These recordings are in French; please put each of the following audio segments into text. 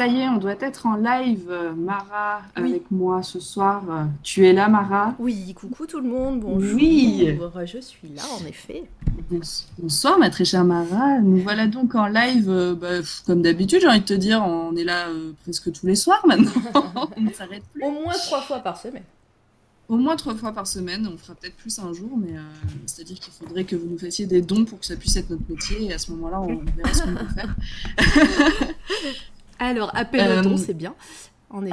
ça y est, on doit être en live, euh, Mara, avec moi ce soir. Euh, Tu es là, Mara Oui, coucou tout le monde, bonjour. Oui. Je suis là, en effet. Bons- Bonsoir, ma très chère Mara. Nous voilà donc en live, euh, bah, comme d'habitude, j'ai envie de te dire, on est là euh, presque tous les soirs maintenant. on ne s'arrête plus. Au moins trois fois par semaine. Au moins trois fois par semaine, on fera peut-être plus un jour, mais euh, c'est-à-dire qu'il faudrait que vous nous fassiez des dons pour que ça puisse être notre métier, et à ce moment-là, on verra ce qu'on peut faire. Alors, appel Euh, au don, c'est bien.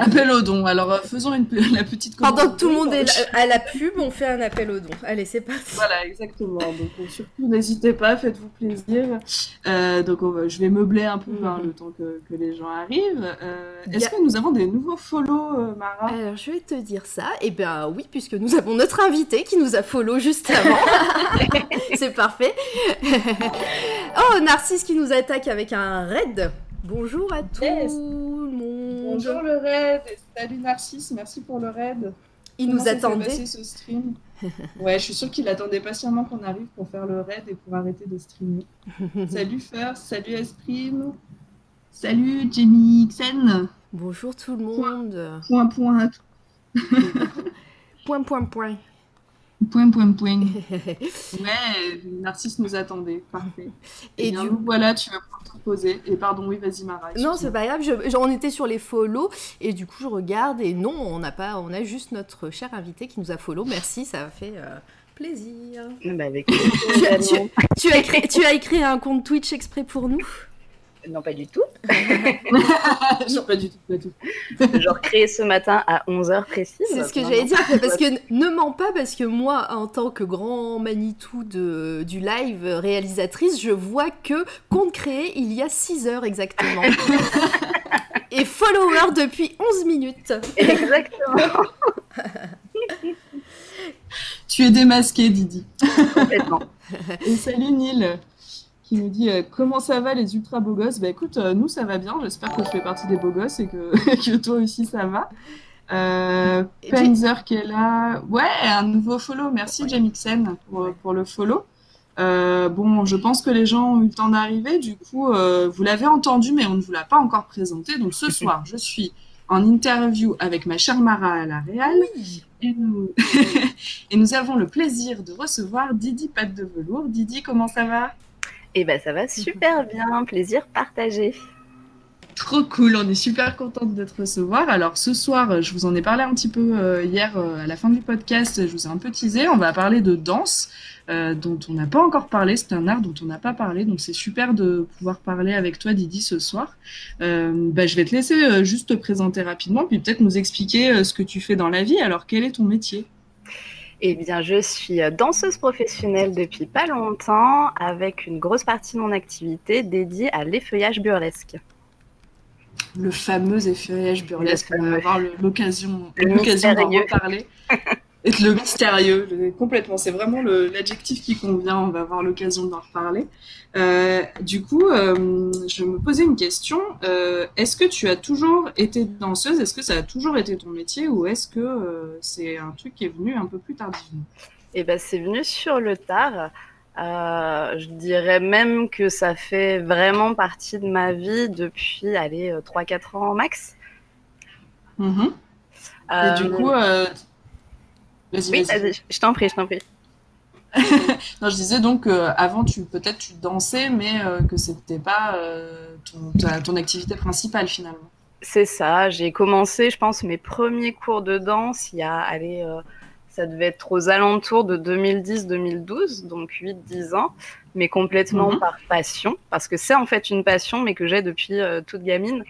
Appel aux dons. Alors, euh, faisons une, la petite Pendant que tout le monde commande. est là- à la pub, on fait un appel au don. Allez, c'est parti. Voilà, exactement. Donc euh, surtout, n'hésitez pas, faites-vous plaisir. Euh, donc on va- je vais meubler un peu hein, Mhm. le temps que, que les gens arrivent. Euh, Est-ce a- que nous avons des nouveaux follow, Mara? Alors, je vais te dire ça. Eh bien, oui, puisque nous avons notre invité qui nous a follow juste avant. c'est parfait. oh, Narcisse qui nous attaque avec un raid. Bonjour à tout Yes. le monde. Bonjour le raid, salut Narcisse, merci pour le raid. Il Comment nous attendait. ce stream Ouais, je suis sûre qu'il attendait patiemment qu'on arrive pour faire le raid et pour arrêter de streamer. salut First, salut Esprim, salut Jamie Xen, Bonjour tout le monde. point point Point, point, point. point point point. Ouais, Narcisse nous attendait, parfait. Et Et bien, du nous voilà, tu vas pouvoir te reposer. Et pardon, oui, vas-y Mara. Non, c'est pas grave. Je, j'en étais sur les follow et du coup je regarde et non, on n'a pas, on a juste notre cher invité qui nous a follow. Merci, ça a fait euh, plaisir. Bah, avec Tu as, tu- tu as créé, tu as écrit un compte Twitch exprès pour nous? Non, pas du tout. Non, pas du tout, pas du tout. Genre créé ce matin à 11h précise. C'est ce que j'allais dire. Parce que ne mens pas, parce que moi, en tant que grand Manitou de, du live réalisatrice, je vois que compte créé il y a 6 heures exactement. et follower depuis 11 minutes. Exactement, Tu es démasqué, Didi. complètement. Et salut Neil, qui nous dit euh, comment ça va les ultra beaux gosses? Bah écoute, euh, nous ça va bien. J'espère que je fais partie des beaux gosses et que, que toi aussi ça va. Euh, Panzer qui est là. Ouais, un nouveau follow. Merci Jamixen pour, pour le follow. Euh, bon, je pense que les gens ont eu le temps d'arriver. Du coup, euh, vous l'avez entendu, mais on ne vous l'a pas encore présenté. Donc ce soir, je suis en interview avec ma chère Mara à la Réal. Et nous... et nous avons le plaisir de recevoir Didi Patte de Velours. Didi, comment ça va? Et bah ça va super bien, plaisir partagé. Trop cool, on est super contente de te recevoir. Alors ce soir, je vous en ai parlé un petit peu euh, hier euh, à la fin du podcast, je vous ai un peu teasé, on va parler de danse euh, dont on n'a pas encore parlé, c'est un art dont on n'a pas parlé, donc c'est super de pouvoir parler avec toi Didi ce soir. Bah, je vais te laisser juste te présenter rapidement, puis peut-être nous expliquer ce que tu fais dans la vie. Alors quel est ton métier? Eh bien, je suis danseuse professionnelle depuis pas longtemps, avec une grosse partie de mon activité dédiée à l'effeuillage burlesque. Le fameux effeuillage burlesque, Le on va avoir l'occasion d'en reparler. Et le mystérieux, le- complètement, c'est vraiment l'adjectif qui convient, on va avoir l'occasion d'en reparler. Euh, du coup, euh, je me posais une question, euh, est-ce que tu as toujours été danseuse, est-ce que ça a toujours été ton métier? Ou est-ce que euh, c'est un truc qui est venu un peu plus tardivement? Et ben c'est venu sur le tard. Je dirais même que ça fait vraiment partie de ma vie depuis, allez, 3-4 ans max. Et Euh, du coup, vas-y, oui, vas-y. je t'en prie, je t'en prie. Non, je disais donc euh, avant tu peut-être tu dansais, mais euh, que c'était pas euh, ton, ta- ton activité principale finalement. C'est ça, j'ai commencé, je pense, mes premiers cours de danse il y a, allez, euh, ça devait être aux alentours de 2010-2012, donc 8-10 ans, mais complètement Mhm. par passion, parce que c'est en fait une passion, mais que j'ai depuis euh, toute gamine.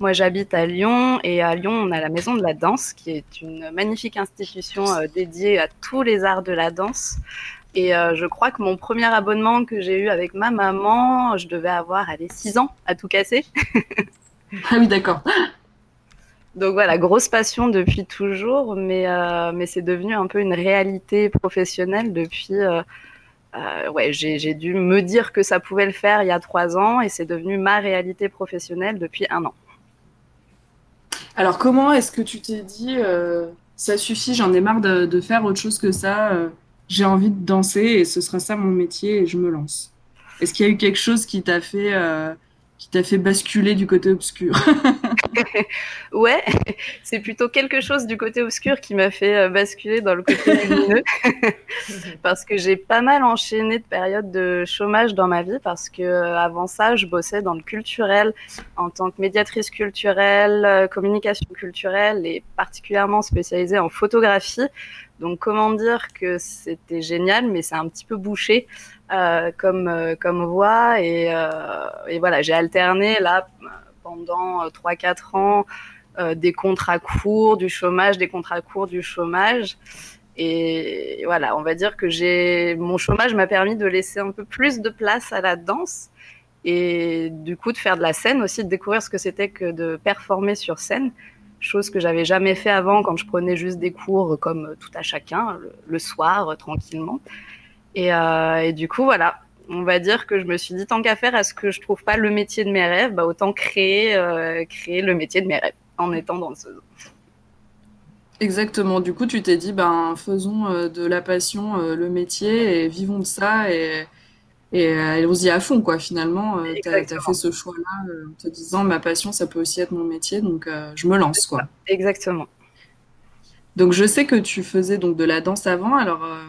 Moi, j'habite à Lyon, et à Lyon, on a la Maison de la Danse, qui est une magnifique institution euh, dédiée à tous les arts de la danse. Et euh, je crois que mon premier abonnement que j'ai eu avec ma maman, je devais avoir, allez, 6 ans à tout casser. Ah oui, d'accord. Donc voilà, grosse passion depuis toujours, mais, euh, mais c'est devenu un peu une réalité professionnelle depuis. euh, ouais, j'ai j'ai dû me dire que ça pouvait le faire il y a trois ans et c'est devenu ma réalité professionnelle depuis un an. Alors comment est-ce que tu t'es dit ça suffit, j'en ai marre de, faire autre chose que ça, j'ai envie de danser et ce sera ça mon métier et je me lance. Est-ce qu'il y a eu quelque chose qui t'a fait qui t'a fait basculer du côté obscur? Ouais, c'est plutôt quelque chose du côté obscur qui m'a fait euh, basculer dans le côté lumineux. parce que j'ai pas mal enchaîné de périodes de chômage dans ma vie parce que euh, avant ça, je bossais dans le culturel en tant que médiatrice culturelle, euh, communication culturelle et particulièrement spécialisée en photographie. Donc comment dire que c'était génial, mais c'est un petit peu bouché euh, comme, comme voie. Et, euh, et voilà, j'ai alterné là pendant 3-4 ans des contrats courts, du chômage, des contrats courts, du chômage. Et voilà, on va dire que j'ai mon chômage m'a permis de laisser un peu plus de place à la danse et du coup de faire de la scène aussi, de découvrir ce que c'était que de performer sur scène chose que j'avais jamais fait avant quand je prenais juste des cours comme tout à chacun le, soir tranquillement. Euh, et, du coup voilà, on va dire que je me suis dit tant qu'à faire, est-ce que je trouve pas le métier de mes rêves, bah, autant créer euh, créer le métier de mes rêves en étant danseuse. Exactement. Du coup, tu t'es dit, ben, faisons euh, de la passion le métier et vivons de ça et, et allons-y à fond, quoi. Finalement, tu as, fait ce choix-là en te disant, ma passion, ça peut aussi être mon métier, donc je me lance, quoi. Exactement. Donc, je sais que tu faisais donc de la danse avant. Alors, euh,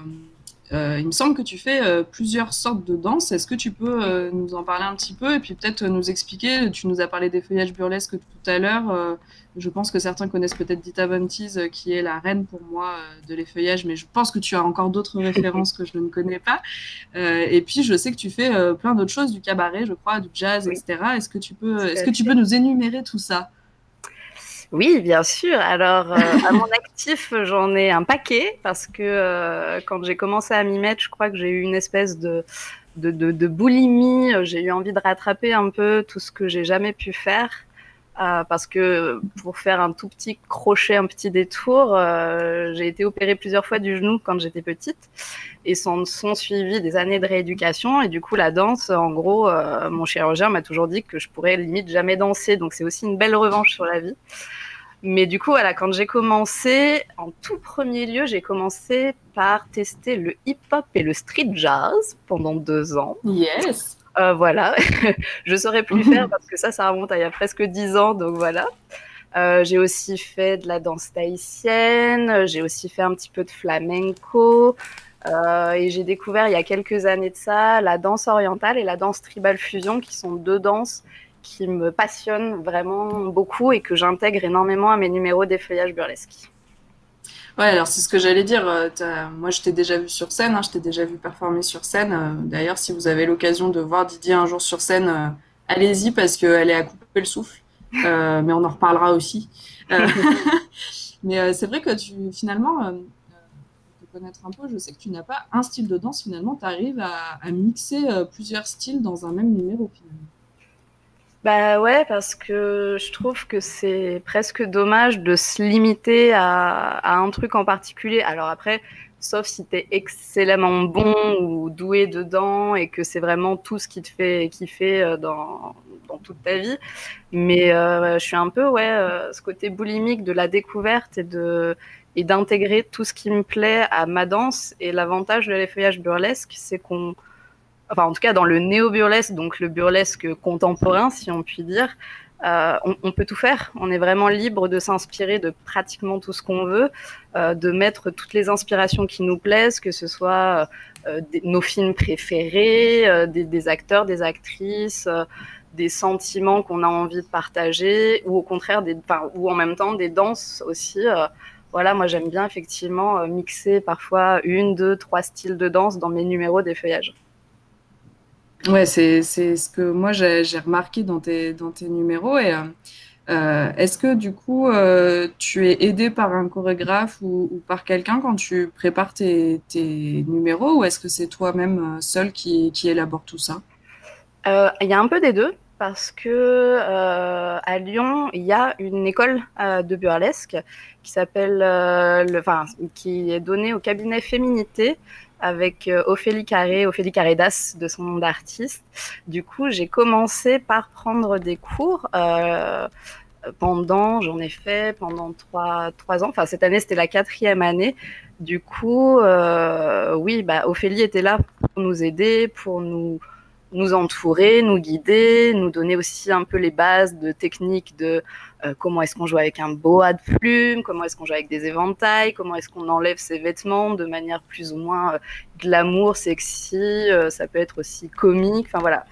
il me semble que tu fais euh, plusieurs sortes de danse. Est-ce que tu peux euh, nous en parler un petit peu et puis peut-être nous expliquer? Tu nous as parlé des feuillages burlesques tout à l'heure. je pense que certains connaissent peut-être Dita Bontis, qui est la reine pour moi de les feuillages, mais je pense que tu as encore d'autres références que je ne connais pas. et puis je sais que tu fais plein d'autres choses, du cabaret, je crois, du jazz, etc. Est-ce que tu peux, est-ce que tu peux nous énumérer tout ça? Oui, bien sûr. Alors, euh, à mon actif, j'en ai un paquet parce que euh, quand j'ai commencé à m'y mettre, je crois que j'ai eu une espèce de, de, de, boulimie. J'ai eu envie de rattraper un peu tout ce que j'ai jamais pu faire. Euh, parce que pour faire un tout petit crochet, un petit détour, j'ai été opérée plusieurs fois du genou quand j'étais petite et s'en sont suivis des années de rééducation. Et du coup, la danse, en gros, mon chirurgien m'a toujours dit que je pourrais limite jamais danser. Donc c'est aussi une belle revanche sur la vie. Mais du coup, voilà, quand j'ai commencé, en tout premier lieu, j'ai commencé par tester le hip-hop et le street jazz pendant deux ans. Yes. Euh, voilà, je saurais plus faire parce que ça, ça remonte à il y a presque dix ans, donc voilà. Euh, j'ai aussi fait de la danse tahitienne, j'ai aussi fait un petit peu de flamenco, euh, et j'ai découvert il y a quelques années de ça la danse orientale et la danse tribal fusion, qui sont deux danses qui me passionne vraiment beaucoup et que j'intègre énormément à mes numéros des feuillages burlesques. Ouais, alors c'est ce que j'allais dire. Euh, moi, je t'ai déjà vu sur scène, hein, je t'ai déjà vu performer sur scène. Euh, d'ailleurs, si vous avez l'occasion de voir Didier un jour sur scène, euh, allez-y parce qu'elle est à couper le souffle. mais on en reparlera aussi. mais c'est vrai que tu, finalement, pour te connaître un peu, je sais que tu n'as pas un style de danse. Finalement, tu arrives à, à mixer plusieurs styles dans un même numéro. Finalement. Bah ouais, parce que je trouve que c'est presque dommage de se limiter à, à, un truc en particulier. Alors après, sauf si tu es excellemment bon ou doué dedans et que c'est vraiment tout ce qui te fait kiffer euh, dans, dans toute ta vie. Mais euh, je suis un peu, ouais, euh, ce côté boulimique de la découverte et de et d'intégrer tout ce qui me plaît à ma danse. Et l'avantage de l'effeuillage burlesque, c'est qu'on enfin en tout cas dans le néo-burlesque, donc le burlesque contemporain, si on peut dire, euh, on, peut tout faire. On est vraiment libre de s'inspirer de pratiquement tout ce qu'on veut, euh, de mettre toutes les inspirations qui nous plaisent, que ce soit euh, nos films préférés, des, acteurs, des actrices, des sentiments qu'on a envie de partager, ou au contraire, ou en même temps des danses aussi. voilà, moi j'aime bien effectivement mixer parfois une, deux, trois styles de danse dans mes numéros des feuillages. Ouais, c'est ce que moi j'ai remarqué dans tes, dans tes numéros. Et euh, euh, est-ce que du coup, euh, tu es aidé par un chorégraphe ou, par quelqu'un quand tu prépares tes, tes numéros ou est-ce que c'est toi-même seul qui, qui élabore tout ça? Il y a un peu des deux parce que à Lyon, il y a une école de burlesque qui s'appelle, le, enfin, qui est donnée au cabinet Féminité avec euh, Ophélie Carré, Ophélie Carré-Das de son nom d'artiste. Du coup, j'ai commencé par prendre des cours. Euh, pendant, j'en ai fait pendant trois, trois ans. Enfin, cette année, c'était la quatrième année. Du coup, euh, oui, bah, Ophélie était là pour nous aider, pour nous, nous entourer, nous guider, nous donner aussi un peu les bases de techniques de euh, comment est-ce qu'on joue avec un boa de plume, comment est-ce qu'on joue avec des éventails, comment est-ce qu'on enlève ses vêtements de manière plus ou moins euh, glamour, sexy, euh, ça peut être aussi comique, enfin voilà.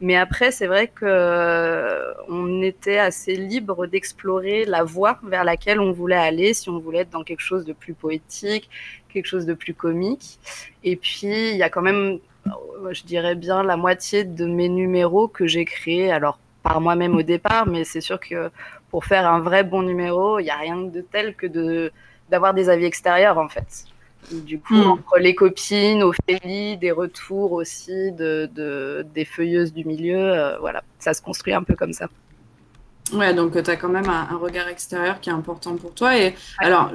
Mais après, c'est vrai que euh, on était assez libre d'explorer la voie vers laquelle on voulait aller, si on voulait être dans quelque chose de plus poétique, quelque chose de plus comique. Et puis, il y a quand même, je dirais bien, la moitié de mes numéros que j'ai créés, alors par moi-même au départ, mais c'est sûr que pour faire un vrai bon numéro, il n'y a rien de tel que de d'avoir des avis extérieurs en fait. Du coup, Mm. entre les copines, Ophélie, des retours aussi de, de- des feuilleuses du milieu, euh, voilà, ça se construit un peu comme ça. Ouais, donc tu as quand même un, un regard extérieur qui est important pour toi. Et alors,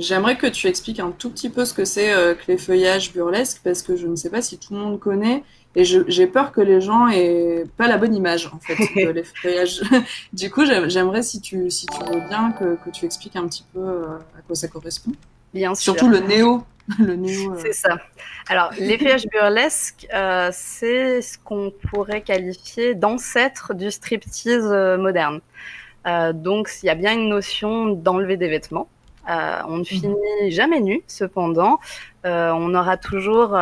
j'aimerais que tu expliques un tout petit peu ce que c'est euh, que les feuillages burlesques, parce que je ne sais pas si tout le monde connaît, et j'ai peur que les gens aient pas la bonne image, en fait, de les feuillages. Du coup, j'ai- j'aimerais, si tu, si tu veux bien, que, que tu expliques un petit peu euh, à quoi ça correspond. Bien sûr. Surtout le néo. Le néo euh, C'est ça. Alors, les feuillages burlesques, euh, c'est ce qu'on pourrait qualifier d'ancêtre du striptease euh, moderne. Donc, il y a bien une notion d'enlever des vêtements. On ne finit jamais nu, cependant. On aura toujours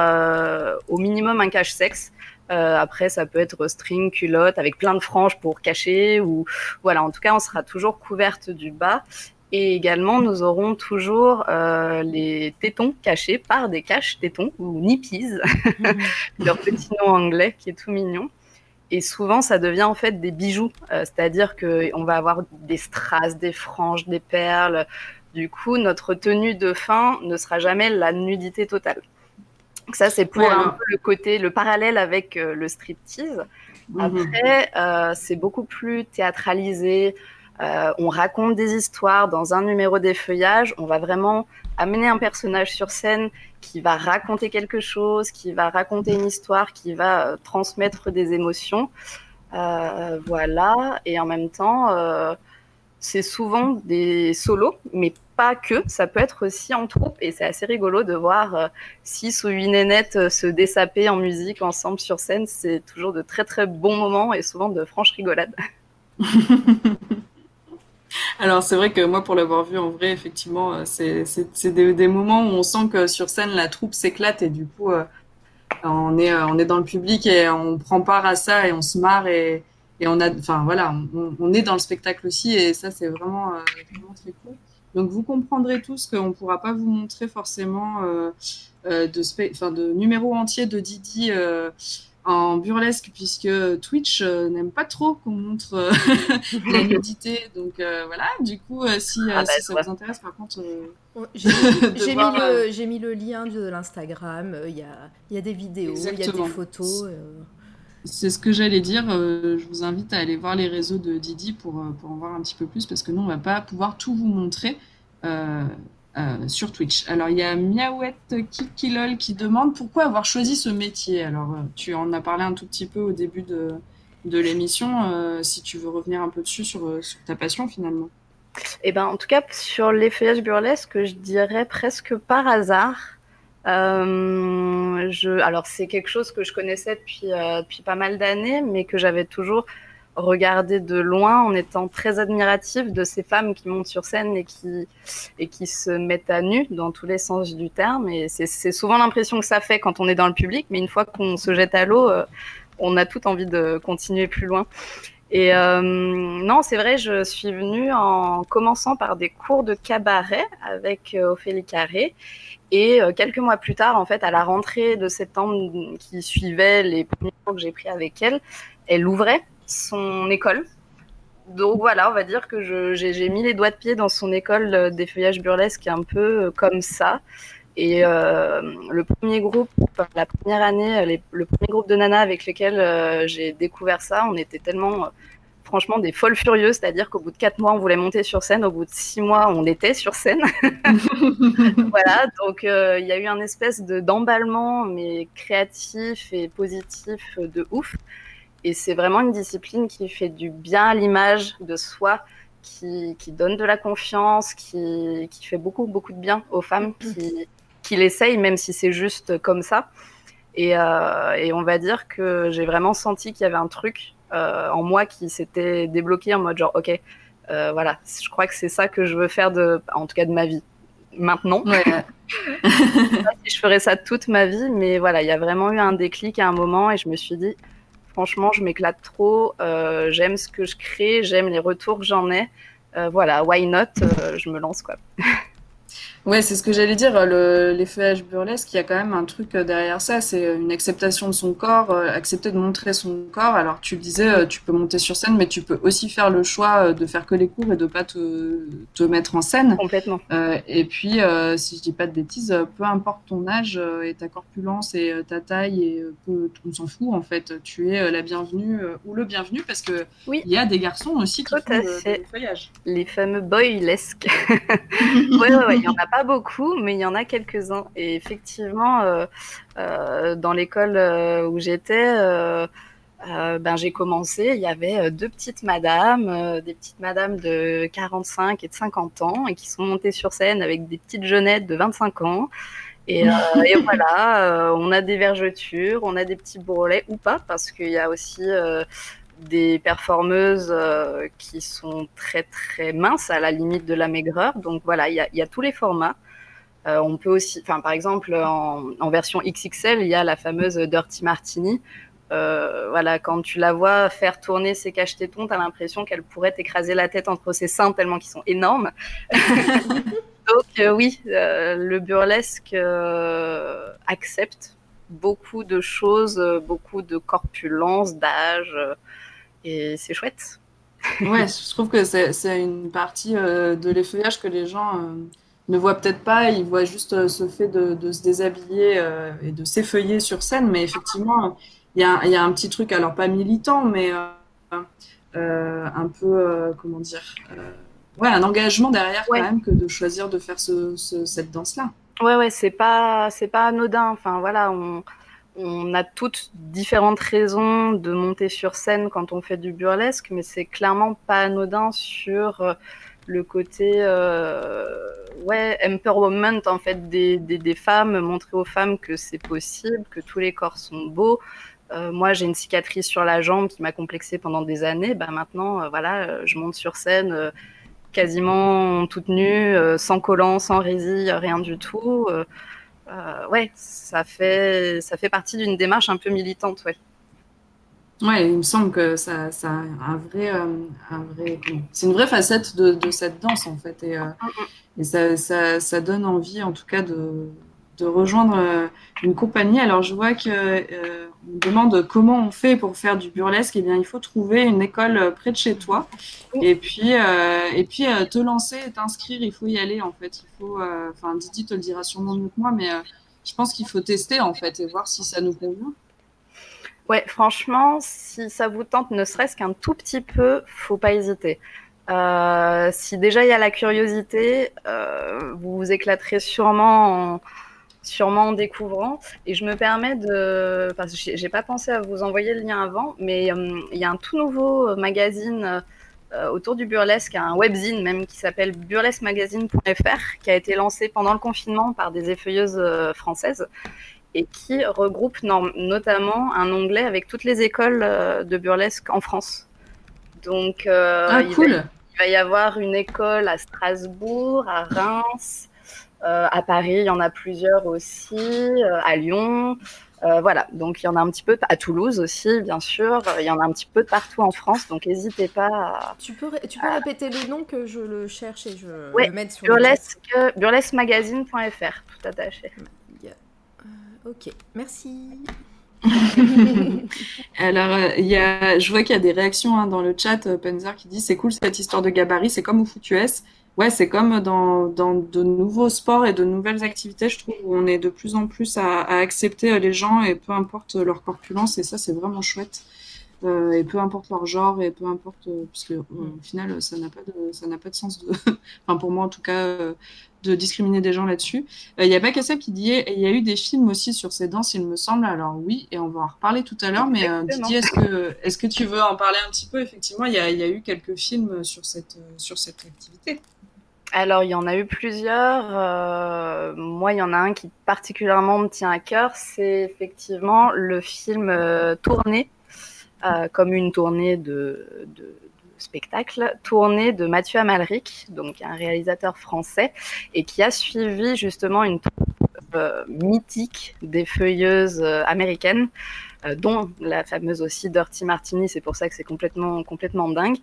au minimum un cache-sexe. Euh, après, ça peut être string, culotte, avec plein de franges pour cacher. Ou voilà, en tout cas, on sera toujours couverte du bas. Et également, nous aurons toujours euh, les tétons cachés par des caches-tétons ou nippies, leur petit nom anglais qui est tout mignon. Et souvent, ça devient en fait des bijoux, euh, c'est-à-dire qu'on va avoir des strass, des franges, des perles. Du coup, notre tenue de fin ne sera jamais la nudité totale. Donc ça, c'est pour Ouais, un alors- peu le côté, le parallèle avec euh, le striptease. mhm. Après, c'est beaucoup plus théâtralisé. Euh, on raconte des histoires dans un numéro des feuillages. On va vraiment amener un personnage sur scène qui va raconter quelque chose, qui va raconter une histoire, qui va euh, transmettre des émotions. Euh, voilà. Et en même temps, c'est souvent des solos, mais pas que. Ça peut être aussi en troupe. Et c'est assez rigolo de voir six ou huit nénettes se dessaper en musique ensemble sur scène. C'est toujours de très très bons moments et souvent de franches rigolades. Alors c'est vrai que moi pour l'avoir vu en vrai effectivement euh, c'est des, des moments où on sent que sur scène la troupe s'éclate et du coup euh, on est euh, on est dans le public et on prend part à ça et on se marre et et on a enfin voilà on, est dans le spectacle aussi et ça c'est vraiment vraiment très cool. Donc vous comprendrez tous qu'on pourra pas vous montrer forcément de de numéros entiers de Didi en burlesque puisque Twitch euh, n'aime pas trop qu'on montre euh, la nudité. Donc euh, voilà, du coup, euh, si, euh, Ah bah, si ça vous intéresse, par contre, euh, J'ai mis, le, j'ai mis le lien de l'Instagram, euh, il y, a, il y a des vidéos, il y a des photos. euh. c'est ce que j'allais dire. euh, je vous invite à aller voir les réseaux de Didi pour, pour en voir un petit peu plus parce que nous, on va pas pouvoir tout vous montrer. Euh, sur Twitch. Alors, il y a Miaouette Kikilol qui demande pourquoi avoir choisi ce métier. Alors, euh, tu en as parlé un tout petit peu au début de, de l'émission. euh, si tu veux revenir un peu dessus sur, ta passion finalement. Et ben, en tout cas, sur les feuillages burlesques, je dirais presque par hasard. Je, alors, c'est quelque chose que je connaissais depuis, depuis pas mal d'années, mais que j'avais toujours regardé de loin en étant très admirative de ces femmes qui montent sur scène et qui, et qui se mettent à nu dans tous les sens du terme. Et c'est souvent l'impression que ça fait quand on est dans le public, mais une fois qu'on se jette à l'eau, euh, on a toute envie de continuer plus loin. Et euh, non, c'est vrai, je suis venue en commençant par des cours de cabaret avec euh, Ophélie Carré. Et quelques mois plus tard, en fait, à la rentrée de septembre qui suivait les premiers cours que j'ai pris avec elle, elle ouvrait son école. Donc voilà, on va dire que j'ai mis les doigts de pied dans son école euh, des feuillages burlesques un peu euh, comme ça. Et euh, le premier groupe, la première année, le premier groupe de nanas avec lesquels j'ai découvert ça, on était tellement, franchement, des folles furieuses. C'est-à-dire qu'au bout de quatre mois, on voulait monter sur scène. Au bout de six mois, on était sur scène. voilà, donc il y a eu un espèce de d'emballement, mais créatif et positif de ouf. Et c'est vraiment une discipline qui fait du bien à l'image de soi, qui, qui, donne de la confiance, qui, qui, fait beaucoup, beaucoup de bien aux femmes qui, qui l'essayent, même si c'est juste comme ça. Et, euh, et, on va dire que j'ai vraiment senti qu'il y avait un truc euh, en moi qui s'était débloqué en mode genre, ok, euh, voilà, je crois que c'est ça que je veux faire, de, en tout cas de ma vie. Maintenant. Ouais. si je ferais ça toute ma vie, mais voilà, il y a vraiment eu un déclic à un moment et je me suis dit, franchement, je m'éclate trop, euh, j'aime ce que je crée, j'aime les retours que j'en ai. Euh, voilà, why not euh, Je me lance quoi. Ouais, c'est ce que j'allais dire. Le, les feuillages burlesques, il y a quand même un truc euh, derrière ça. C'est une acceptation de son corps, euh, accepter de montrer son corps. Alors, tu le disais, euh, tu peux monter sur scène, mais tu peux aussi faire le choix de faire que les cours et de pas te, te mettre en scène. Complètement. Euh, et puis, euh, si je dis pas de bêtises, peu importe ton âge et ta corpulence et ta taille, et peu, on s'en fout en fait. Tu es la bienvenue ou le bienvenu parce que oui. il y a des garçons aussi qui Tout font le, le feuillage. Les fameux boylesques. ouais, ouais, ouais, il y en a pas beaucoup, mais il y en a quelques-uns. Et effectivement, euh, euh, dans l'école euh, où j'étais, euh, ben, j'ai commencé, il y avait deux petites madames, des petites madames de 45 et de 50 ans, et qui sont montées sur scène avec des petites jeunettes de 25 ans. Et, et voilà, on a des vergetures, on a des petits bourrelets ou pas, parce qu'il y a aussi des performeuses euh, qui sont très très minces, à la limite de la maigreur. Donc voilà, il y a, y a, tous les formats. Euh, on peut aussi, enfin par exemple en, en, version XXL, il y a la fameuse Dirty Martini. Euh, voilà, quand tu la vois faire tourner ses caches tétons, t'as l'impression qu'elle pourrait t'écraser la tête entre ses seins tellement qu'ils sont énormes. Donc oui, le burlesque accepte beaucoup de choses, beaucoup de corpulence, d'âge. Et c'est chouette. ouais, je trouve que c'est une partie euh, de l'effeuillage que les gens euh, ne voient peut-être pas. Ils voient juste euh, ce fait de, de se déshabiller et de s'effeuiller sur scène. Mais effectivement, il y a, y a, un petit truc, alors pas militant, mais un peu, comment dire, ouais, un engagement derrière ouais. quand même que de choisir de faire ce, ce, cette danse-là. Ouais, ouais, c'est pas, c'est pas anodin. Enfin, voilà, on on a toutes différentes raisons de monter sur scène quand on fait du burlesque, mais c'est clairement pas anodin sur le côté euh, ouais empowerment en fait des, femmes, montrer aux femmes que c'est possible, que tous les corps sont beaux. Euh, moi, j'ai une cicatrice sur la jambe qui m'a complexée pendant des années. Bah, maintenant, euh, voilà, je monte sur scène quasiment toute nue, sans collant, sans résille, rien du tout euh, ouais, ça fait, ça fait partie d'une démarche un peu militante, ouais. Ouais, il me semble que ça, ça a un vrai, euh, un vrai, c'est une vraie facette de, de, cette danse en fait, et, euh, et ça, ça, ça, donne envie en tout cas de, de rejoindre euh, une compagnie. Alors je vois que euh, on me demande comment on fait pour faire du burlesque. Eh bien, il faut trouver une école près de chez toi, et puis euh, et puis te lancer, t'inscrire. Il faut y aller en fait. Il faut, enfin Didi te le dira sûrement mieux que moi, mais je pense qu'il faut tester en fait et voir si ça nous convient. Ouais, franchement, si ça vous tente, ne serait-ce qu'un tout petit peu, faut pas hésiter. Euh, si déjà il y a la curiosité, euh, vous vous éclaterez sûrement en, sûrement en découvrant. Et je me permets de, parce que j'ai pas pensé à vous envoyer le lien avant, mais il euh, y a un tout nouveau magazine euh, autour du burlesque, un webzine même qui s'appelle burlesquemagazine.fr, qui a été lancé pendant le confinement par des effeuilleuses euh, françaises et qui regroupe notamment un onglet avec toutes les écoles euh, de burlesque en France. Donc, ah, il, va, il, va, y avoir une école à Strasbourg, à Reims, euh, à Paris, il y en a plusieurs aussi, euh, à Lyon. Euh, voilà, donc il y en a un petit peu à Toulouse aussi, bien sûr. Il y en a un petit peu de partout en France, donc n'hésitez pas. À... Tu peux, tu peux répéter le nom que je le cherche et je ouais, le mette sur burlesque, burlesquemagazine.fr, tout attaché. ok, merci. Alors, il y a, je vois qu'il y a des réactions hein, dans le chat. Penzer qui dit c'est cool cette histoire de gabarit, c'est comme au foot US. Ouais, c'est comme dans, dans, de nouveaux sports et de nouvelles activités, je trouve, où on est de plus en plus à, à accepter les gens et peu importe leur corpulence, et ça, c'est vraiment chouette. euh, et peu importe leur genre et peu importe, euh, puisque euh, Mm. au final, ça n'a pas de, ça n'a pas de sens de, enfin pour moi en tout cas, euh, de discriminer des gens là-dessus. Euh, Il y a pas ça qui dit, il y a eu des films aussi sur ces danses, il me semble. Alors oui, et on va en reparler tout à l'heure. Mais euh. Didier, est-ce que, est-ce que tu veux en parler un petit peu? Effectivement, il y a, y a eu quelques films sur cette, euh, sur cette activité. Alors, il y en a eu plusieurs. Euh, moi, il y en a un qui particulièrement me tient à cœur. C'est effectivement le film euh, Tournée, euh, comme une tournée de, spectacle, Tournée de Mathieu Amalric, donc un réalisateur français, et qui a suivi justement une mythique des feuilleuses américaines, dont la fameuse aussi Dirty Martini. C'est pour ça que c'est complètement, complètement dingue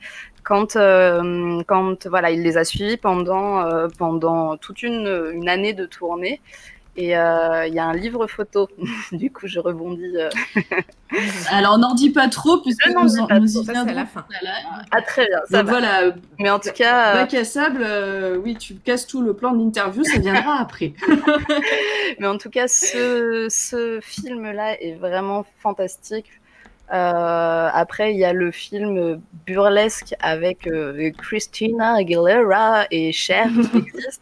quand, euh, quand voilà, il les a suivis pendant, euh, pendant toute une, une année de tournée. Et euh, il y a un livre photo. du coup, je rebondis. euh. Alors n'en dis pas trop puisque nous, en- pas nous trop, y ça, c'est à la viendrons fin. à. Ah, très bien, ça Donc va. voilà, Mais en tout cas, euh, bac à sable, euh, oui, tu casses tout le plan de l'interview, ça viendra après. mais en tout cas, ce, ce film-là est vraiment fantastique. Euh, après, il y a le film burlesque avec euh, Christina Aguilera et Cher qui existe,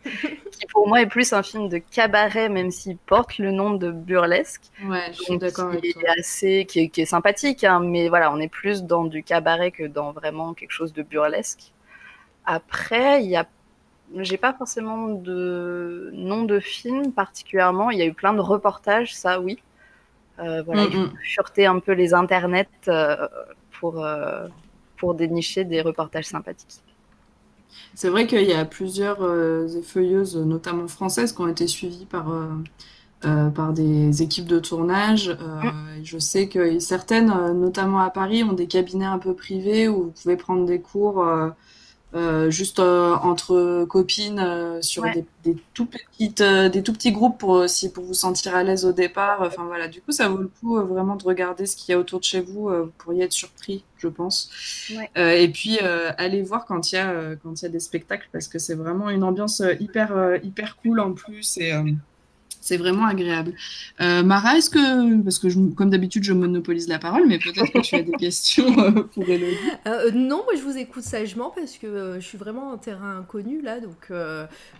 qui pour moi est plus un film de cabaret, même s'il porte le nom de burlesque. Ouais, je suis d'accord avec qui toi. est assez, qui est, qui est sympathique, hein, mais voilà, on est plus dans du cabaret que dans vraiment quelque chose de burlesque. Après, il y a, j'ai pas forcément de nom de film particulièrement. Il y a eu plein de reportages, ça oui. Euh, voilà, il faut Mm, mm. fureter un peu les internets euh, pour euh, pour dénicher des reportages sympathiques. C'est vrai qu'il y a plusieurs euh, effeuilleuses, notamment françaises, qui ont été suivies par, euh, euh, par des équipes de tournage. Et je sais que certaines, notamment à Paris, ont des cabinets un peu privés où vous pouvez prendre des cours euh, juste euh, entre copines euh, sur Ouais. des, des tout petites, des tout petits groupes pour aussi pour vous sentir à l'aise au départ. Enfin voilà, du coup, ça vaut le coup vraiment de regarder ce qu'il y a autour de chez vous. vous pourriez être surpris, je pense. Ouais. Et puis allez voir quand il y a quand il y a des spectacles parce que c'est vraiment une ambiance hyper hyper cool en plus et c'est vraiment agréable. Euh, Mara, est-ce que parce que je- comme d'habitude je monopolise la parole, mais peut-être que tu as des questions euh, pour Elodie. Euh, non, moi je vous écoute sagement parce que je suis vraiment en terrain inconnu là, donc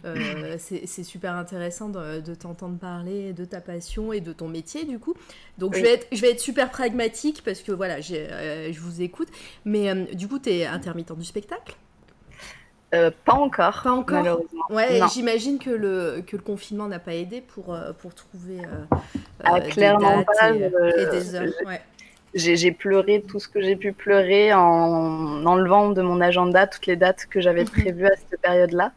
c'est super intéressant de, de t'entendre parler de ta passion et de ton métier du coup. Donc je, vais être, je vais être super pragmatique parce que voilà, je vous écoute. Mais du coup, tu es intermittent du spectacle? Euh, pas encore, Pas encore malheureusement. Ouais, j'imagine que le, que le confinement n'a pas aidé pour, euh, pour trouver euh, Ah, des dates et, et des heures. Ouais. J'ai pleuré tout ce que j'ai pu pleurer en enlevant de mon agenda toutes les dates que j'avais Mhm. prévues à cette période-là.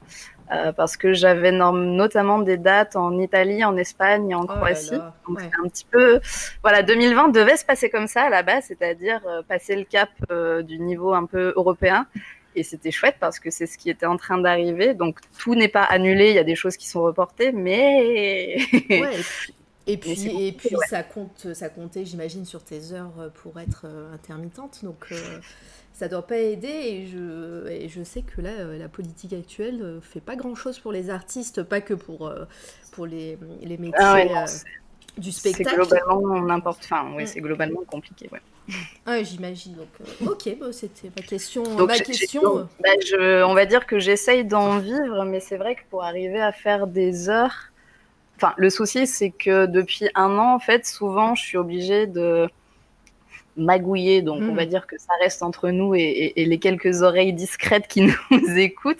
Euh, parce que j'avais notamment des dates en Italie, en Espagne et en Oh Croatie. là, Donc ouais. c'est un petit peu, voilà, 2020 devait se passer comme ça à la base, c'est-à-dire euh, passer le cap euh, du niveau un peu européen. Et c'était chouette parce que c'est ce qui était en train d'arriver. Donc tout n'est pas annulé, il y a des choses qui sont reportées, mais Ouais, et puis, et ouais. ça, compte, ça comptait, j'imagine, sur tes heures euh, pour être euh, intermittente. Donc, euh, ça doit pas aider. Et je, et je sais que là, euh, la politique actuelle euh, fait pas grand-chose pour les artistes, pas que pour, pour les, les métiers Ah ouais, non, c'est- du c'est spectacle. globalement n'importe. Enfin, oui, Mm. c'est globalement compliqué. Ouais. Ouais, j'imagine. Donc, euh, ok, bah, c'était ma question. Donc, ma question donc, euh, bah, je, on va dire que j'essaye d'en vivre, mais c'est vrai que pour arriver à faire des heures, enfin, le souci, c'est que depuis un an, en fait, souvent, je suis obligée de magouiller. Donc, on Mm. va dire que ça reste entre nous et, et- et les quelques oreilles discrètes qui nous écoutent.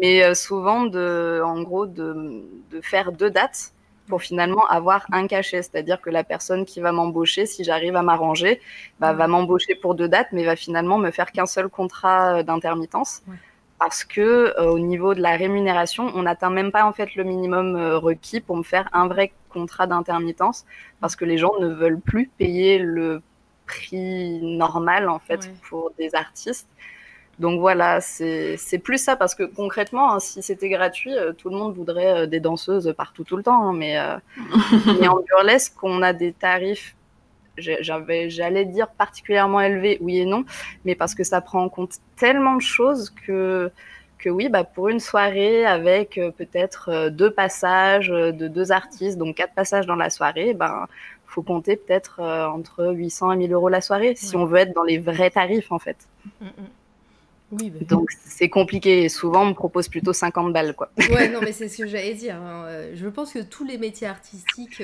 mais euh, souvent, de, en gros, de, de faire deux dates pour finalement avoir un cachet. C'est-à-dire que la personne qui va m'embaucher, si j'arrive à m'arranger, bah, va m'embaucher pour deux dates, mais va finalement me faire qu'un seul contrat euh, d'intermittence. Ouais. Parce que euh, au niveau de la rémunération, on n'atteint même pas en fait le minimum euh, requis pour me faire un vrai contrat d'intermittence, parce que les gens ne veulent plus payer le prix normal en fait Ouais. pour des artistes. Donc voilà, c'est plus ça, parce que concrètement, hein, si c'était gratuit, euh, tout le monde voudrait euh, des danseuses partout tout le temps, hein, mais, euh, mais en burlesque, on a des tarifs, j'allais dire particulièrement élevés, oui et non, mais parce que ça prend en compte tellement de choses que, que oui, bah pour une soirée avec euh, peut-être deux passages de deux artistes, donc quatre passages dans la soirée, ben faut compter peut-être entre 800 et 1000 euros la soirée si on veut être dans les vrais tarifs en fait. Mm, mm. Oui, bah Donc c'est compliqué. Souvent, on me propose plutôt 50 balles. Quoi. Ouais, non, mais c'est ce que j'allais dire. Hein. Je pense que tous les métiers artistiques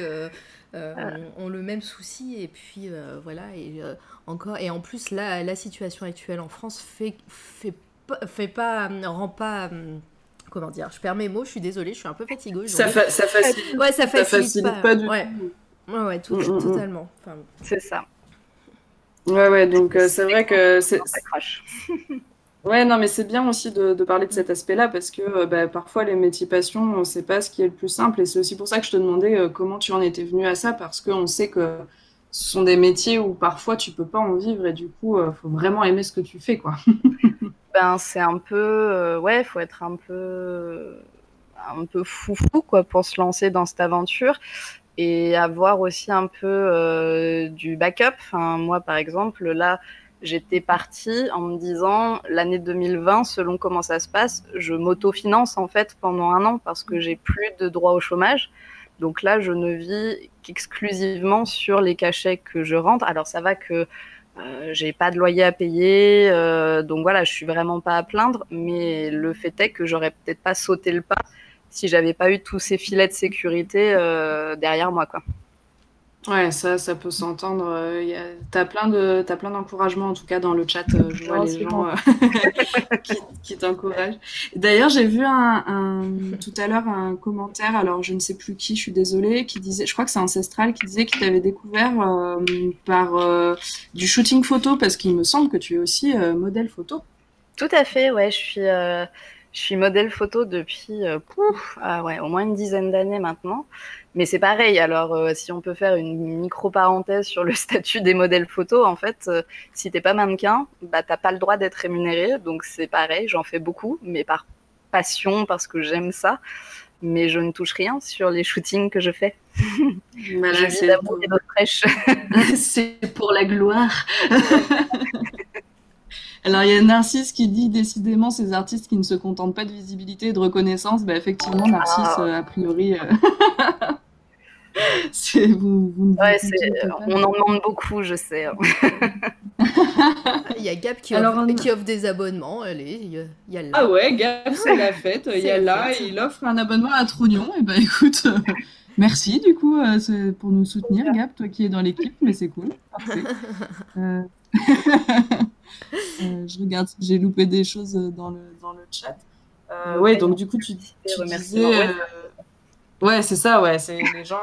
ont, le même souci. Et puis voilà. Et, encore, et en plus, là, la situation actuelle en France fait, fait, fait pas, rend pas comment dire, je perds mes mots, je suis désolée, je suis un peu fatiguée. Ça, ça facilite. Ouais, ça facilite, pas, du ouais. tout. Ouais, ouais, tout, mm, mm, mm. totalement. Enfin, c'est ça. Ouais, ouais, donc euh, c'est vrai que c'est. Ouais, non, mais c'est bien aussi de, parler de cet aspect-là parce que euh, bah, parfois les métiers passion, on ne sait pas ce qui est le plus simple et c'est aussi pour ça que je te demandais euh, comment tu en étais venu à ça parce qu'on sait que ce sont des métiers où parfois tu peux pas en vivre et du coup, il faut vraiment aimer ce que tu fais, quoi. ben, c'est un peu, euh, ouais, faut être un peu, un peu foufou quoi pour se lancer dans cette aventure et avoir aussi un peu euh, du backup. Moi, par exemple, là, j'étais partie en me disant l'année 2020, selon comment ça se passe, je m'autofinance en fait pendant un an parce que j'ai plus de droit au chômage. Donc là, je ne vis qu'exclusivement sur les cachets que je rentre. Alors ça va que euh, j'ai pas de loyer à payer, euh, donc voilà, je suis vraiment pas à plaindre. Mais le fait est que j'aurais peut-être pas sauté le pas si j'avais pas eu tous ces filets de sécurité euh, derrière moi, quoi. Ouais, ça, ça peut s'entendre. Euh, t'as plein de, t'as plein d'encouragements en tout cas dans le chat. Euh, je vois les gens euh, qui, qui t'encouragent. D'ailleurs, j'ai vu un, un, tout à l'heure un commentaire. Alors, je ne sais plus qui. Je suis désolée. Qui disait, je crois que c'est ancestral, qui disait qu'il t'avait découvert par du shooting photo parce qu'il me semble que tu es aussi modèle photo. Tout à fait. Ouais, je suis. Je suis modèle photo depuis pouf, ah ouais, au moins une dizaine d'années maintenant. Mais c'est pareil. Alors, euh, si on peut faire une micro parenthèse sur le statut des modèles photos, en fait, euh, si t'es pas mannequin, bah t'as pas le droit d'être rémunéré. Donc c'est pareil, j'en fais beaucoup, mais par passion, parce que j'aime ça. Mais je ne touche rien sur les shootings que je fais. Voilà, c'est pour... c'est pour la gloire. Alors il y a Narcisse qui dit décidément ces artistes qui ne se contentent pas de visibilité et de reconnaissance. Bah, effectivement, Narcisse, ah. euh, a priori. Euh, vous, vous on en demande beaucoup, je sais. Hein. il y a Gap qui, offre, qui offre des abonnements. Allez, il y a, là. Ah ouais, Gap, c'est la fête. Il y a là, il offre un abonnement à Trognon. Et ben écoute, euh, merci du coup pour nous soutenir, Gap, toi qui es dans l'équipe, mais c'est cool. Parfait. Euh, je regarde j'ai loupé des choses dans le, dans le chat. Euh, ouais, donc du coup, tu, tu disais... Euh, ouais, c'est ça, ouais. C'est les gens...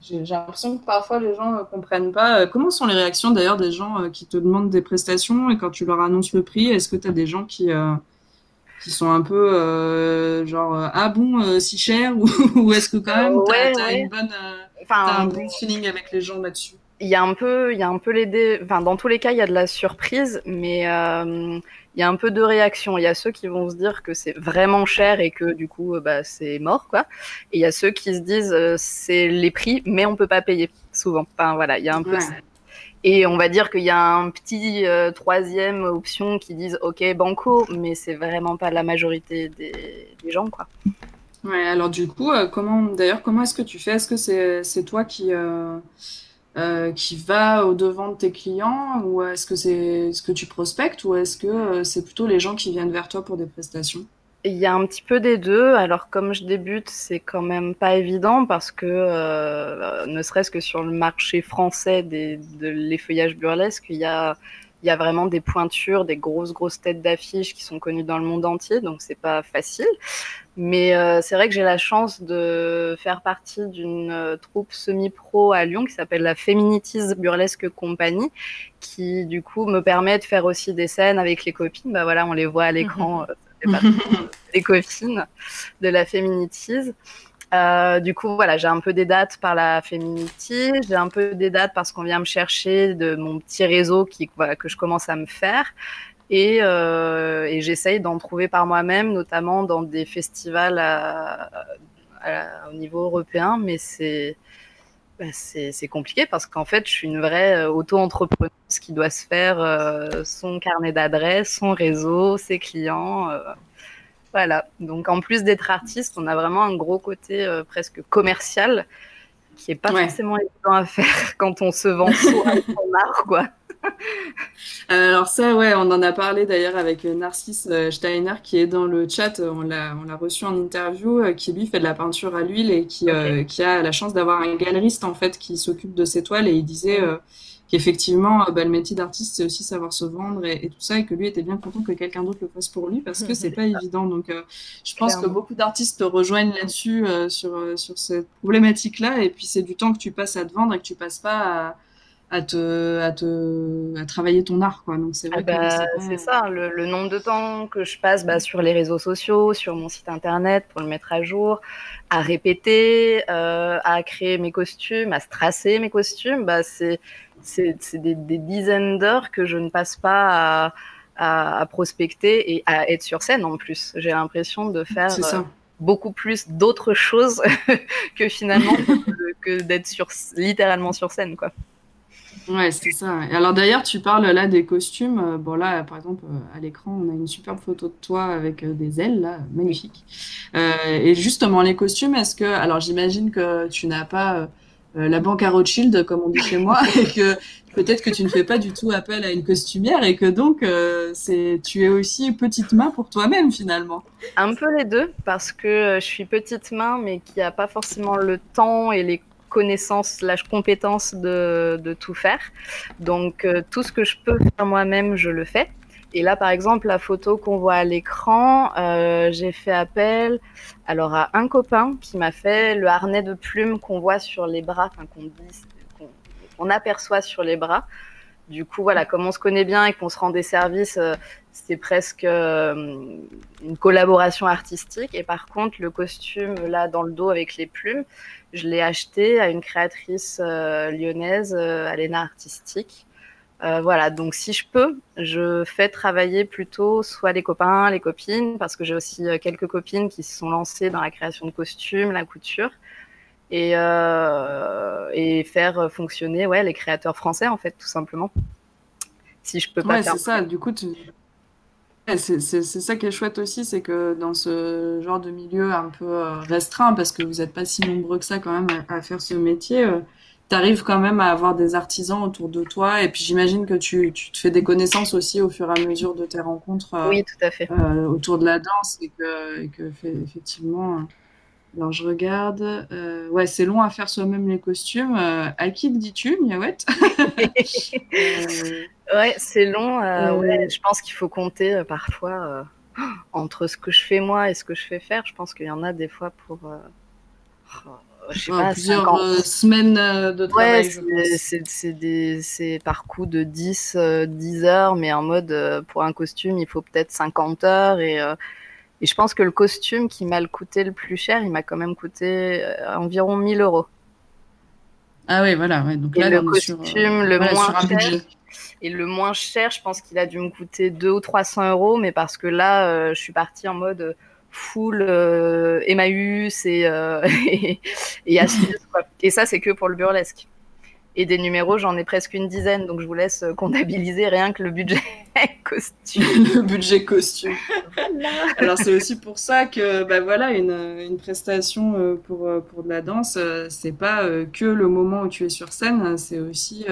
J'ai l'impression que parfois les gens ne comprennent pas. comment sont les réactions d'ailleurs des gens qui te demandent des prestations et quand tu leur annonces le prix, est-ce que tu as des gens qui, qui sont un peu genre ah bon si cher? Ou, est-ce que quand même tu as, une bonne, un bon feeling avec les gens là-dessus? Il y a un peu, il y a un peu les enfin dans tous les cas il y a de la surprise, mais euh, il y a un peu de réaction. Il y a ceux qui vont se dire que c'est vraiment cher et que du coup bah c'est mort quoi. Et il y a ceux qui se disent euh, c'est les prix, mais on peut pas payer souvent. Enfin voilà, il y a un peu. Et on va dire qu'il y a un petit euh, troisième option qui disent ok banco, mais c'est vraiment pas la majorité des, des gens quoi. Ouais, alors du coup, comment d'ailleurs comment est-ce que tu fais? Est-ce que c'est c'est toi qui euh, qui va au devant de tes clients ou est-ce que c'est ce que tu prospectes ou est-ce que euh, c'est plutôt les gens qui viennent vers toi pour des prestations? Il y a un petit peu des deux. Alors comme je débute, c'est quand même pas évident parce que euh, ne serait-ce que sur le marché français des, de l'effeuillage burlesque, il y a il y a vraiment des pointures, des grosses grosses têtes d'affiches qui sont connues dans le monde entier, donc c'est pas facile. Mais euh, c'est vrai que j'ai la chance de faire partie d'une euh, troupe semi-pro à Lyon qui s'appelle la Feminities Burlesque Company, qui du coup me permet de faire aussi des scènes avec les copines. Bah voilà, on les voit à l'écran, des mhm. euh, copines de la Feminities. Euh, du coup, voilà, j'ai un peu des dates par la Feminity, j'ai un peu des dates parce qu'on vient me chercher de mon petit réseau que je commence à me faire. Et, euh, et j'essaye d'en trouver par moi-même, notamment dans des festivals au niveau européen, mais c'est bah, c'est compliqué parce qu'en fait, je suis une vraie euh, auto-entrepreneuse qui doit se faire son carnet d'adresses, son réseau, ses clients. Euh, voilà. Donc, en plus d'être artiste, on a vraiment un gros côté presque commercial qui est pas forcément évident à faire quand on se vend soi son art, quoi. Alors ça, ouais, on en a parlé d'ailleurs avec Narcisse euh, Steiner qui est dans le chat. On l'a, reçu en interview, euh, qui lui fait de la peinture à l'huile et qui, euh, qui a la chance d'avoir un galeriste en fait qui s'occupe de ses toiles et il disait qu'effectivement, bah, le métier d'artiste c'est aussi savoir se vendre et, tout ça et que lui était bien content que quelqu'un d'autre le fasse pour lui parce que c'est pas évident. Donc, je pense que beaucoup d'artistes te rejoignent là-dessus sur sur cette problématique-là et puis c'est du temps que tu passes à te vendre et que tu passes pas à à te, à te à travailler ton art quoi donc c'est vrai ah bah, c'est ça le, nombre de temps que je passe bah, sur les réseaux sociaux sur mon site internet pour le mettre à jour à répéter euh, à créer mes costumes à stracer mes costumes bah c'est c'est des, des, dizaines d'heures que je ne passe pas à, à, prospecter et à être sur scène en plus j'ai l'impression de faire euh, beaucoup plus d'autres choses que finalement que d'être sur littéralement sur scène quoi Ouais, c'est ça. Et alors d'ailleurs, tu parles là des costumes. Euh, bon là, par exemple, euh, à l'écran, on a une superbe photo de toi avec des ailes là, magnifique. et justement, les costumes, est-ce que, alors j'imagine que tu n'as pas la banque à Rothschild comme on dit chez moi, et que peut-être que tu ne fais pas du tout appel à une costumière et que donc c'est, tu es aussi petite main pour toi-même finalement. Un peu les deux, parce que je suis petite main, mais qui a pas forcément le temps et les connaissance, la compétence de, de, tout faire. Donc euh, tout ce que je peux faire moi-même, je le fais. Et là, par exemple, la photo qu'on voit à l'écran, euh, j'ai fait appel alors à un copain qui m'a fait le harnais de plumes qu'on voit sur les bras, qu'on aperçoit sur les bras. Du coup, voilà, comme on se connaît bien et qu'on se rend des services, euh, c'est presque une collaboration artistique. Et par contre, le costume là dans le dos avec les plumes, je l'ai acheté à une créatrice euh, lyonnaise, euh, Alena Artistique. Euh, voilà, donc si je peux, je fais travailler plutôt soit les copains, les copines, parce que j'ai aussi quelques copines qui se sont lancées dans la création de costumes, la couture, et, et faire fonctionner ouais, les créateurs français, en fait, tout simplement. Si je peux pas ouais, c'est ça, du coup, tu, c'est ça qui est chouette aussi, c'est que dans ce genre de milieu un peu euh, restreint, parce que vous n'êtes pas si nombreux que ça quand même à, faire ce métier, euh, tu arrives quand même à avoir des artisans autour de toi. Et puis j'imagine que tu, tu, te fais des connaissances aussi au fur et à mesure de tes rencontres euh, oui, tout à fait. autour de la danse et que, et que effectivement alors je regarde. Euh, ouais, c'est long à faire soi-même les costumes. Euh, à qui le dis-tu, Miaouette? Euh, Ouais, c'est long. Ouais, je pense qu'il faut compter parfois entre ce que je fais moi et ce que je fais faire. Je pense qu'il y en a des fois pour. Oh, je sais pas, plusieurs semaines de travail. Ouais, c'est par coup de 10, 10 heures, mais en mode pour un costume, il faut peut-être 50 heures et et je pense que le costume qui m'a coûté le plus cher, il m'a quand même coûté euh, environ 1000 euros. Ah oui, voilà. Donc là, le costume, euh, le moins cher. Et le moins cher, je pense qu'il a dû me coûter 200 ou 300 euros, mais parce que là, euh, je suis partie en mode full Emmaüs et, et, et. Et ça, c'est que pour le burlesque. Et des numéros, j'en ai presque une dizaine, donc je vous laisse euh, comptabiliser rien que le budget costume. le budget costume. Alors c'est aussi pour ça que bah voilà une, une prestation euh, pour euh, pour de la danse, c'est pas que le moment où tu es sur scène, c'est aussi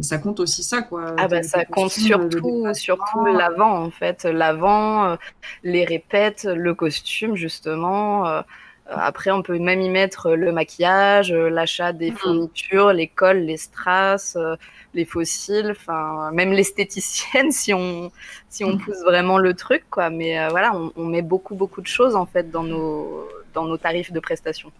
ça compte aussi ça quoi. Ah bah ça compte surtout surtout l'avant en fait, l'avant, les répètes, le costume justement. Euh, après, on peut même y mettre le maquillage, euh, l'achat des mmh. fournitures, les cols, les strass, euh, les fossiles, enfin même l'esthéticienne si on si on mmh. pousse vraiment le truc quoi. Mais voilà, on, met beaucoup beaucoup de choses en fait dans nos dans nos tarifs de prestation.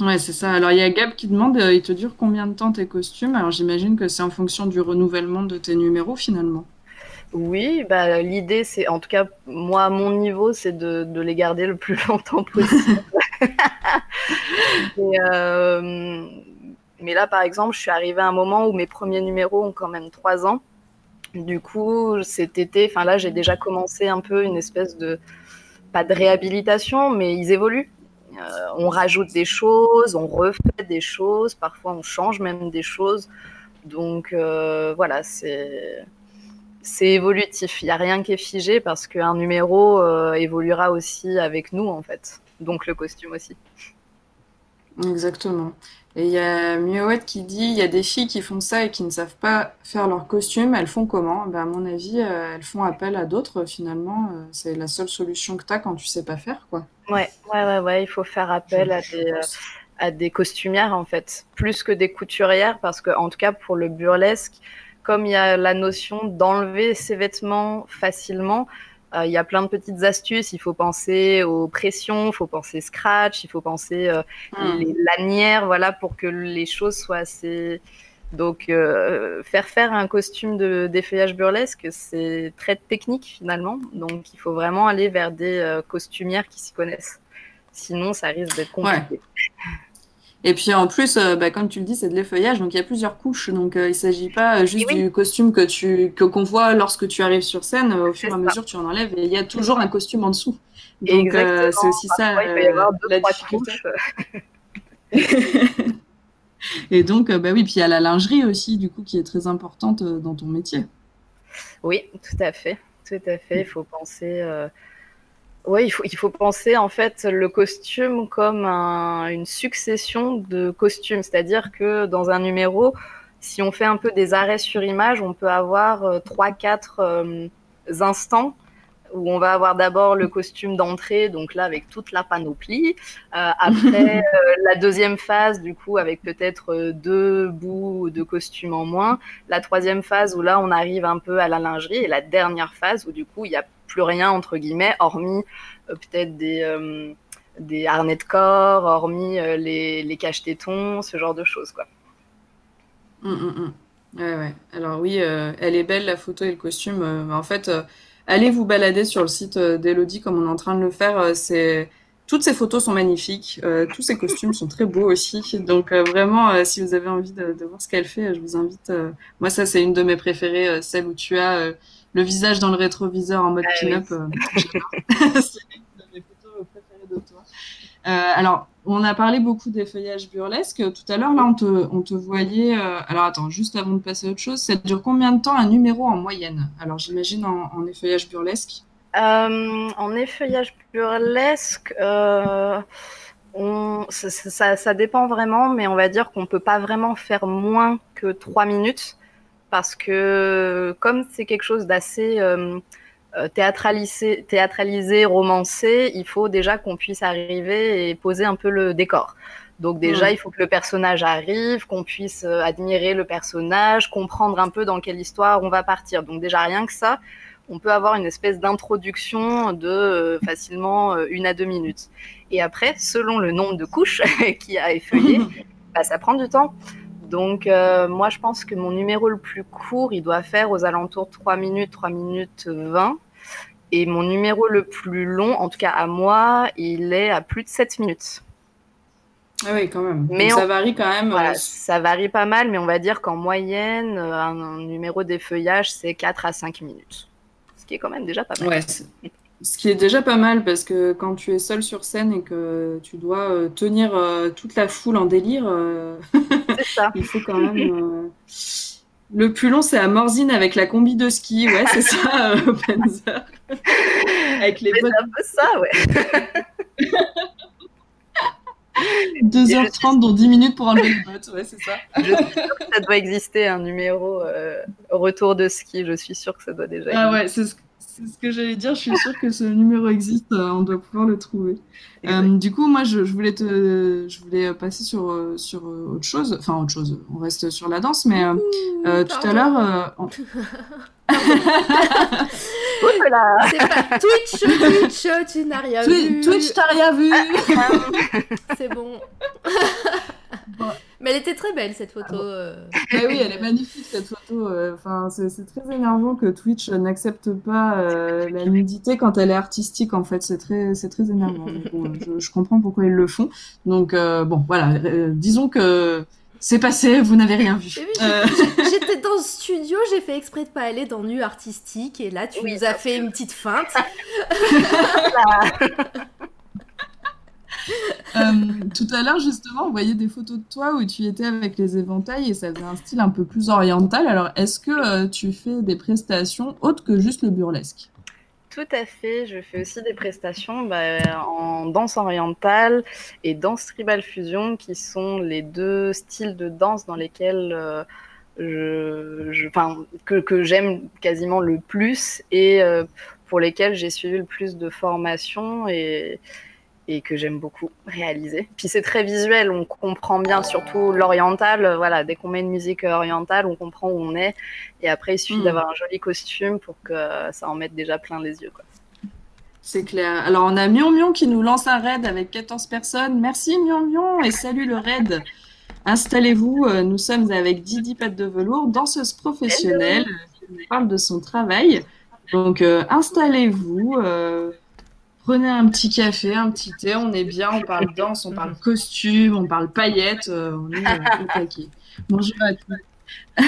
Ouais, c'est ça. Alors il y a Gab qui demande, il te dure combien de temps tes costumes? Alors j'imagine que c'est en fonction du renouvellement de tes numéros finalement. Oui, bah, l'idée, c'est, en tout cas, moi, à mon niveau, c'est de, de les garder le plus longtemps possible. Euh, mais là, par exemple, je suis arrivée à un moment où mes premiers numéros ont quand même trois ans. Du coup, cet été, enfin là, j'ai déjà commencé un peu une espèce de, pas de réhabilitation, mais ils évoluent. Euh, on rajoute des choses, on refait des choses, parfois on change même des choses. Donc euh, voilà, c'est c'est évolutif. Il n'y a rien qui est figé parce qu'un numéro euh, évoluera aussi avec nous, en fait. Donc le costume aussi. Exactement. Et il y a Muowet qui dit, il y a des filles qui font ça et qui ne savent pas faire leur costume, elles font comment? Ben, à mon avis, euh, elles font appel à d'autres, finalement. euh, c'est la seule solution que tu as quand tu sais pas faire, quoi. Ouais, ouais, ouais, ouais, il faut faire appel à des, à des costumières en fait, plus que des couturières, parce que en tout cas pour le burlesque, comme il y a la notion d'enlever ses vêtements facilement, euh, il y a plein de petites astuces. Il faut penser aux pressions, il faut penser scratch, il faut penser euh, Hmm. les lanières, voilà, pour que les choses soient assez. Donc euh, faire faire un costume de d'effeuillage burlesque, c'est très technique finalement. Donc il faut vraiment aller vers des euh, costumières qui s'y connaissent. Sinon, ça risque d'être Ouais. Et puis en plus, euh, bah, comme tu le dis, c'est de l'effeuillage, donc il y a plusieurs couches. Donc euh, il s'agit pas euh, juste oui, du costume que tu qu'on voit lorsque tu arrives sur scène. au fur et à mesure, tu en enlèves et il y a toujours un costume en dessous. Donc euh, c'est aussi ça il peut y avoir deux, la difficulté. Et donc, bah oui, puis il y a la lingerie aussi, du coup, qui est très importante dans ton métier. Oui, tout à fait. Tout à fait. Il faut penser. Oui, il faut, penser en fait le costume comme un- une succession de costumes. C'est-à-dire que dans un numéro, si on fait un peu des arrêts sur image, on peut avoir euh, trois, quatre euh, instants où on va avoir d'abord le costume d'entrée, donc là avec toute la panoplie. Euh, après, euh, la deuxième phase, du coup, avec peut-être euh, deux bouts de costume en moins. La troisième phase où là, on arrive un peu à la lingerie. Et la dernière phase où du coup, il n'y a plus rien, entre guillemets, hormis euh, peut-être des, des harnais de corps, hormis les, les caches-tétons, ce genre de choses, quoi. Hum, hum, hum. Ouais, ouais. Alors oui, elle est belle, la photo et le costume. en fait, allez vous balader sur le site euh, d'Elodie comme on est en train de le faire. euh, c'est... Toutes ces photos sont magnifiques. euh, tous ces costumes sont très beaux aussi. Donc euh, vraiment, euh, si vous avez envie de, de voir ce qu'elle fait, je vous invite. euh, Moi, ça, c'est une de mes préférées, celle où tu as le visage dans le rétroviseur en mode Ah pin-up. C'est une de mes photos préférées de toi. Alors, on a parlé beaucoup d'effeuillage burlesque. Tout à l'heure, là, on te, voyait. euh, Alors, attends, juste avant de passer à autre chose, ça dure combien de temps un numéro en moyenne? Alors, j'imagine en, effeuillage burlesque. Euh, en effeuillage burlesque, euh, on, ça, dépend vraiment, mais on va dire qu'on peut pas vraiment faire moins que trois minutes parce que comme c'est quelque chose d'assez euh, euh, théâtralisé, théâtralisé, romancé, il faut déjà qu'on puisse arriver et poser un peu le décor. Donc déjà, Mm. il faut que le personnage arrive, qu'on puisse euh, admirer le personnage, comprendre un peu dans quelle histoire on va partir. Donc déjà, rien que ça, on peut avoir une espèce d'introduction de euh, facilement euh, une à deux minutes. Et après, selon le nombre de couches qu'il y a à effeuiller, bah, ça prend du temps. Donc euh, moi, je pense que mon numéro le plus court, il doit faire aux alentours de 3 minutes, 3 minutes 20. Et mon numéro le plus long, en tout cas à moi, il est à plus de 7 minutes. Ah oui, quand même. Mais Donc, ça varie quand même. Voilà, euh, ça varie pas mal, mais on va dire qu'en moyenne, euh, un, un numéro d'effeuillage, c'est 4 à 5 minutes. Ce qui est quand même déjà pas mal. Ouais, ce qui est déjà pas mal parce que quand tu es seul sur scène et que tu dois tenir toute la foule en délire, ça. il faut quand même. euh, Le plus long, c'est à Morzine avec la combi de ski. Ouais, c'est ça, euh, Panzer. Avec les bottes C'est un peu ça, ouais. 2h30 dont 10 minutes pour enlever les bottes. Ouais, c'est ça. Je suis sûre que ça doit exister un numéro euh, retour de ski. Je suis sûre que ça doit déjà Ah exister. ouais, c'est ce, c'est ce que j'allais dire. Je suis sûre que ce numéro existe. euh, On doit pouvoir le trouver. Euh, du coup, moi, je, je voulais te, je voulais passer sur, euh, sur euh, autre chose. Enfin, autre chose. On reste sur la danse, mais euh, euh, tout à l'heure, euh, on-. C'est pas Twitch, Twitch, tu n'as rien vu. Twitch, t'as rien vu. C'est bon. Bon. Mais elle était très belle cette photo. euh. Ah oui, elle est magnifique cette photo. euh, Enfin, c'est c'est très énervant que Twitch n'accepte pas euh, la nudité quand elle est artistique. En fait, c'est très, c'est très énervant. Donc, bon, je, je comprends pourquoi ils le font. Donc euh, bon, voilà. euh, disons que c'est passé. Vous n'avez rien vu. Euh, J'étais dans le studio, j'ai fait exprès de pas aller dans nu artistique et là tu Oui, nous as fait une petite feinte. Euh, tout à l'heure, justement, on voyait des photos de toi où tu étais avec les éventails et ça faisait un style un peu plus oriental. Alors, est-ce que euh, tu fais des prestations autres que juste le burlesque? Tout à fait. Je fais aussi des prestations bah, en danse orientale et danse tribal fusion, qui sont les deux styles de danse dans lesquels euh, que, j'aime quasiment le plus et euh, pour lesquels j'ai suivi le plus de formation et, et que j'aime beaucoup réaliser. Puis c'est très visuel, on comprend bien, surtout l'oriental. Voilà, dès qu'on met une musique orientale, on comprend où on est. Et après, il suffit hmm. d'avoir un joli costume pour que ça en mette déjà plein les yeux. C'est clair. Alors, on a Mion Mion qui nous lance un raid avec 14 personnes. Merci Mion Mion et salut le raid. Installez-vous, euh, nous sommes avec Didi Pat de Velours, danseuse professionnelle, qui nous parle de son travail. Donc, euh, installez-vous. Euh, prenez un petit café, un petit thé, on est bien, on parle danse, on parle costume, on parle paillettes, euh, on est euh, Bonjour à tous.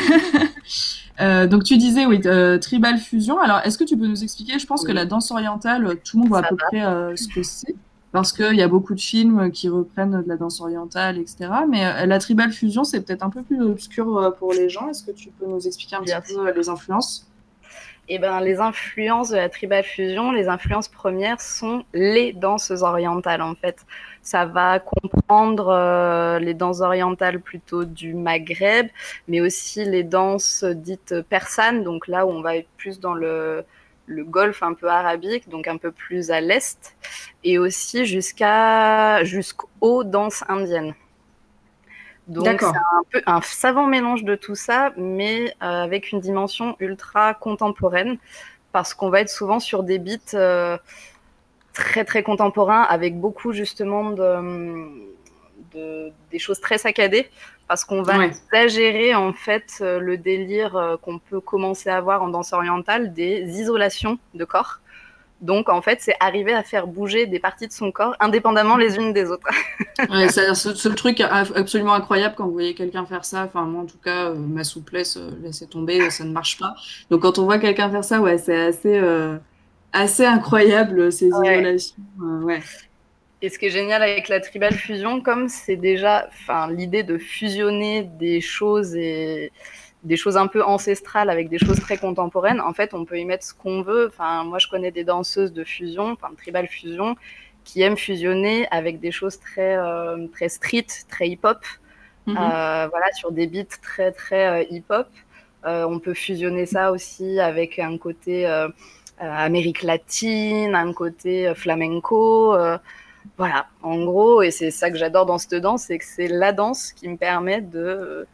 Euh, donc tu disais oui tribal fusion. Alors est-ce que tu peux nous expliquer? Je pense que la danse orientale, tout le monde voit à peu près ce que c'est parce qu'il y a beaucoup de films qui reprennent de la danse orientale, etc. Mais la tribal fusion, c'est peut-être un peu plus obscur pour les gens. Est-ce que tu peux nous expliquer un petit peu les influences? Eh ben, les influences de la tribal fusion, les influences premières sont les danses orientales en fait. Ça va comprendre euh, les danses orientales plutôt du Maghreb, mais aussi les danses dites persanes, donc là où on va être plus dans le, le golfe un peu arabique, donc un peu plus à l'est, et aussi jusqu'à jusqu'aux danses indiennes. Donc c'est un peu un savant mélange de tout ça, mais euh, avec une dimension ultra contemporaine, parce qu'on va être souvent sur des beats euh, très très contemporains, avec beaucoup justement de, des choses très saccadées, parce qu'on va exagérer en fait euh, le délire qu'on peut commencer à avoir en danse orientale des isolations de corps. Donc, en fait, c'est arriver à faire bouger des parties de son corps indépendamment les unes des autres. ouais, c'est le truc absolument incroyable quand vous voyez quelqu'un faire ça. Enfin, moi, en tout cas, euh, ma souplesse, euh, laissez tomber, ça ne marche pas. Donc, quand on voit quelqu'un faire ça, ouais, c'est assez, euh, assez incroyable, ces isolations. ouais. Et ce qui est génial avec la tribal fusion, comme c'est déjà l'idée de fusionner des choses et des choses un peu ancestrales avec des choses très contemporaines, en fait, on peut y mettre ce qu'on veut. Enfin, moi, je connais des danseuses de fusion, enfin, de tribal fusion, qui aiment fusionner avec des choses très, euh, très street, très hip-hop. Mhm. Euh, voilà, sur des beats très, très euh, hip-hop. on peut fusionner ça aussi avec un côté Amérique latine, un côté flamenco. voilà, en gros, et c'est ça que j'adore dans cette danse, c'est que c'est la danse qui me permet de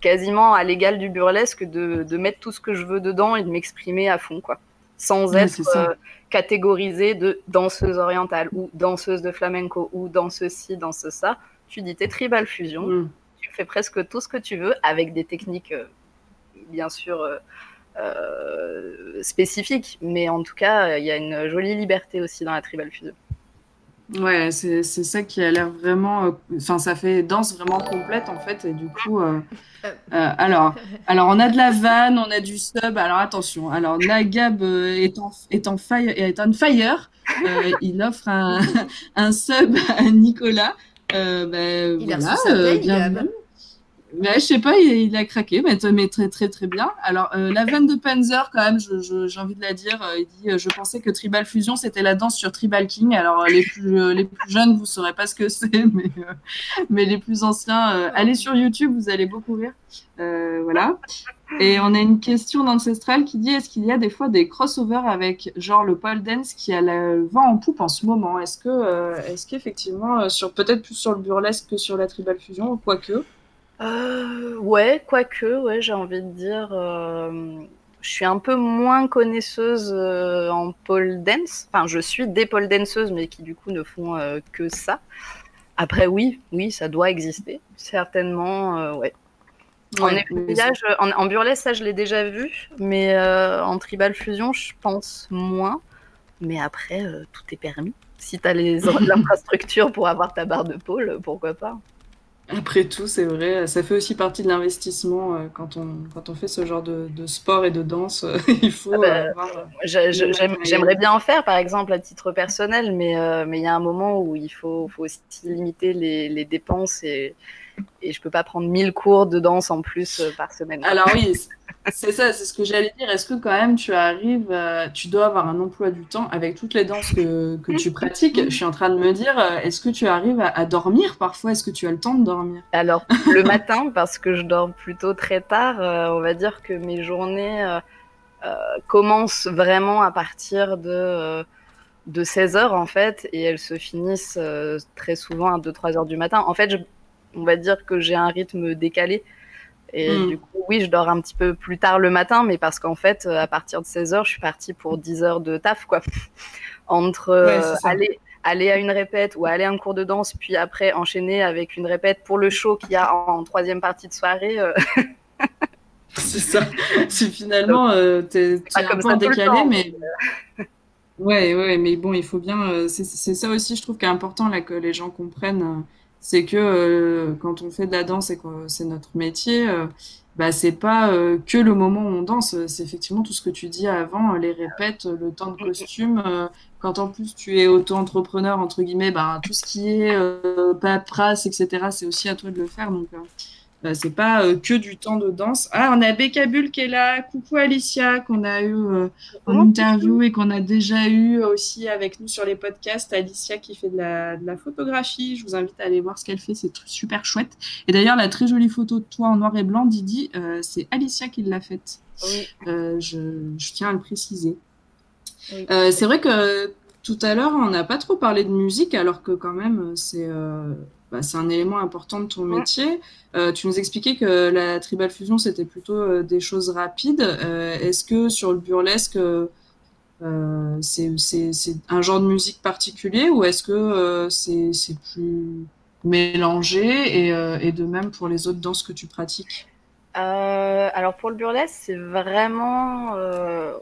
quasiment à l'égal du burlesque de, de, mettre tout ce que je veux dedans et de m'exprimer à fond, quoi. Sans être euh, catégorisée de danseuse orientale ou danseuse de flamenco ou danseuse ci, danseuse ça. Tu dis t'es tribal fusion, mm. tu fais presque tout ce que tu veux avec des techniques, euh, bien sûr, euh, spécifiques, mais en tout cas, il y a une jolie liberté aussi dans la tribal fusion. Ouais, c'est ça qui a l'air vraiment. Euh, enfin, ça fait danse vraiment complète en fait. Et du coup, euh, euh, alors, alors, on a de la vanne, on a du sub. Alors attention. Alors, Nagab est en est en fire, est on fire. il offre un, un sub à Nicolas. Ben, il voilà, a bienvenue. Mais je sais pas, il, a craqué, mais, très très très bien. Alors euh, la vanne de Panzer, quand même, j'ai envie de la dire. Euh, il dit, euh, je pensais que Tribal Fusion c'était la danse sur Tribal King. Alors les plus les plus jeunes, vous saurez pas ce que c'est, mais mais les plus anciens, allez sur YouTube, vous allez beaucoup rire. voilà. Et on a une question d'Ancestral qui dit est-ce qu'il y a des fois des crossovers avec genre le pole dance qui a le vent en poupe en ce moment? Est-ce que est-ce qu'effectivement sur peut-être plus sur le burlesque que sur la Tribal Fusion, quoique euh, ouais, quoique, ouais, j'ai envie de dire. Euh, je suis un peu moins connaisseuse euh, en pole dance. Enfin, je suis des pole danseuses, mais qui du coup ne font euh, que ça. Après, oui, oui, ça doit exister. Certainement, ouais. En, en, en, burlesque, ça je l'ai déjà vu, mais en tribal fusion, je pense moins. Mais après, tout est permis. Si tu as les infrastructures pour avoir ta barre de pôle, pourquoi pas après tout, c'est vrai, ça fait aussi partie de l'investissement euh, quand, on, quand on fait ce genre de, de sport et de danse. il faut ah bah, avoir. J'aimerais bien en faire, par exemple, à titre personnel, mais euh, mais il y a un moment où il faut, faut aussi limiter les, les dépenses et, et je peux pas prendre 1000 cours de danse en plus par semaine. Alors oui, c'est ça, c'est ce que j'allais dire. Est-ce que quand même tu arrives, tu dois avoir un emploi du temps avec toutes les danses que, que tu pratiques? Je suis en train de me dire, est-ce que tu arrives à, dormir parfois? Est-ce que tu as le temps de dormir? Alors le matin, parce que je dors plutôt très tard, on va dire que mes journées euh, commencent vraiment à partir de, euh, de 16 heures en fait et elles se finissent euh, très souvent à 2-3 heures du matin. En fait, on va dire que j'ai un rythme décalé. Et hmm. du coup, oui, je dors un petit peu plus tard le matin, mais parce qu'en fait, à partir de 16 heures, je suis partie pour 10 heures de taf, quoi. Entre aller, aller à une répète ou aller à un cours de danse, puis après enchaîner avec une répète pour le show qu'il y a en, troisième partie de soirée. c'est ça. C'est finalement, euh, t'es un peu décalé, mais. Ouais, ouais, mais bon, il faut bien. Euh, c'est ça aussi, je trouve, qui est important là que les gens comprennent. Euh, c'est que euh, quand on fait de la danse et que c'est notre métier, bah c'est pas que le moment où on danse. C'est effectivement tout ce que tu dis avant, les répètes, le temps de costume. quand en plus tu es auto-entrepreneur entre guillemets, bah tout ce qui est paperasse, etc. C'est aussi à toi de le faire. Donc euh, c'est pas euh, que du temps de danse. Ah, on a Bull qui est là. Coucou Alicia, qu'on a eu euh, en interview et qu'on a déjà eu aussi avec nous sur les podcasts. Alicia qui fait de la, de la photographie. Je vous invite à aller voir ce qu'elle fait. C'est super chouette. Et d'ailleurs, la très jolie photo de toi en noir et blanc, Didi, c'est Alicia qui l'a faite. je, je, tiens à le préciser. c'est vrai que tout à l'heure, on n'a pas trop parlé de musique, alors que quand même, c'est bah, c'est un élément important de ton métier. Euh, tu nous expliquais que la tribal fusion, c'était plutôt euh, des choses rapides. Euh, est-ce que sur le burlesque, c'est un genre de musique particulier ou est-ce que c'est plus mélangé et, et, de même pour les autres danses que tu pratiques? Alors pour le burlesque, c'est vraiment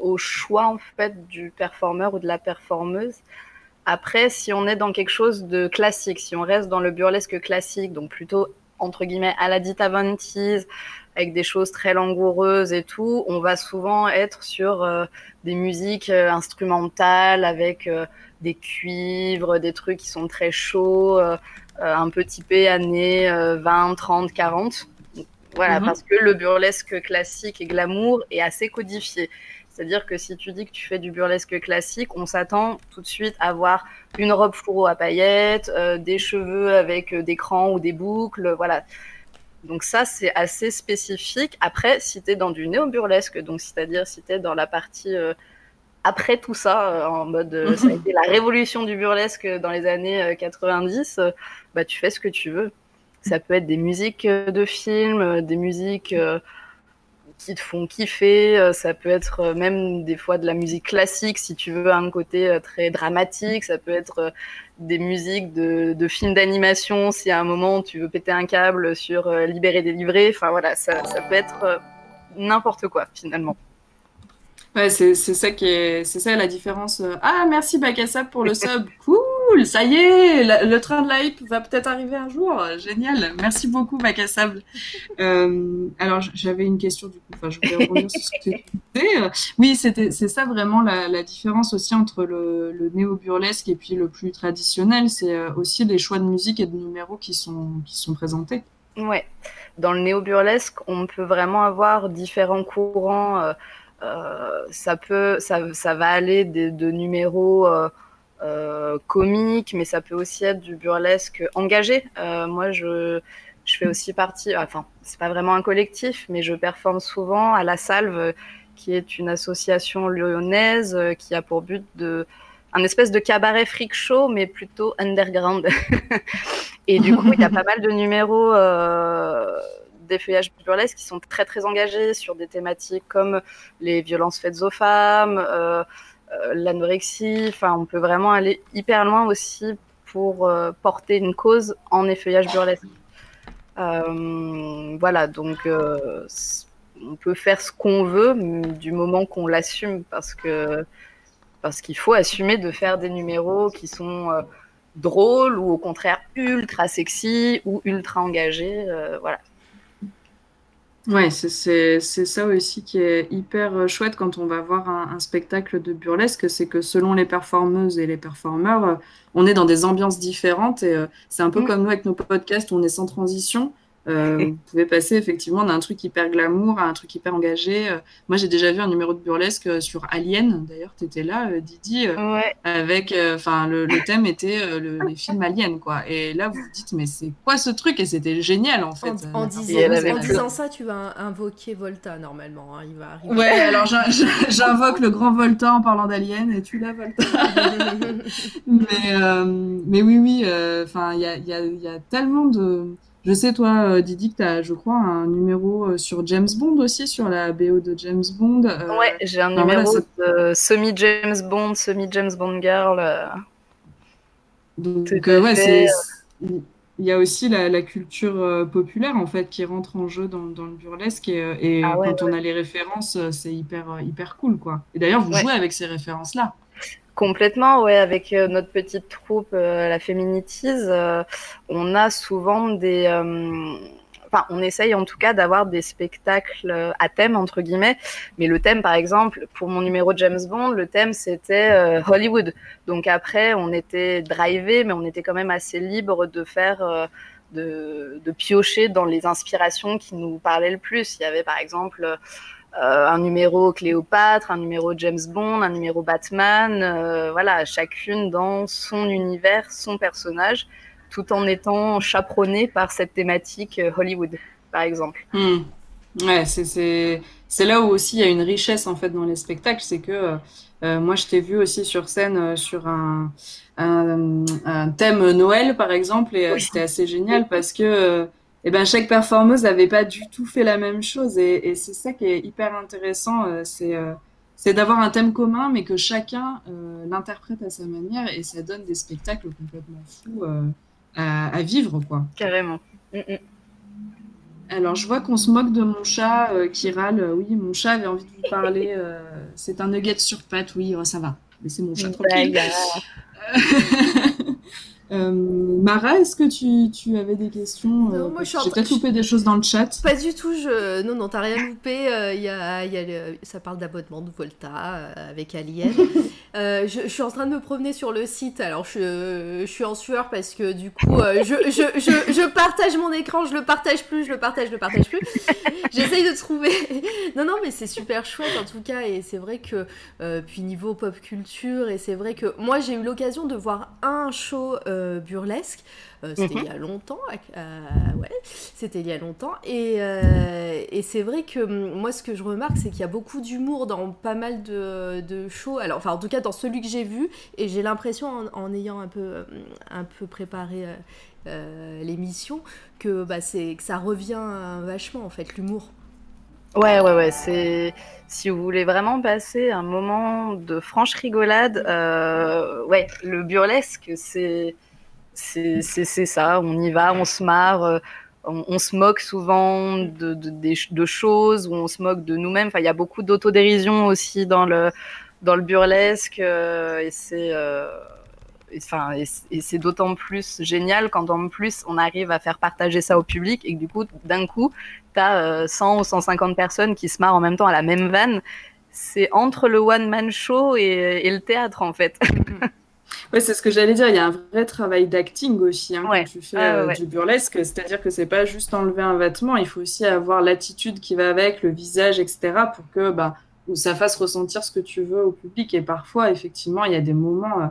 au choix en fait du performeur ou de la performeuse. Après, si on est dans quelque chose de classique, si on reste dans le burlesque classique, donc plutôt entre guillemets à la Dita Vantis, avec des choses très langoureuses et tout, on va souvent être sur euh, des musiques euh, instrumentales avec euh, des cuivres, des trucs qui sont très chauds, un peu typés années 20, 30, 40. Voilà, mhm. parce que le burlesque classique et glamour est assez codifié. C'est-à-dire que si tu dis que tu fais du burlesque classique, on s'attend tout de suite à voir une robe fourreau à paillettes, euh, des cheveux avec euh, des crans ou des boucles, voilà. Donc ça, c'est assez spécifique. Après, si tu es dans du néo-burlesque, donc c'est-à-dire si tu es dans la partie euh, après tout ça, en mode ça a été la révolution du burlesque dans les années 90, bah tu fais ce que tu veux. Ça peut être des musiques de films, des musiques qui te font kiffer. Euh, ça peut être euh, même des fois de la musique classique si tu veux un côté euh, très dramatique. Ça peut être des musiques de, de films d'animation si à un moment tu veux péter un câble sur Libérer, délivrer. Enfin voilà, ça, ça peut être n'importe quoi finalement. Ouais, c'est ça qui est, c'est ça la différence. Ah, merci Bakassab pour le sub. Cool, ça y est, le train de la hype va peut-être arriver un jour. Génial. Merci beaucoup Bakassab. Euh, alors j'avais une question du coup. Enfin, je voulais revenir sur ce que tu disais. Oui, c'était, c'est ça vraiment la, la, différence aussi entre le, le néo-burlesque et puis le plus traditionnel. C'est euh, aussi les choix de musique et de numéros qui sont, qui sont présentés. Ouais. Dans le néo-burlesque, on peut vraiment avoir différents courants. Euh, euh, ça peut, ça, ça, va aller de, de numéros euh, euh, comiques, mais ça peut aussi être du burlesque engagé. moi, je, je fais aussi partie, enfin, c'est pas vraiment un collectif, mais je performe souvent à la Salve, qui est une association lyonnaise qui a pour but de un espèce de cabaret freak show, mais plutôt underground. et du coup, il y a pas mal de numéros euh, des feuillages burlesques qui sont très très engagés sur des thématiques comme les violences faites aux femmes, euh, euh, l'anorexie. Enfin, on peut vraiment aller hyper loin aussi pour euh, porter une cause en effeuillage burlesque. voilà, donc on peut faire ce qu'on veut du moment qu'on l'assume parce que parce qu'il faut assumer de faire des numéros qui sont drôles ou au contraire ultra sexy ou ultra engagés. voilà. Ouais, c'est ça aussi qui est hyper euh, chouette quand on va voir un, spectacle de burlesque, c'est que selon les performeuses et les performeurs, euh, on est dans des ambiances différentes et euh, c'est un peu mm. comme nous avec nos podcasts, on est sans transition. Euh, vous pouvez passer effectivement d'un truc hyper glamour à un truc hyper engagé. Euh, moi, j'ai déjà vu un numéro de burlesque euh, sur Alien. D'ailleurs, tu étais là, Didi, avec, enfin, le, thème était les films Alien, quoi. Et là, vous vous dites, mais c'est quoi ce truc? Et c'était génial, en fait. En, disant, ça, tu vas invoquer Volta normalement. Hein. Il va arriver. Ouais, alors j'invoque le grand Volta en parlant d'Alien, et tu l'as, Volta? mais, mais oui, oui. Enfin, il y a, y, a, y a tellement de je sais, toi, euh, Didi, que tu as, je crois, un numéro euh, sur James Bond aussi, sur la BO de James Bond. Euh, ouais, j'ai un numéro de semi-James Bond, semi-James Bond Girl. Donc, ouais, c'est. Il y a aussi la, culture populaire en fait qui rentre en jeu dans, le burlesque et, ah quand on a les références, c'est hyper hyper cool quoi. Et d'ailleurs, vous jouez avec ces références là. Complètement, ouais. Avec euh, notre petite troupe, euh, la Féminitise, euh, on a souvent des. Enfin, on essaye en tout cas d'avoir des spectacles à thème, entre guillemets. Mais le thème, par exemple, pour mon numéro de James Bond, le thème c'était Hollywood. Donc après, on était drivé, mais on était quand même assez libre de faire. De, piocher dans les inspirations qui nous parlaient le plus. Il y avait par exemple euh, un numéro Cléopâtre, un numéro James Bond, un numéro Batman, euh, voilà, chacune dans son univers, son personnage, tout en étant chaperonné par cette thématique euh, Hollywood, par exemple. Hmm. Ouais, c'est là où aussi il y a une richesse en fait dans les spectacles, c'est que moi je t'ai vu aussi sur scène sur un, un, thème Noël par exemple et c'était assez génial parce que et ben chaque performeuse n'avait pas du tout fait la même chose et, c'est ça qui est hyper intéressant euh, c'est euh, c'est d'avoir un thème commun mais que chacun euh, l'interprète à sa manière et ça donne des spectacles complètement fous à, vivre quoi. Carrément. Mm, mm. alors je vois qu'on se moque de mon chat qui râle. Oui mon chat avait envie de vous parler c'est un nugget sur patte oui oh, ça va. C'est mon chat tranquille Euh, Mara, est-ce que tu, tu, avais des questions Non, euh, moi je suis J'ai peut-être loupé des choses dans le chat. Pas du tout, je... non, non, t'as rien loupé. Euh, y a, y a Ça parle d'abonnement de Volta avec Alien. je, je, suis en train de me promener sur le site, alors je, je suis en sueur parce que du coup, je, je, je, partage mon écran, je le partage plus, je le partage, je le partage plus. J'essaye de trouver. non, non, mais c'est super chouette en tout cas, et c'est vrai que, puis niveau pop culture, et c'est vrai que moi j'ai eu l'occasion de voir un show. Euh, burlesque. Euh, c'était il y a longtemps. Euh, ouais, c'était il y a longtemps. Et, et c'est vrai que hum, moi, ce que je remarque, c'est qu'il y a beaucoup d'humour dans pas mal de, de, shows. Alors, enfin, en tout cas, dans celui que j'ai vu, et j'ai l'impression, en, ayant un peu, un peu préparé l'émission, que, bah, que ça revient vachement, en fait, l'humour. Ouais, ouais, ouais. C'est si vous voulez vraiment passer un moment de franche rigolade, ouais, le burlesque, c'est c'est ça, on y va, on se marre, euh, on, se moque souvent de, choses, ou on se moque de nous-mêmes. Enfin, il y a beaucoup d'autodérision aussi dans le, dans le burlesque, euh, et c'est euh, enfin, et, c'est d'autant plus génial quand en plus on arrive à faire partager ça au public et que du coup, d'un coup, tu as 100 ou 150 personnes qui se marrent en même temps à la même vanne. C'est entre le one-man show et, et, le théâtre en fait. Ouais, c'est ce que j'allais dire. Il y a un vrai travail d'acting aussi hein, quand tu fais ah, euh, du burlesque. C'est-à-dire que c'est pas juste enlever un vêtement. Il faut aussi avoir l'attitude qui va avec, le visage, etc. pour que bah, ça fasse ressentir ce que tu veux au public. Et parfois, effectivement, il y a des moments. Euh,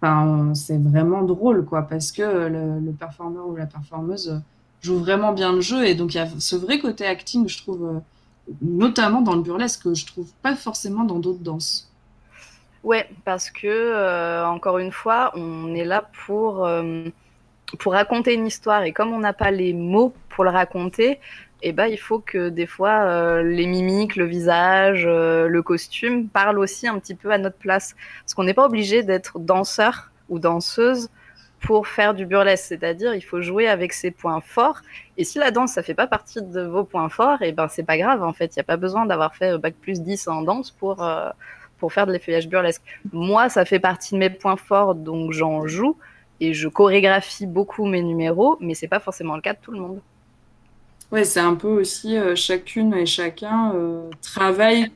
enfin, c'est vraiment drôle, quoi, parce que le, le, performeur ou la performeuse joue vraiment bien le jeu. Et donc, il y a ce vrai côté acting, je trouve, euh, notamment dans le burlesque, que je trouve pas forcément dans d'autres danses. Ouais, parce que, euh, encore une fois, on est là pour, euh, pour raconter une histoire. Et comme on n'a pas les mots pour le raconter, eh ben, il faut que des fois, euh, les mimiques, le visage, le costume parlent aussi un petit peu à notre place. Parce qu'on n'est pas obligé d'être danseur ou danseuse pour faire du burlesque. C'est-à-dire, il faut jouer avec ses points forts. Et si la danse, ça fait pas partie de vos points forts, eh ben, c'est pas grave, en fait. Il n'y a pas besoin d'avoir fait bac plus 10 en danse pour pour faire de l'effeuillage burlesque. Moi, ça fait partie de mes points forts, donc j'en joue et je chorégraphie beaucoup mes numéros, mais c'est pas forcément le cas de tout le monde. Ouais, c'est un peu aussi euh, chacune et chacun euh, travaille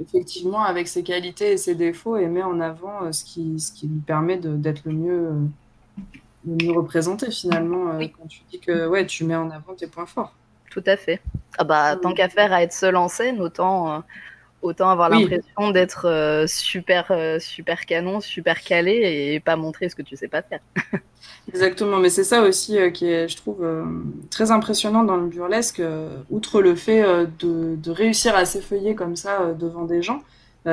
effectivement avec ses qualités et ses défauts et met en avant euh, ce, qui, ce qui lui permet d'être le mieux le mieux représenté finalement Oui. quand tu dis que ouais, tu mets en avant tes points forts. Tout à fait. Ah bah, tant qu'à faire à être seul en scène, autant, autant avoir Oui. l'impression d'être euh, super, euh, super canon, super calé et pas montrer ce que tu sais pas faire. Exactement, mais c'est ça aussi euh, qui est, je trouve, très impressionnant dans le burlesque, outre le fait de, de réussir à s'effeuiller comme ça devant des gens,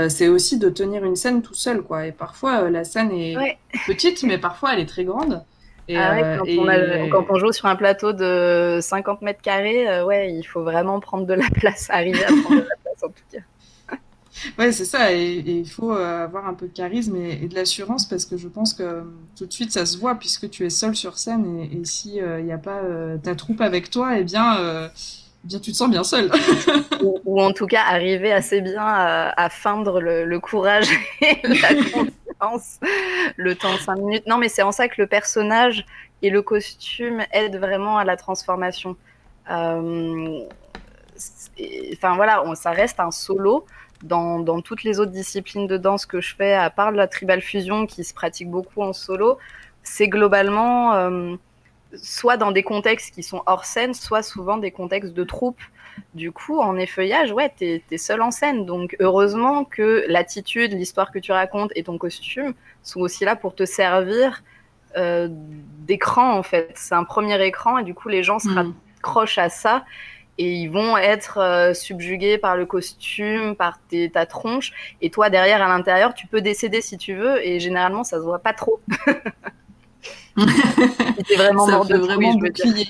c'est aussi de tenir une scène tout seul, quoi. Et parfois, la scène est Ouais. petite, mais parfois elle est très grande. Et, Ah ouais, quand, et- on a- quand on joue sur un plateau de 50 mètres carrés, ouais, il faut vraiment prendre de la place, arriver à prendre de la place en tout cas. Ouais, c'est ça, et il faut euh, avoir un peu de charisme et, de l'assurance parce que je pense que euh, tout de suite ça se voit puisque tu es seul sur scène et, et si il n'y a pas euh, ta troupe avec toi, eh bien, euh, eh bien tu te sens bien seul. ou, en tout cas arriver assez bien à, feindre le, courage et la confiance le temps de 5 minutes. Non, mais c'est en ça que le personnage et le costume aident vraiment à la transformation. Euh, Enfin voilà, ça reste un solo. Dans, dans toutes les autres disciplines de danse que je fais, à part la tribal fusion qui se pratique beaucoup en solo, c'est globalement euh, soit dans des contextes qui sont hors scène, soit souvent des contextes de troupe. Du coup, en effeuillage, ouais, t'es es seul en scène. Donc, heureusement que l'attitude, l'histoire que tu racontes et ton costume sont aussi là pour te servir euh, d'écran, en fait. C'est un premier écran et du coup, les gens se Mm. raccrochent à ça et ils vont être euh, subjugués par le costume, par tes- ta tronche. Et toi, derrière, à l'intérieur, tu peux décéder si tu veux et généralement, ça se voit pas trop. T'es vraiment Ça mort de vraiment bouclier.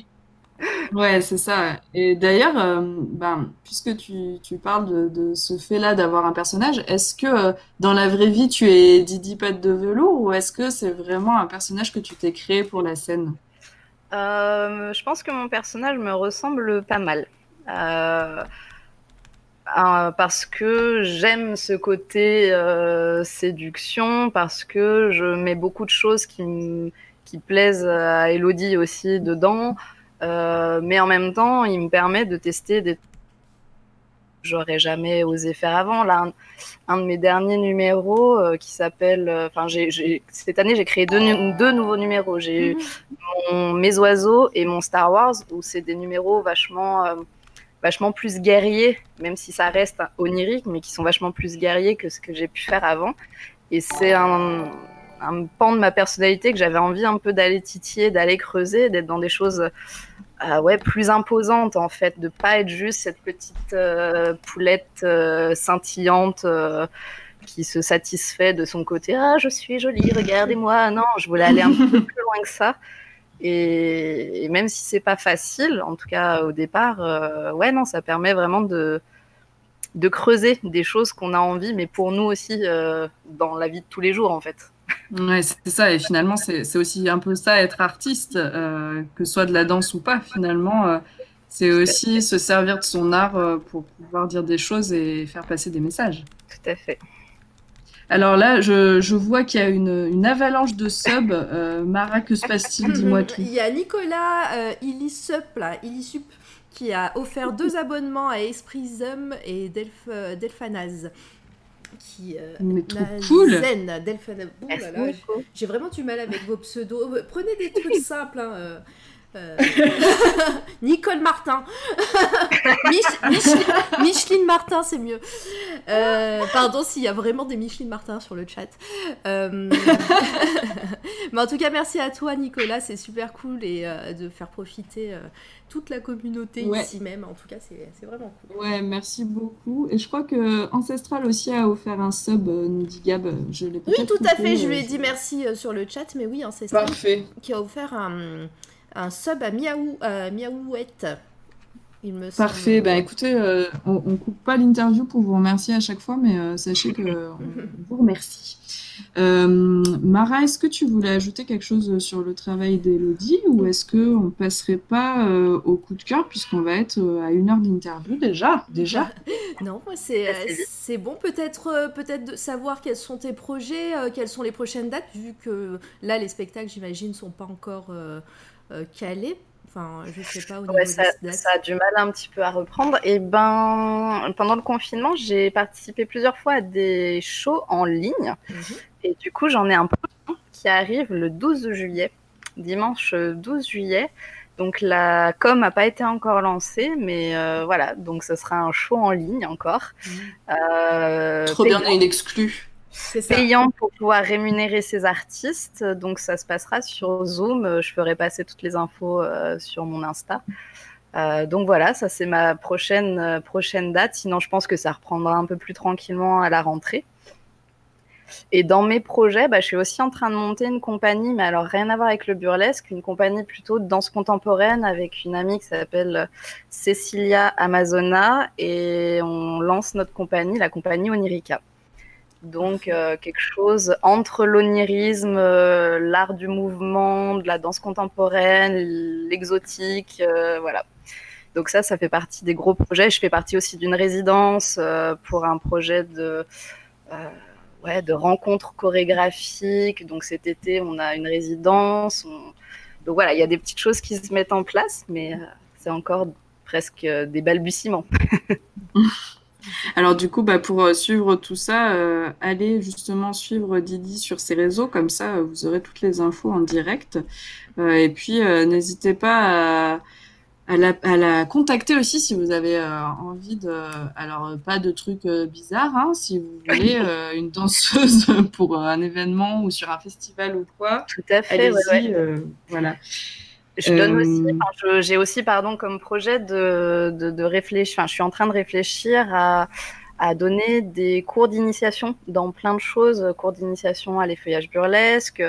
Ouais, c'est ça. Et d'ailleurs, euh, ben, puisque tu, tu parles de, de ce fait-là d'avoir un personnage, est-ce que euh, dans la vraie vie tu es Didi Patte de velours ou est-ce que c'est vraiment un personnage que tu t'es créé pour la scène? Euh, je pense que mon personnage me ressemble pas mal. Euh, parce que j'aime ce côté euh, séduction, parce que je mets beaucoup de choses qui, qui plaisent à Elodie aussi dedans, mais en même temps, il me permet de tester des j'aurais jamais osé faire avant. Là, un, de mes derniers numéros euh, qui s'appelle, euh, enfin, cette année, j'ai créé deux, nouveaux numéros. J'ai eu Mes oiseaux et mon Star Wars, où c'est des numéros vachement, euh, vachement plus guerriers, même si ça reste onirique, mais qui sont vachement plus guerriers que ce que j'ai pu faire avant. Et c'est un pan de ma personnalité que j'avais envie un peu d'aller titiller, d'aller creuser, d'être dans des choses euh, ouais, plus imposantes en fait, de pas être juste cette petite euh, poulette euh, scintillante. euh, qui se satisfait de son côté ah je suis jolie regardez-moi non je voulais aller un peu plus loin que ça et, même si c'est pas facile, en tout cas au départ, ouais, non, ça permet vraiment de, de creuser des choses qu'on a envie, mais pour nous aussi dans la vie de tous les jours, en fait. Ouais, c'est ça. Et finalement, c'est aussi un peu ça, être artiste, euh, que ce soit de la danse ou pas. Finalement, euh, c'est aussi se servir de son art euh, pour pouvoir dire des choses et faire passer des messages. Tout à fait. Alors là, je, je vois qu'il y a une, une avalanche de subs. Euh, Mara, que se passe-t-il? Dis-moi tout. Il y a Nicolas euh, Illisup, là, Illisup, qui a offert deux abonnements à Esprit Zum et Delph, Delphanaz. Qui, euh, Mais trop Nazen, cool! Oh là Merci là, beaucoup. j'ai vraiment du mal avec vos pseudos. Prenez des trucs simples. hein, euh, euh, Nicole Martin. Mich- Mich- Micheline Martin, c'est mieux. Euh, pardon s'il y a vraiment des Micheline Martin sur le chat. Euh, Mais en tout cas, merci à toi, Nicolas. C'est super cool et de faire profiter toute la communauté Ouais. ici même. En tout cas, c'est vraiment cool. Ouais, merci beaucoup. Et je crois que Ancestral aussi a offert un sub, nous dit Gab. Je l'ai Oui, tout à fait. Je lui ai dit merci sur le chat, mais oui, Ancestral Parfait. qui a offert un, un sub à Miaou, à Miaouette. Il me semble. Parfait. Ben écoutez, euh, on, on coupe pas l'interview pour vous remercier à chaque fois, mais euh, sachez que euh, on vous remercie. Euh, Mara, est-ce que tu voulais ajouter quelque chose sur le travail d'Elodie ou est-ce que on passerait pas euh, au coup de cœur puisqu'on va être euh, à une heure d'interview déjà, déjà? Non, moi c'est euh, bon. Peut-être euh, peut-être de savoir quels sont tes projets, euh, quelles sont les prochaines dates, vu que là les spectacles, j'imagine, sont pas encore euh, euh, calés. Enfin, je sais pas au Ouais, ça, ça a du mal un petit peu à reprendre. Et ben, pendant le confinement, j'ai participé plusieurs fois à des shows en ligne. Mhm. Et du coup, j'en ai un peu qui arrive le 12 juillet dimanche 12 juillet. Donc la com n'a pas été encore lancée, mais voilà, donc ce sera un show en ligne encore. Mmh. Trop bien, une exclue payant pour pouvoir rémunérer ses artistes. Donc ça se passera sur Zoom. Je ferai passer toutes les infos euh, sur mon Insta. Euh, donc voilà, ça c'est ma prochaine, euh, prochaine date. Sinon, je pense que ça reprendra un peu plus tranquillement à la rentrée. Et dans mes projets, bah, je suis aussi en train de monter une compagnie, mais alors rien à voir avec le burlesque, une compagnie plutôt de danse contemporaine avec une amie qui s'appelle Cecilia Amazona. Et on lance notre compagnie, la compagnie Onirica. Donc euh, quelque chose entre l'onirisme, euh, l'art du mouvement, de la danse contemporaine, l'exotique, euh, voilà. Donc ça, ça fait partie des gros projets. Je fais partie aussi d'une résidence pour un projet de ouais, de rencontres chorégraphiques. Donc cet été, on a une résidence. Donc voilà, il y a des petites choses qui se mettent en place, mais c'est encore presque des balbutiements. Alors du coup, bah, pour euh, suivre tout ça, euh, allez justement suivre Didi sur ses réseaux, comme ça euh, vous aurez toutes les infos en direct. et puis n'hésitez pas à, la, contacter aussi si vous avez envie de... Alors pas de trucs bizarres, hein, si vous voulez une danseuse pour un événement ou sur un festival ou quoi. Tout à fait, voilà. Je donne aussi, euh, j'ai aussi, pardon, comme projet de, de, réfléchir. Enfin, je suis en train de réfléchir à, à donner des cours d'initiation dans plein de choses, cours d'initiation à l'effeuillage burlesque,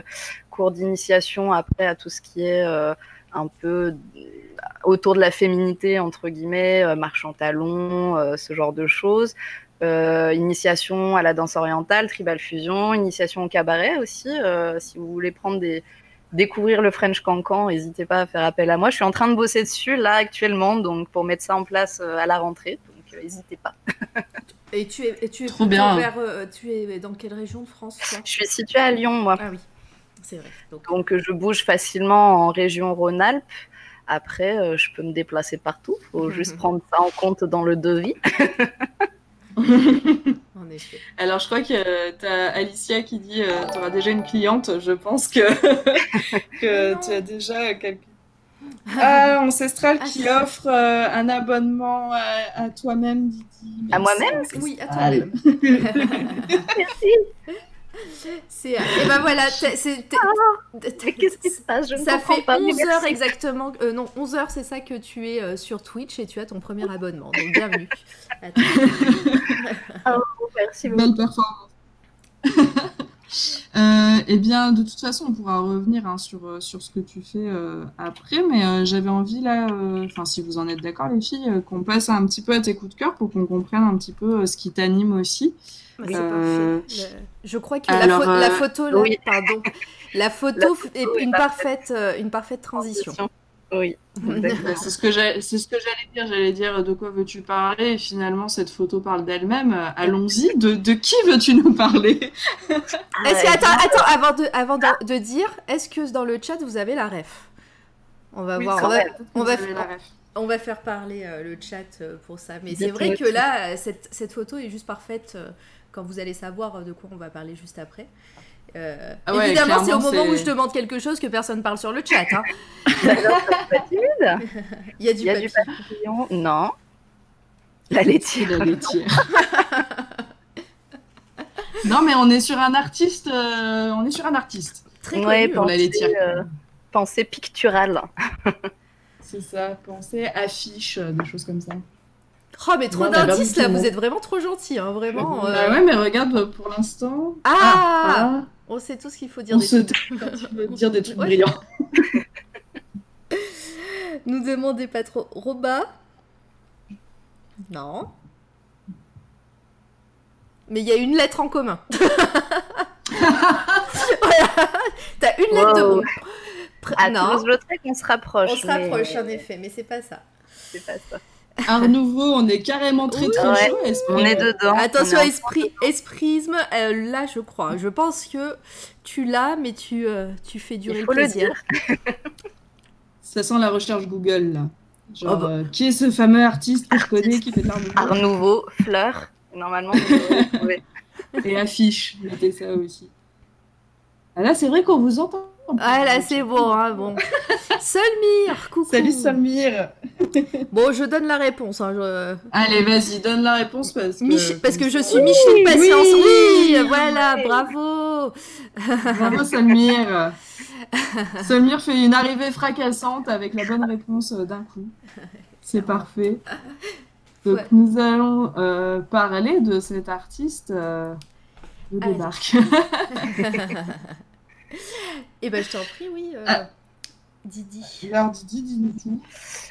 cours d'initiation après à tout ce qui est euh, un peu autour de la féminité entre guillemets, euh, marche en talons, ce genre de choses. initiation à la danse orientale, tribal fusion, initiation au cabaret aussi, si vous voulez prendre des, découvrir le French Cancan, n'hésitez pas à faire appel à moi. Je suis en train de bosser dessus là actuellement, donc pour mettre ça en place euh, à la rentrée. Donc euh, n'hésitez pas. et tu es, tu es Trop bien. Euh, tu es dans quelle région de France Je suis située à Lyon, moi. Ah oui, c'est vrai. Donc, je bouge facilement en région Rhône-Alpes. Après, je peux me déplacer partout. Il faut juste prendre ça en compte dans le devis. Alors, je crois que tu as Alicia qui dit euh, tu auras déjà une cliente. Je pense que, que tu as déjà quelqu'un. Ah, Ancestral ah, qui offre euh, un abonnement à, toi-même, Didi. À moi-même Oui, à toi-même. Merci. C'est et ben voilà, c'est ah, qu'est-ce qui se passe? Je Ça fait 11 heures exactement. Euh, non, 11 heures, c'est ça que tu es euh, sur Twitch et tu as ton premier abonnement. Donc bienvenue. oh, merci beaucoup. Belle performance. Euh, eh bien, de toute façon, on pourra revenir hein, sur, sur ce que tu fais après, mais j'avais envie là, enfin, si vous en êtes d'accord, les filles, qu'on passe un petit peu à tes coups de cœur pour qu'on comprenne un petit peu ce qui t'anime aussi. Euh, je crois que la, euh, photo, là, pardon, la photo est une parfaite, euh, une parfaite transition. Oui. c'est ce que j'allais dire. J'allais dire de quoi veux-tu parler? Et finalement cette photo parle d'elle-même. Allons-y. De, de, qui veux-tu nous parler? Est-ce que attends, attends, avant de, avant de, dire, est-ce que dans le chat vous avez la ref? On va voir. On va, on va, on va, faire parler le chat pour ça. Mais c'est vrai que là, cette, cette, photo est juste parfaite quand vous allez savoir de quoi on va parler juste après. Euh, ah évidemment, c'est au moment où je demande quelque chose que personne parle sur le chat. Hein. Il y a du, Il papillon. Non. La laitière. La laitière. non, mais on est sur un artiste. Euh, on est sur un artiste. Très connu pour la laitière. Euh, pensée picturale. c'est ça. Pensée affiche, des choses comme ça. Oh, mais trop d'indices là, vous êtes vraiment trop gentil, hein, vraiment. Bah euh. ouais, mais regarde pour l'instant. Ah, ah, ah, On sait tout ce qu'il faut dire. On des trucs... quand tu veux dire des trucs brillants. Nous demandez pas trop. Roba Non. Mais il y a une lettre en commun. T'as une lettre de bon. Ah, non. Je qu'on se rapproche. On se rapproche en effet, mais c'est pas ça. C'est pas ça. Art nouveau, on est carrément très très chaud. On est dedans. Attention, esprit, esprisme, euh, là je crois. Je pense que tu l'as, mais tu, euh, tu fais durer le plaisir. Ça sent la recherche Google là. Genre, oh, bah. euh, qui est ce fameux artiste que je connais qui fait Art nouveau Art nouveau, fleur. Normalement, Et affiche, mettez ça aussi. Ah là, c'est vrai qu'on vous entend Ah là, c'est bon, hein, bon. Solmire, coucou. Salut Solmire. Bon, je donne la réponse. Hein, je... Allez, vas-y, donne la réponse parce que, parce que je suis Michel Patience. Oui, voilà, bravo. Bravo Solmire. Solmire fait une arrivée fracassante avec la bonne réponse euh, d'un coup. C'est parfait. Donc Ouais. nous allons euh, parler de cet artiste euh, de débarque. Eh ben, je t'en prie, oui. euh, Ah. Didi. Alors Didi, dis-nous tout.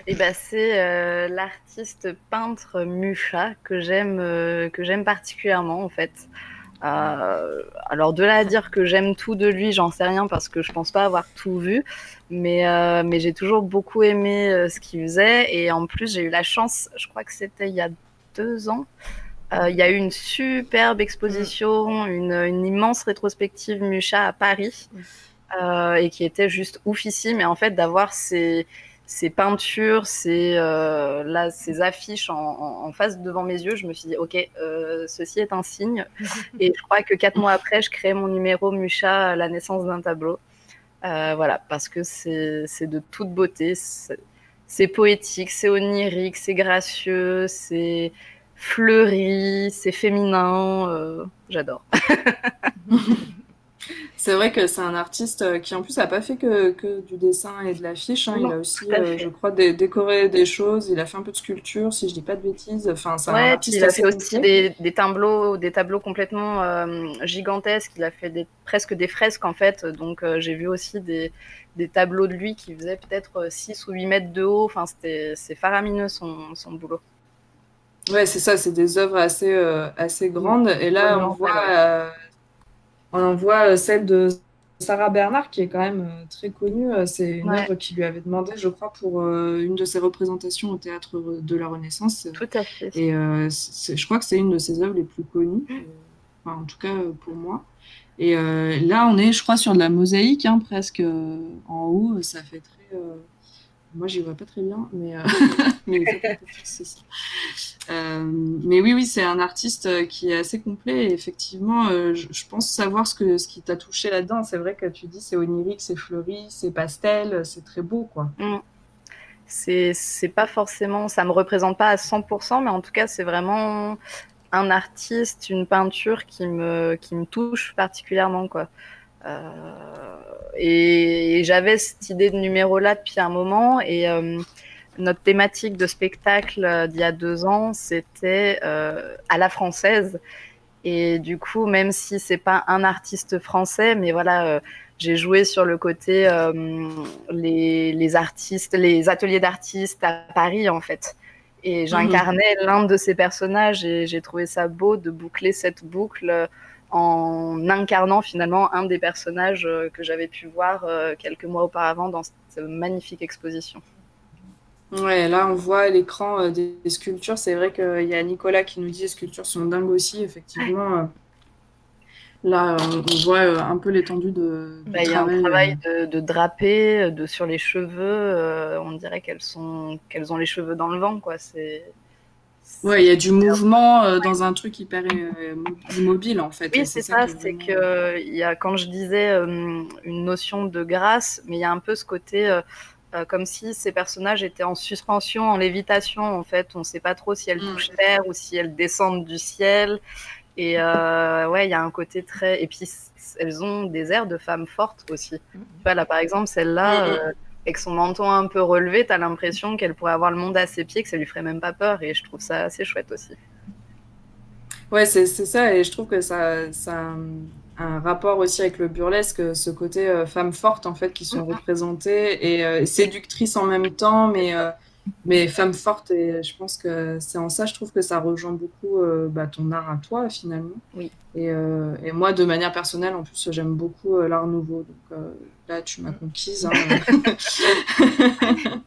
Et ben c'est euh, l'artiste peintre Mucha que j'aime euh, que j'aime particulièrement en fait. Euh, alors de là à dire que j'aime tout de lui, j'en sais rien parce que je pense pas avoir tout vu, mais euh, mais j'ai toujours beaucoup aimé euh, ce qu'il faisait et en plus j'ai eu la chance, je crois que c'était il y a deux ans. Euh, Il y a eu une superbe exposition, une, une immense rétrospective Mucha à Paris, euh, et qui était juste oufissime. Et en fait, d'avoir ces, ces peintures, ces, euh, là, ces affiches en, en- en face devant mes yeux, je me suis dit, ok, euh, ceci est un signe. et je crois que quatre mois après, je crée mon numéro Mucha, la naissance d'un tableau. Euh, voilà, parce que c'est de toute beauté. C'est poétique, c'est onirique, c'est gracieux, c'est fleuri, c'est féminin. euh, J'adore. C'est vrai que c'est un artiste euh, qui en plus n'a pas fait que, que du dessin et de l'affiche. hein. Il a aussi, euh, je crois, dé- décoré des choses. Il a fait un peu de sculpture, si je dis pas de bêtises. Enfin, c'est Ouais, il a fait aussi des, des tableaux, des tableaux complètement euh, gigantesques. Il a fait des, presque des fresques en fait. Donc j'ai vu aussi des, des tableaux de lui qui faisaient peut-être 6 ou 8 mètres de haut. Enfin, c'est faramineux son, son boulot. Ouais, c'est ça, c'est des œuvres assez, euh, assez grandes. Et là, on voit, euh, on en voit euh, celle de Sarah Bernard, qui est quand même euh, très connue. C'est une Ouais. œuvre qui lui avait demandé, je crois, pour une de ses représentations au théâtre de la Renaissance. Tout à fait. Et je crois que c'est une de ses œuvres les plus connues, enfin, en tout cas pour moi. Et là, on est, je crois, sur de la mosaïque, hein, presque en haut. Ça fait très. Moi, j'y vois pas très bien, mais, euh, mais. Euh, mais oui, oui, c'est un artiste euh, qui est assez complet. Et effectivement, euh, je, pense savoir ce que ce qui t'a touché là-dedans. C'est vrai que tu dis c'est onirique, c'est fleuri, c'est pastel, c'est très beau, quoi. C'est c'est pas forcément, ça me représente pas à 100%, mais en tout cas, c'est vraiment un artiste, une peinture qui me, qui me touche particulièrement, quoi. Euh, et, et j'avais cette idée de numéro-là depuis un moment, et euh, notre thématique de spectacle euh, d'il y a deux ans, c'était à la française. Et du coup, même si c'est pas un artiste français, mais voilà, j'ai joué sur le côté euh, les, les artistes, les ateliers d'artistes à Paris en fait. Et j'incarnais l'un de ces personnages et j'ai trouvé ça beau de boucler cette boucle en incarnant finalement un des personnages euh, que j'avais pu voir euh, quelques mois auparavant dans cette magnifique exposition. Ouais, là on voit à l'écran euh, des, sculptures. C'est vrai qu'il y a Nicolas qui nous dit les sculptures sont dingues aussi, effectivement. Là, on voit un peu l'étendue de, Bah, Il y a un travail. de, de drapé, de sur les cheveux. euh, on dirait qu'elles sont qu'elles ont les cheveux dans le vent, quoi. C'est Ouais, il y a du mouvement euh, dans un truc hyper euh, immobile en fait. Oui, c'est ça C'est vraiment- que il y a, quand je disais euh, une notion de grâce, mais il y a un peu ce côté euh, comme si ces personnages étaient en suspension, en lévitation. En fait, on ne sait pas trop si elles Mm. touchent terre ou si elles descendent du ciel. Et ouais, il y a un côté très. Et puis elles ont des airs de femmes fortes aussi. Tu vois, là, par exemple, celle-là. Mm, euh, avec son menton un peu relevé, tu as l'impression qu'elle pourrait avoir le monde à ses pieds, que ça lui ferait même pas peur, et je trouve ça assez chouette aussi. Ouais, c'est ça, et je trouve que ça, ça a un, rapport aussi avec le burlesque, ce côté euh, femmes fortes en fait qui sont représentées et euh, séductrices en même temps, mais, euh, mais femmes fortes. Et je pense que c'est en ça, je trouve que ça rejoint beaucoup euh, bah, ton art à toi finalement. Oui. Et, et moi, de manière personnelle, en plus, j'aime beaucoup l'art nouveau. Donc là, tu m'as conquise. hein.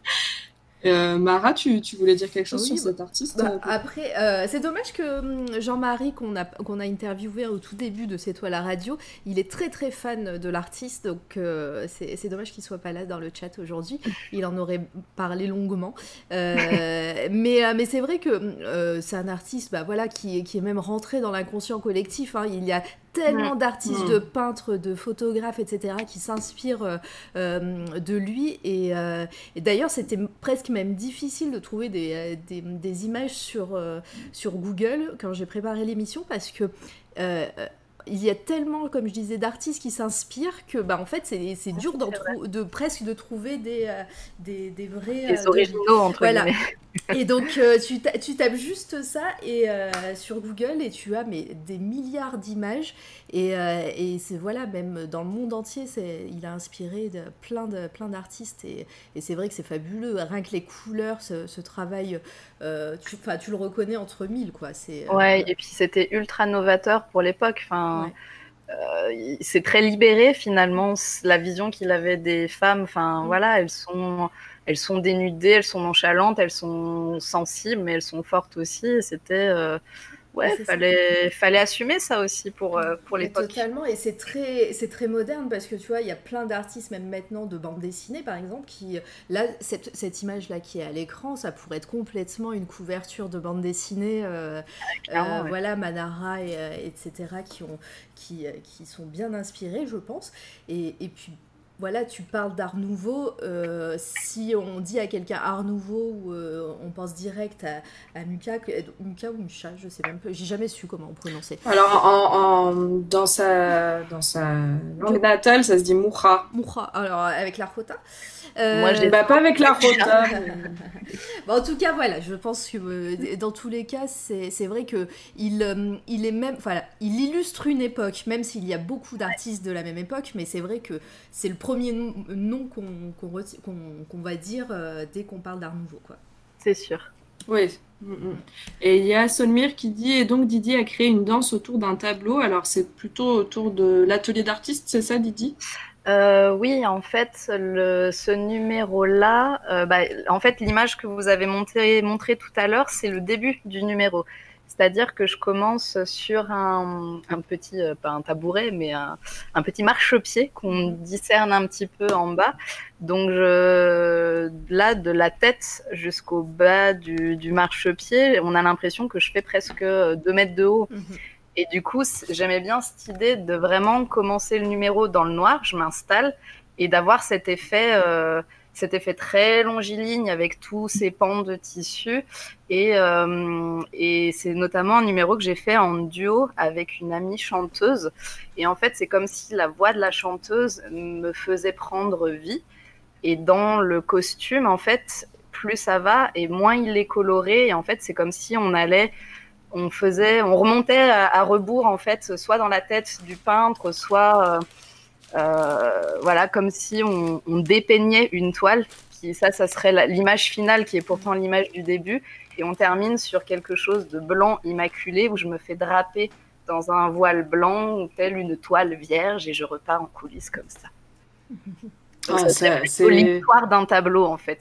Euh, Mara, tu, tu voulais dire quelque chose Oui, sur bah- cet artiste Bah, euh, après, euh, c'est dommage que hum, Jean-Marie, qu'on a, qu'on a interviewé au tout début de C'est toi la radio, il est très très fan de l'artiste, donc euh, c'est c'est dommage qu'il soit pas là dans le chat aujourd'hui. Il en aurait parlé longuement. Euh, mais euh, mais c'est vrai que euh, c'est un artiste bah, voilà, qui, qui est même rentré dans l'inconscient collectif. hein. Il y a tellement d'artistes, de peintres, de photographes, etc., qui s'inspirent de lui. Et, d'ailleurs, c'était presque même difficile de trouver des, des, images sur, sur Google quand j'ai préparé l'émission parce que il y a tellement, comme je disais, d'artistes qui s'inspirent que, bah, en fait, c'est dur de presque de trouver des, euh, des, des, vrais. Des euh, originaux, entre voilà. Et donc, euh, tu, tu, tapes juste ça et, sur Google et tu as mais, des milliards d'images. Et, et c'est voilà, même dans le monde entier, il a inspiré de, plein d'artistes. Plein et, et c'est vrai que c'est fabuleux. Rien que les couleurs, ce, travail, tu, tu le reconnais entre mille. Quoi. Ouais, et puis c'était ultra novateur pour l'époque. Enfin, euh, c'est très libéré finalement la vision qu'il avait des femmes. Enfin mm. voilà, elles sont, elles sont dénudées, elles sont nonchalantes, elles sont sensibles, mais elles sont fortes aussi. C'était euh, ouais, fallait, fallait assumer ça aussi pour, euh, pour l'époque. Totalement, et c'est très, c'est très moderne parce que tu vois, il y a plein d'artistes, même maintenant de bande dessinée par exemple, qui, là, cette, cette image-là qui est à l'écran, ça pourrait être complètement une couverture de bande dessinée. Euh, euh, voilà, Manara, et, etc., qui, ont, qui, qui sont bien inspirés, je pense. Et, et puis voilà, tu parles d'art nouveau. Euh, si on dit à quelqu'un art nouveau, euh, on pense direct à, Muka, Muka ou Mucha, je sais même pas, j'ai jamais su comment on prononçait. Alors, en, dans, sa, dans sa langue natale, ça se dit Moucha. Moucha, alors avec la rota. Moi, je pas, pas avec la rota. en tout cas, voilà, je pense que euh, dans tous les cas, c'est vrai que il, il est même, voilà, il illustre une époque, même s'il y a beaucoup d'artistes de la même époque, mais c'est vrai que c'est le premier nom qu'on va dire euh, dès qu'on parle d'art nouveau. quoi. C'est sûr. Oui. Mm, mm. Et il y a Solmir qui dit et donc Didier a créé une danse autour d'un tableau. Alors c'est plutôt autour de l'atelier d'artiste, c'est ça Didier? Euh, oui, en fait, ce numéro-là, euh, bah, en fait, l'image que vous avez montrée montré tout à l'heure, c'est le début du numéro. C'est-à-dire que je commence sur un, petit, euh, pas un tabouret, mais un, petit marchepied qu'on discerne un petit peu en bas. Donc là, de la tête jusqu'au bas du, marchepied, on a l'impression que je fais presque deux mètres de haut. Mhm. Et du coup, j'aimais bien cette idée de vraiment commencer le numéro dans le noir, je m'installe, et d'avoir cet effet... Euh, cet effet très longiligne avec tous ces pans de tissu. Euh, et c'est notamment un numéro que j'ai fait en duo avec une amie chanteuse. Et en fait, c'est comme si la voix de la chanteuse me faisait prendre vie. Et dans le costume, en fait, plus ça va et moins il est coloré. Et en fait, c'est comme si on allait on faisait, on remontait à, rebours en fait, soit dans la tête du peintre, soit euh, euh, voilà, comme si on, dépeignait une toile. Qui, ça, ça serait l'image finale qui est pourtant l'image du début. Et on termine sur quelque chose de blanc immaculé où je me fais draper dans un voile blanc, telle une toile vierge, et je repars en coulisses comme ça. Ah, c'est l'histoire d'un tableau en fait.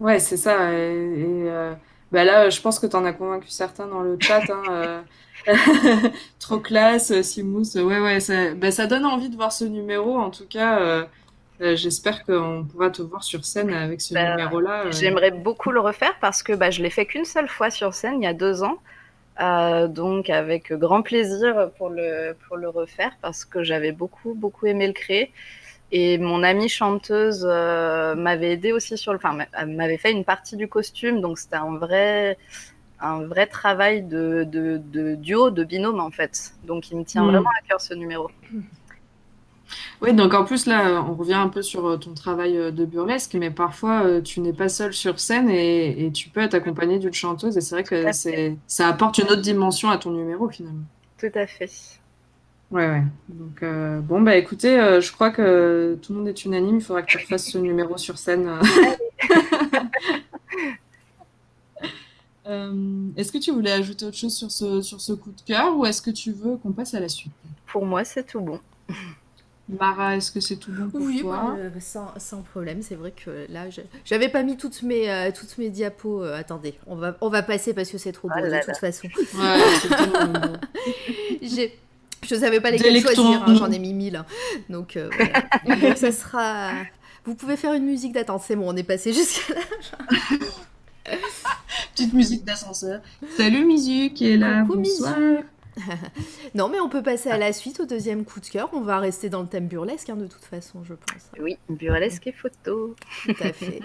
Ouais, c'est ça. Et, euh, bah là, je pense que tu en as convaincu certains dans le chat. Hein, euh. Trop classe, euh, Simous. Ouais, ouais, ça, bah, ça donne envie de voir ce numéro. En tout cas, euh, j'espère qu'on pourra te voir sur scène avec ce bah, numéro-là. J'aimerais beaucoup le refaire parce que bah, je l'ai fait qu'une seule fois sur scène il y a deux ans. donc avec grand plaisir pour le, pour le refaire parce que j'avais beaucoup, beaucoup aimé le créer. Et mon amie chanteuse euh, m'avait aidé aussi sur le, enfin, m'avait fait une partie du costume, donc c'était un vrai, un vrai travail de, de, de, duo, de binôme en fait. Donc il me tient hmm. vraiment à cœur ce numéro. Oui, donc en plus là, on revient un peu sur euh, ton travail euh, de burlesque, mais parfois tu n'es pas seul sur scène et, et tu peux être accompagné d'une chanteuse, et c'est vrai que ça apporte une autre dimension à ton numéro finalement. Tout à fait. Ouais, ouais. Donc, euh, bon, bah écoutez, euh, je crois que tout le monde est unanime. Il faudra que tu fasses ce numéro sur scène. Euh, est-ce que tu voulais ajouter autre chose sur ce, sur ce coup de cœur ou est-ce que tu veux qu'on passe à la suite? Pour moi, c'est tout bon. Mara, est-ce que c'est tout bon pour oui, toi? Oui, sans, sans, problème. C'est vrai que là, j'avais pas mis toutes mes, toutes mes diapos. attendez, on va, on va passer parce que c'est trop beau ah de toute façon. Ouais, J'ai je ne savais pas lesquels choisir, hein, j'en ai mis mille. Donc, euh, ça sera. Vous pouvez faire une musique d'attente, c'est bon, on est passé jusqu'à là. Petite musique d'ascenseur. Salut Mizu qui est là. Coucou Bonsoir. non, mais on peut passer à la suite, au deuxième coup de cœur. On va rester dans le thème burlesque, hein, de toute façon, je pense. Oui, burlesque et photo. Tout à fait.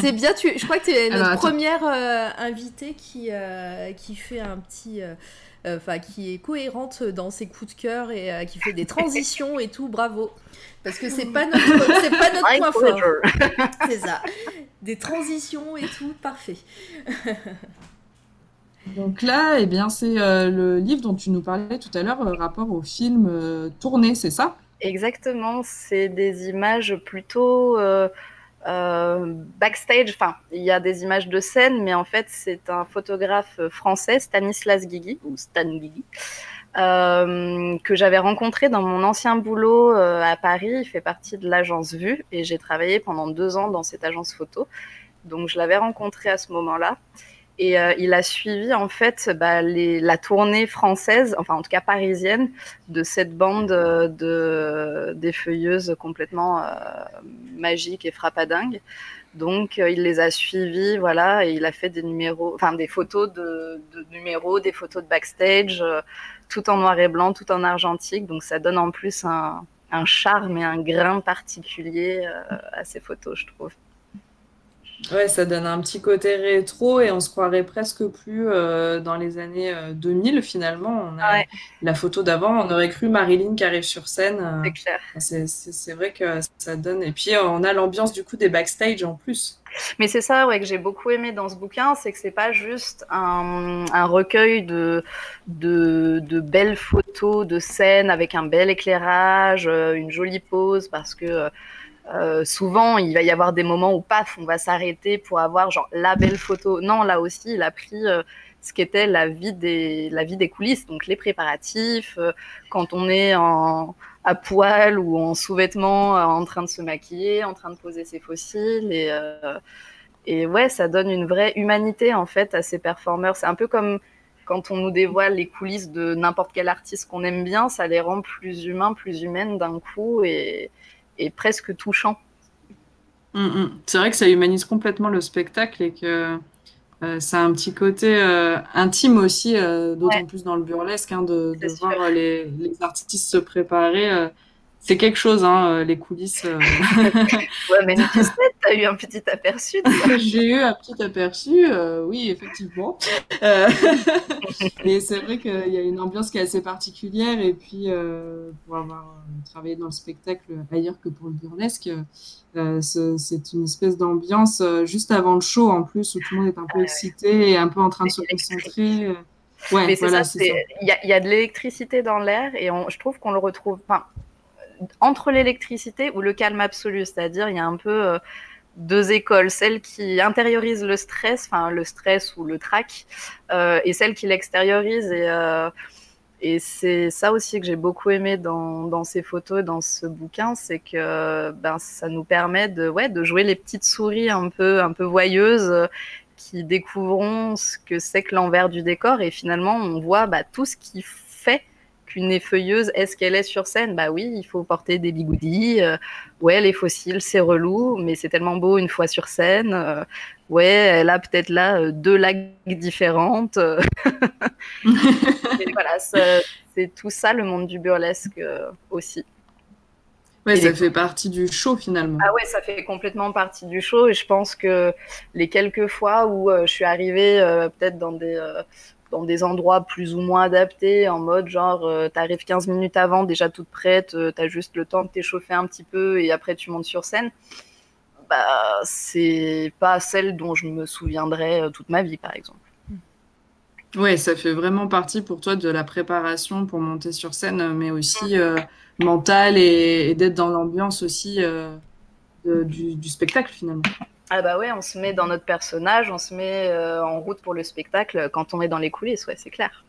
C'est bien, tu... je crois que tu es notre première euh, invitée qui, euh, qui fait un petit... Euh, enfin, qui est cohérente dans ses coups de cœur et qui fait des transitions et tout, bravo. Parce que c'est pas notre, c'est pas notre point fort. C'est ça. Des transitions et tout, parfait. Donc là, eh bien, c'est euh, le livre dont tu nous parlais tout à l'heure, euh, rapport au film euh, tourné, c'est ça? Exactement, c'est des images plutôt backstage. Enfin, il y a des images de scène, mais en fait, c'est un photographe français, Stanislas Guigui, ou Stan Guigui, que j'avais rencontré dans mon ancien boulot à Paris. Il fait partie de l'agence Vue et j'ai travaillé pendant deux ans dans cette agence photo. Donc, je l'avais rencontré à ce moment-là. Et euh, il a suivi en fait bah, la tournée française, enfin en tout cas parisienne, de cette bande euh, de d'effeuilleuses complètement euh, magiques et frappadingues. Donc il les a suivis, voilà, et il a fait des numéros, enfin des photos de, numéros, des photos de backstage, tout en noir et blanc, tout en argentique. Donc ça donne en plus un charme et un grain particulier à ces photos, je trouve. Ouais, ça donne un petit côté rétro et on se croirait presque plus euh, dans les années 2000 euh, finalement. On a la photo d'avant, on aurait cru Marilyn qui arrive sur scène. Euh, c'est clair. C'est vrai que ça donne. Et puis on a l'ambiance du coup des backstage en plus. Mais c'est ça ouais, que j'ai beaucoup aimé dans ce bouquin, c'est que c'est pas juste un, un recueil de, de, de, belles photos de scène avec un bel éclairage, une jolie pose, parce que euh, souvent, il va y avoir des moments où, paf, on va s'arrêter pour avoir genre la belle photo. Non, là aussi, il a pris euh, ce qu'était la vie des la vie des coulisses, donc les préparatifs, euh, quand on est en à poil ou en sous-vêtements, en train de se maquiller, en train de poser ses fossiles et et ouais, ça donne une vraie humanité en fait à ces performeurs. C'est un peu comme quand on nous dévoile les coulisses de n'importe quel artiste qu'on aime bien, ça les rend plus humains, plus humaines d'un coup et est presque touchant. Mm, mm. C'est vrai que ça humanise complètement le spectacle et que euh, ça a un petit côté euh, intime aussi, euh, d'autant plus dans le burlesque, hein, de, voir les, les, artistes se préparer c'est quelque chose, hein, euh, les coulisses. Euh. ouais, mais tu as eu un petit aperçu. J'ai eu un petit aperçu, euh, oui, effectivement. et c'est vrai qu'il y a une ambiance qui est assez particulière. Et puis, pour avoir travaillé dans le spectacle ailleurs que pour le burlesque, c'est une espèce d'ambiance juste avant le show, en plus, où tout le monde est un peu excité et un peu en train de se concentrer. Ouais, voilà, Il y, y, a de l'électricité dans l'air et on, je trouve qu'on le retrouve. Enfin, entre l'électricité ou le calme absolu, c'est-à-dire il y a un peu euh, deux écoles, celle qui intériorise le stress, enfin le stress ou le trac, euh, et celle qui l'extériorise. Et, euh, et c'est ça aussi que j'ai beaucoup aimé dans, ces photos, dans ce bouquin, c'est que ben, ça nous permet de, ouais, de jouer les petites souris un peu, un peu voyeuses qui découvront ce que c'est que l'envers du décor et finalement on voit bah, tout ce qui qu'une effeuilleuse, est-ce qu'elle est sur scène? Bah oui, il faut porter des bigoudis. Euh, ouais, les fossiles, c'est relou, mais c'est tellement beau une fois sur scène. Euh, ouais, elle a peut-être là euh, deux lags différentes. voilà, c'est tout ça le monde du burlesque aussi. Ouais, ça fait partie du show finalement. Ah ouais, ça fait complètement partie du show et je pense que les quelques fois où je suis arrivée peut-être dans des dans des endroits plus ou moins adaptés, en mode genre, euh, t'arrives 15 minutes avant, déjà toute prête, euh, t'as juste le temps de t'échauffer un petit peu et après tu montes sur scène. Bah, c'est pas celle dont je me souviendrai euh, toute ma vie, par exemple. Ouais, ça fait vraiment partie pour toi de la préparation pour monter sur scène, mais aussi euh, mentale et, d'être dans l'ambiance aussi du spectacle finalement. Ah bah ouais, on se met dans notre personnage, on se met euh, en route pour le spectacle quand on est dans les coulisses, ouais, c'est clair.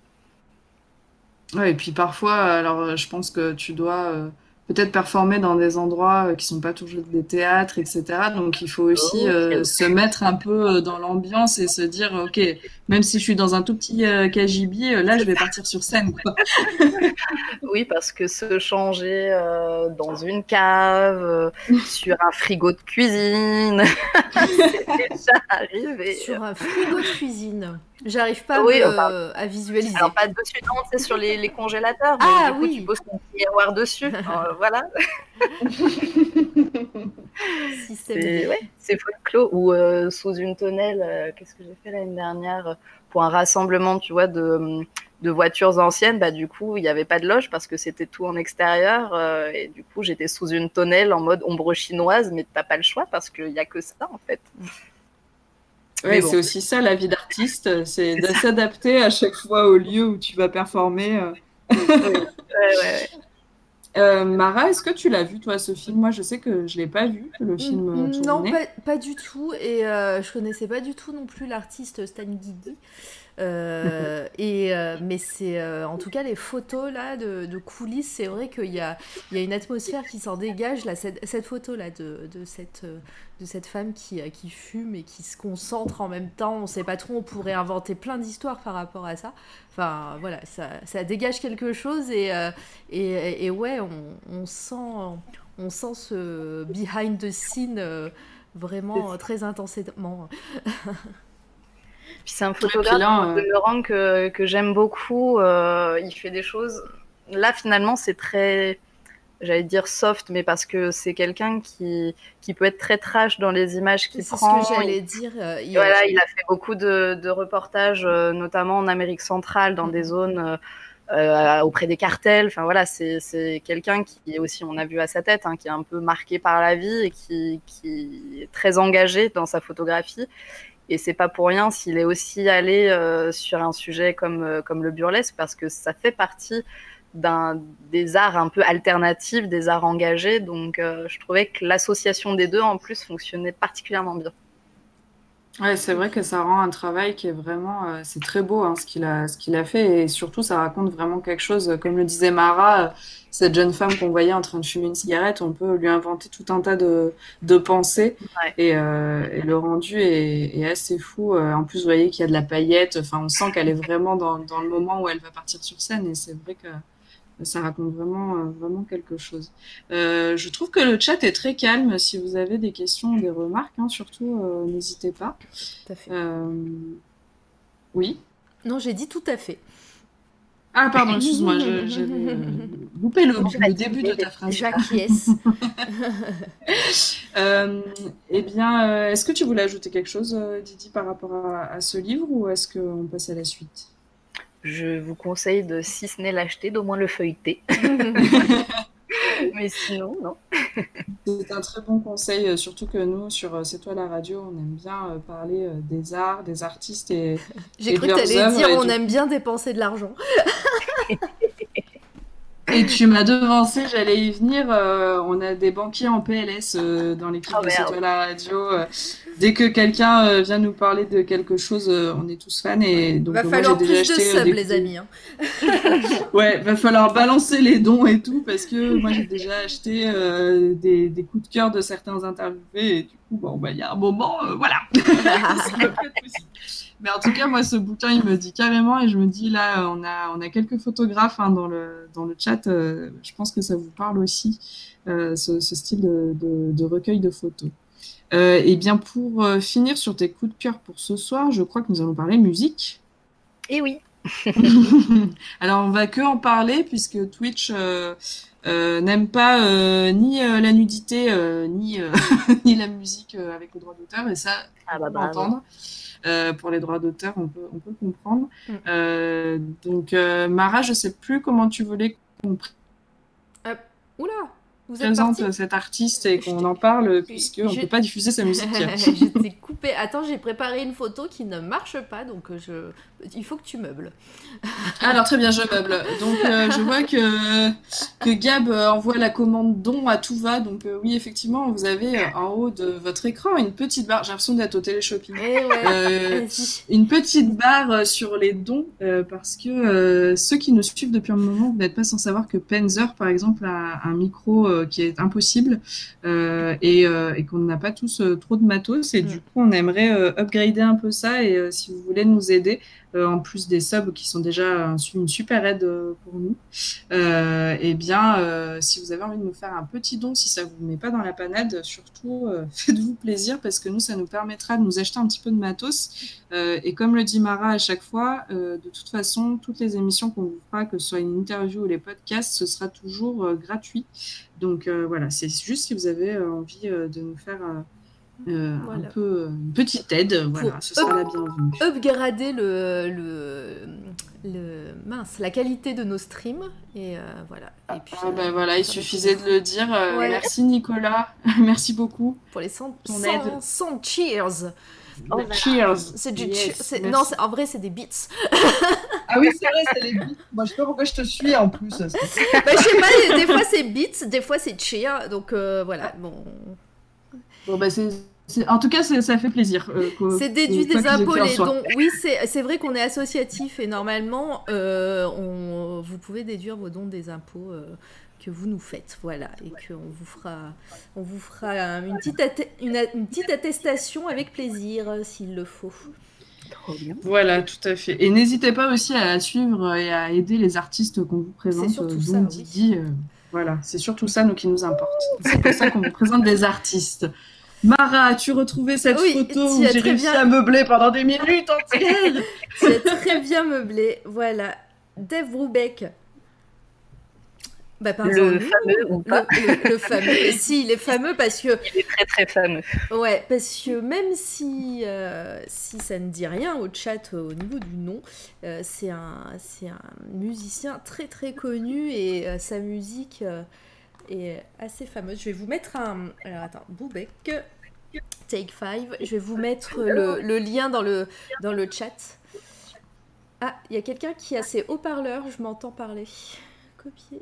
Ouais, et puis parfois, alors je pense que tu dois euh, peut-être performer dans des endroits euh, qui sont pas toujours des théâtres, etc. Donc il faut aussi euh, se mettre un peu euh, dans l'ambiance et se dire, ok, même si je suis dans un tout petit KGB, là je vais partir sur scène. oui, parce que se changer dans une cave, sur un frigo de cuisine, c'est déjà arrivé. Sur un frigo de cuisine. J'arrive pas Oui, à, visualiser. Alors pas dessus, non, c'est sur les, les congélateurs. Mais Ah, du coup, oui. tu poses ton miroir dessus. Euh, voilà. C'est ouais, folklore. Ou euh, sous une tonnelle, euh, qu'est-ce que j'ai fait l'année dernière euh, pour un rassemblement, tu vois, de, de voitures anciennes. Bah du coup, il n'y avait pas de loge parce que c'était tout en extérieur. euh, et du coup, j'étais sous une tonnelle en mode ombre chinoise, mais t'as pas le choix parce qu'il n'y a que ça en fait. Ouais, bon. c'est aussi ça la vie d'artiste, c'est de s'adapter à chaque fois au lieu où tu vas performer. euh. Ouais. Euh, Mara, est-ce que tu l'as vu toi ce film? Moi, je sais que je l'ai pas vu le film euh, Mm, Non, pas du tout. Et euh, je connaissais pas du tout non plus l'artiste Stan Guigui. Euh, et, euh, mais c'est euh, en tout cas les photos là de, de coulisses, c'est vrai qu'il y a, il y a une atmosphère qui s'en dégage. Là, cette, cette photo là de, de, cette, de cette femme qui, qui fume et qui se concentre en même temps, on sait pas trop, on pourrait inventer plein d'histoires par rapport à ça. Enfin voilà, ça, ça dégage quelque chose et, et, et ouais, on, on sent, on sent ce behind the scene vraiment très intensément. Puis c'est un photographe là, euh, de Laurent que, que j'aime beaucoup. euh, il fait des choses. Là, finalement, c'est très, j'allais dire soft, mais parce que c'est quelqu'un qui, qui peut être très trash dans les images qu'il C'est ce prend. que j'allais dire. euh, il- Voilà, il a fait beaucoup de, de reportages, euh, notamment en Amérique centrale, dans des zones euh, euh, auprès des cartels. Enfin voilà, c'est c'est quelqu'un qui est aussi, on a vu à sa tête, hein, qui est un peu marqué par la vie et qui, qui est très engagé dans sa photographie. Et c'est pas pour rien s'il est aussi allé euh, sur un sujet comme, euh, comme le burlesque, parce que ça fait partie des arts un peu alternatifs, des arts engagés. Donc euh, je trouvais que l'association des deux en plus fonctionnait particulièrement bien. Ouais, c'est vrai que ça rend un travail qui est vraiment, euh, c'est très beau hein, ce qu'il a, ce qu'il a fait et surtout ça raconte vraiment quelque chose. Comme le disait Mara, euh, cette jeune femme qu'on voyait en train de fumer une cigarette, on peut lui inventer tout un tas de, de pensées Ouais. et, euh, et le rendu est, est assez fou. Euh, En plus, vous voyez qu'il y a de la paillette. Enfin, on sent qu'elle est vraiment dans, dans le moment où elle va partir sur scène et c'est vrai que ça raconte vraiment, euh, vraiment quelque chose. Euh, je trouve que le chat est très calme. Si vous avez des questions ou des remarques, hein, surtout, euh, n'hésitez pas. Tout à fait. Euh, Oui. Non, j'ai dit tout à fait. Ah, pardon, excuse-moi, euh, loupé le, le début de ta phrase. J'acquiesce. Euh, eh bien, est-ce que tu voulais ajouter quelque chose, Didi, par rapport à, à ce livre ou est-ce qu'on passe à la suite? Je vous conseille de, si ce n'est l'acheter, d'au moins le feuilleter. Mais sinon, non. C'est un très bon conseil, euh, surtout que nous, sur euh, C'est toi la radio, on aime bien euh, parler des arts, des artistes et, J'ai cru que t'allais œuvres, dire on du- aime bien dépenser de l'argent. Et tu m'as devancé, j'allais y venir. euh, on a des banquiers en PLS euh, dans l'équipe Oh, de C'est la radio. euh, dès que quelqu'un euh, vient nous parler de quelque chose, euh, on est tous fans. Et donc, Va euh, moi, falloir plus déjà de acheté, euh, subs, des les amis. hein. Ouais, va falloir balancer les dons et tout parce que moi j'ai déjà acheté euh, des, des coups de cœur de certains interviewés et du coup, bon, bah, il y a un moment, euh, voilà. Mais en tout cas, moi, ce bouquin, il me dit carrément, et je me dis, là, on a, on a quelques photographes hein, dans, le, dans le chat. euh, je pense que ça vous parle aussi, euh, ce, ce style de, de, de recueil de photos. Euh, et bien, pour euh, finir sur tes coups de cœur pour ce soir, je crois que nous allons parler musique. Et oui. Alors, on va que en parler puisque Twitch euh, euh, n'aime pas euh, ni euh, la nudité euh, ni, euh, ni la musique euh, avec le droit d'auteur et ça, Ah on bah, peut bravo. l'entendre. Euh, pour les droits d'auteur, on peut, on peut comprendre. Mm. Euh, donc, euh, Mara, je sais plus comment tu voulais qu'on Oula, vous êtes présente cet artiste et qu'on en parle puisqu'on ne Je- peut pas diffuser sa musique. J'étais coupée. Attends, j'ai préparé une photo qui ne marche pas, donc euh, je... il faut que tu meubles. Alors très bien, je meuble. Donc euh, je vois que, que Gab euh, envoie la commande don à tout va. Donc euh, oui, effectivement, vous avez euh, en haut de votre écran une petite barre. J'ai l'impression d'être au téléshopping. Eh ouais, une petite barre sur les dons parce que ceux qui nous suivent depuis un moment, vous n'êtes pas sans savoir que Penzer, par exemple, a un micro euh, qui est impossible euh, et, euh, et qu'on n'a pas tous trop de matos. Et Mm. du coup, on aimerait upgrader un peu ça. Et si vous voulez nous aider, en plus des subs qui sont déjà un- une super aide euh, pour nous, euh, eh bien, euh, si vous avez envie de nous faire un petit don, si ça vous met pas dans la panade, surtout euh, faites-vous plaisir parce que nous, ça nous permettra de nous acheter un petit peu de matos. Euh, et comme le dit Mara à chaque fois, euh, de toute façon, toutes les émissions qu'on vous fera, que ce soit une interview ou les podcasts, ce sera toujours euh, gratuit. Donc euh, voilà, c'est juste si vous avez euh, envie euh, de nous faire euh, euh, Voilà. un peu euh, une petite aide, voilà, ce sera la bienvenue. upgrader le, le, le- mince, la qualité de nos streams. Et euh, voilà. Et puis, Ah euh, ben voilà, il suffisait de le dire. Euh, Ouais. Merci Nicolas, merci beaucoup. Pour les 100, ton 100, aide. 100 cheers. Oh. Cheers. C'est du Yes. Non, c'est- en vrai, c'est des beats. Ah oui, c'est vrai, c'est les beats. Moi, je sais pas pourquoi je te suis en plus. bah, je sais pas, des fois c'est beats, des fois c'est cheer. Donc euh, voilà, bon. Bon bah c'est- en tout cas ça fait plaisir. euh, C'est déduit des impôts, les dons. Oui, c'est vrai qu'on est associatif et normalement, euh, on, vous pouvez déduire vos dons des impôts euh, que vous nous faites. Voilà. Et qu'on vous fera, on vous fera une petite, une, petite attestation avec plaisir, s'il le faut. Voilà, tout à fait. Et n'hésitez pas aussi à suivre et à aider les artistes qu'on vous présente. C'est surtout ça, oui. Didi, euh, voilà, c'est surtout ça nous qui nous importe. C'est pour ça qu'on vous présente des artistes. Mara, as-tu retrouvé cette Oui, photo tu où j'ai réussi bien- à meubler pendant des minutes entières C'est très bien meublé. Voilà. Dave Brubeck. Bah, Le fameux ou pas, le- le fameux. Et si, il est fameux parce que il est très très fameux. Ouais, parce que même si, euh, si ça ne dit rien au chat euh, au niveau du nom, euh, c'est un, c'est un musicien très très connu et euh, sa musique euh, est assez fameuse. Je vais vous mettre un... Alors attends, Boubek, Take 5, je vais vous mettre le, le lien dans le, dans le chat. Ah, il y a quelqu'un qui a ses haut-parleurs, je m'entends parler. Copier.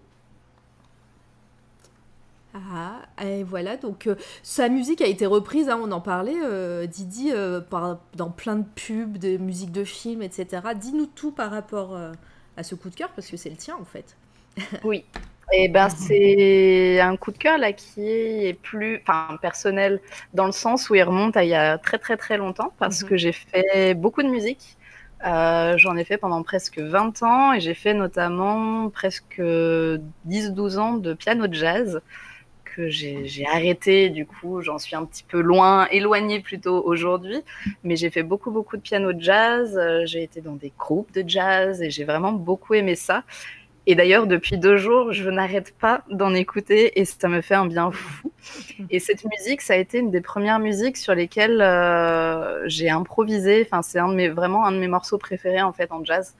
Ah, et voilà, donc euh, sa musique a été reprise, hein, on en parlait, euh, Didi, euh, par- dans plein de pubs, de musique de films, etc. Dis-nous tout par rapport à ce coup de cœur, parce que c'est le tien en fait. Oui. Et ben c'est un coup de cœur là qui est plus, enfin personnel dans le sens où il remonte à il y a très très très longtemps parce Mhm. que j'ai fait beaucoup de musique. Euh, J'en ai fait pendant presque 20 ans et j'ai fait notamment presque 10-12 ans de piano jazz que j'ai j'ai arrêté du coup j'en suis un petit peu loin éloignée plutôt aujourd'hui mais j'ai fait beaucoup beaucoup de piano jazz euh, j'ai été dans des groupes de jazz et j'ai vraiment beaucoup aimé ça et d'ailleurs, depuis deux jours, je n'arrête pas d'en écouter et ça me fait un bien fou. Et cette musique, ça a été une des premières musiques sur lesquelles euh, j'ai improvisé. Enfin, c'est un de mes, vraiment un de mes morceaux préférés en fait en jazz.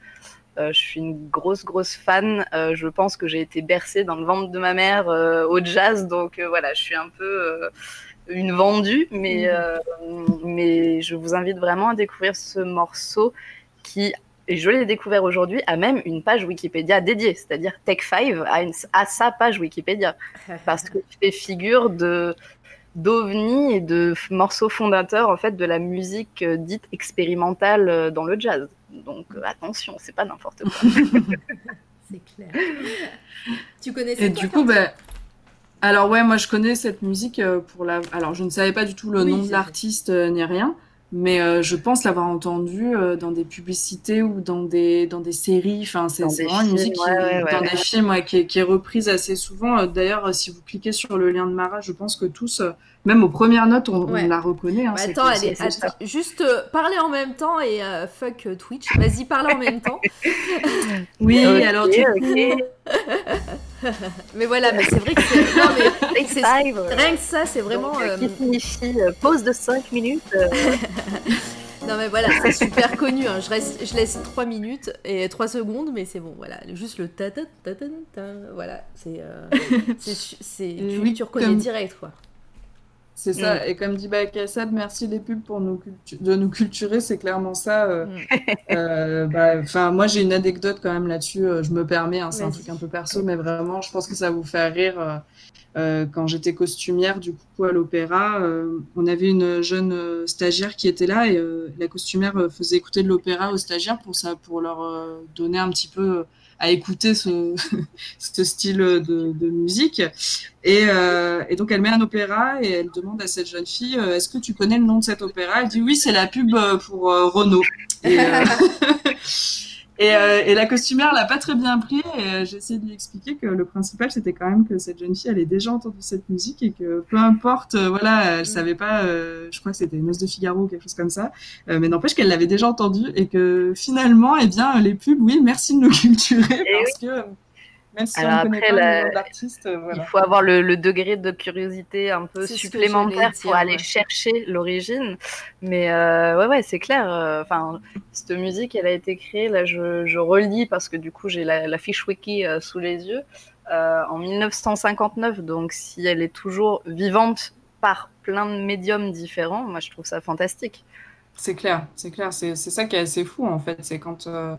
Euh, je suis une grosse, grosse fan. Euh, je pense que j'ai été bercée dans le ventre de ma mère au jazz. Donc voilà, je suis un peu une vendue. Mais, euh, mais je vous invite vraiment à découvrir ce morceau qui et je l'ai découvert aujourd'hui, a même une page Wikipédia dédiée, c'est-à-dire Tech 5 a, une, a sa page Wikipédia, parce qu'il fait figure de d'ovni et de morceaux fondateurs en fait de la musique euh, dite expérimentale euh, dans le jazz. Donc euh, attention, c'est pas n'importe quoi. C'est clair. tu connaissais Et toi, du coup, bah, alors ouais, moi je connais cette musique euh, pour la. Alors je ne savais pas du tout le Oui, nom de l'artiste euh, ni rien, mais euh, je pense l'avoir entendu euh, dans des publicités ou dans des dans des séries. Enfin, c'est vraiment une musique qui, ouais, ouais, ouais. dans des films ouais, qui, est, qui est reprise assez souvent. Euh, D'ailleurs, si vous cliquez sur le lien de Mara, je pense que tous, euh, même aux premières notes, on, la reconnaît. hein, Bah, c'est attends, que- allez, c'est- c'est attends, juste euh, parler en même temps et euh, fuck euh, Twitch. Vas-y, parle en même temps. Oui, alors du coup, ok. Mais voilà, mais c'est vrai que c'est. Non, mais Take C'est- five, rien que ça, c'est vraiment. donc, euh, euh, qui signifie euh, pause de 5 minutes. euh, Non, mais voilà, c'est super connu. hein. Je, reste... je laisse 3 minutes et 3 secondes, mais c'est bon, voilà. Juste le ta ta ta ta ta. Voilà, c'est. euh, c'est c'est- Tu, oui, tu reconnais comme- direct, quoi. C'est ça, et comme dit Bakassad, merci les pubs pour nous de nous culturer, c'est clairement ça. euh, Mm. euh, bah, enfin, moi j'ai une anecdote quand même là-dessus, euh, je me permets, hein, c'est un truc un peu perso, mais vraiment, je pense que ça vous faire rire. euh, quand j'étais costumière du coup à l'opéra, on avait une jeune stagiaire qui était là et la costumière faisait écouter de l'opéra aux stagiaires pour ça, pour leur donner un petit peu à écouter ce, ce style de, de musique. Et, euh, et, donc elle met un opéra et elle demande à cette jeune fille euh, Est-ce que tu connais le nom de cet opéra? Elle dit Oui, c'est la pub euh, pour euh, Renault. Et, Et, euh, et, la costumière l'a pas très bien pris et euh, j'ai essayé de lui expliquer que le principal c'était quand même que cette jeune fille elle ait déjà entendu cette musique et que peu importe euh, voilà elle mm. savait pas euh, je crois que c'était Noce de Figaro ou quelque chose comme ça euh, mais n'empêche qu'elle l'avait déjà entendu et que finalement eh bien les pubs oui merci de nous culturer et parce oui. que même si Alors on ne connaît pas la... le nom d'artiste, voilà. il faut avoir le, le, degré de curiosité un peu supplémentaire pour aller ouais. chercher l'origine. Mais euh, ouais, ouais, c'est clair. Enfin, cette musique, elle a été créée. Là, je, je relis parce que du coup, j'ai la, la, fiche wiki euh, sous les yeux euh, en 1959. Donc, si elle est toujours vivante par plein de médiums différents, moi, je trouve ça fantastique. C'est clair, c'est clair. C'est ça qui est assez fou en fait. C'est quand euh, euh,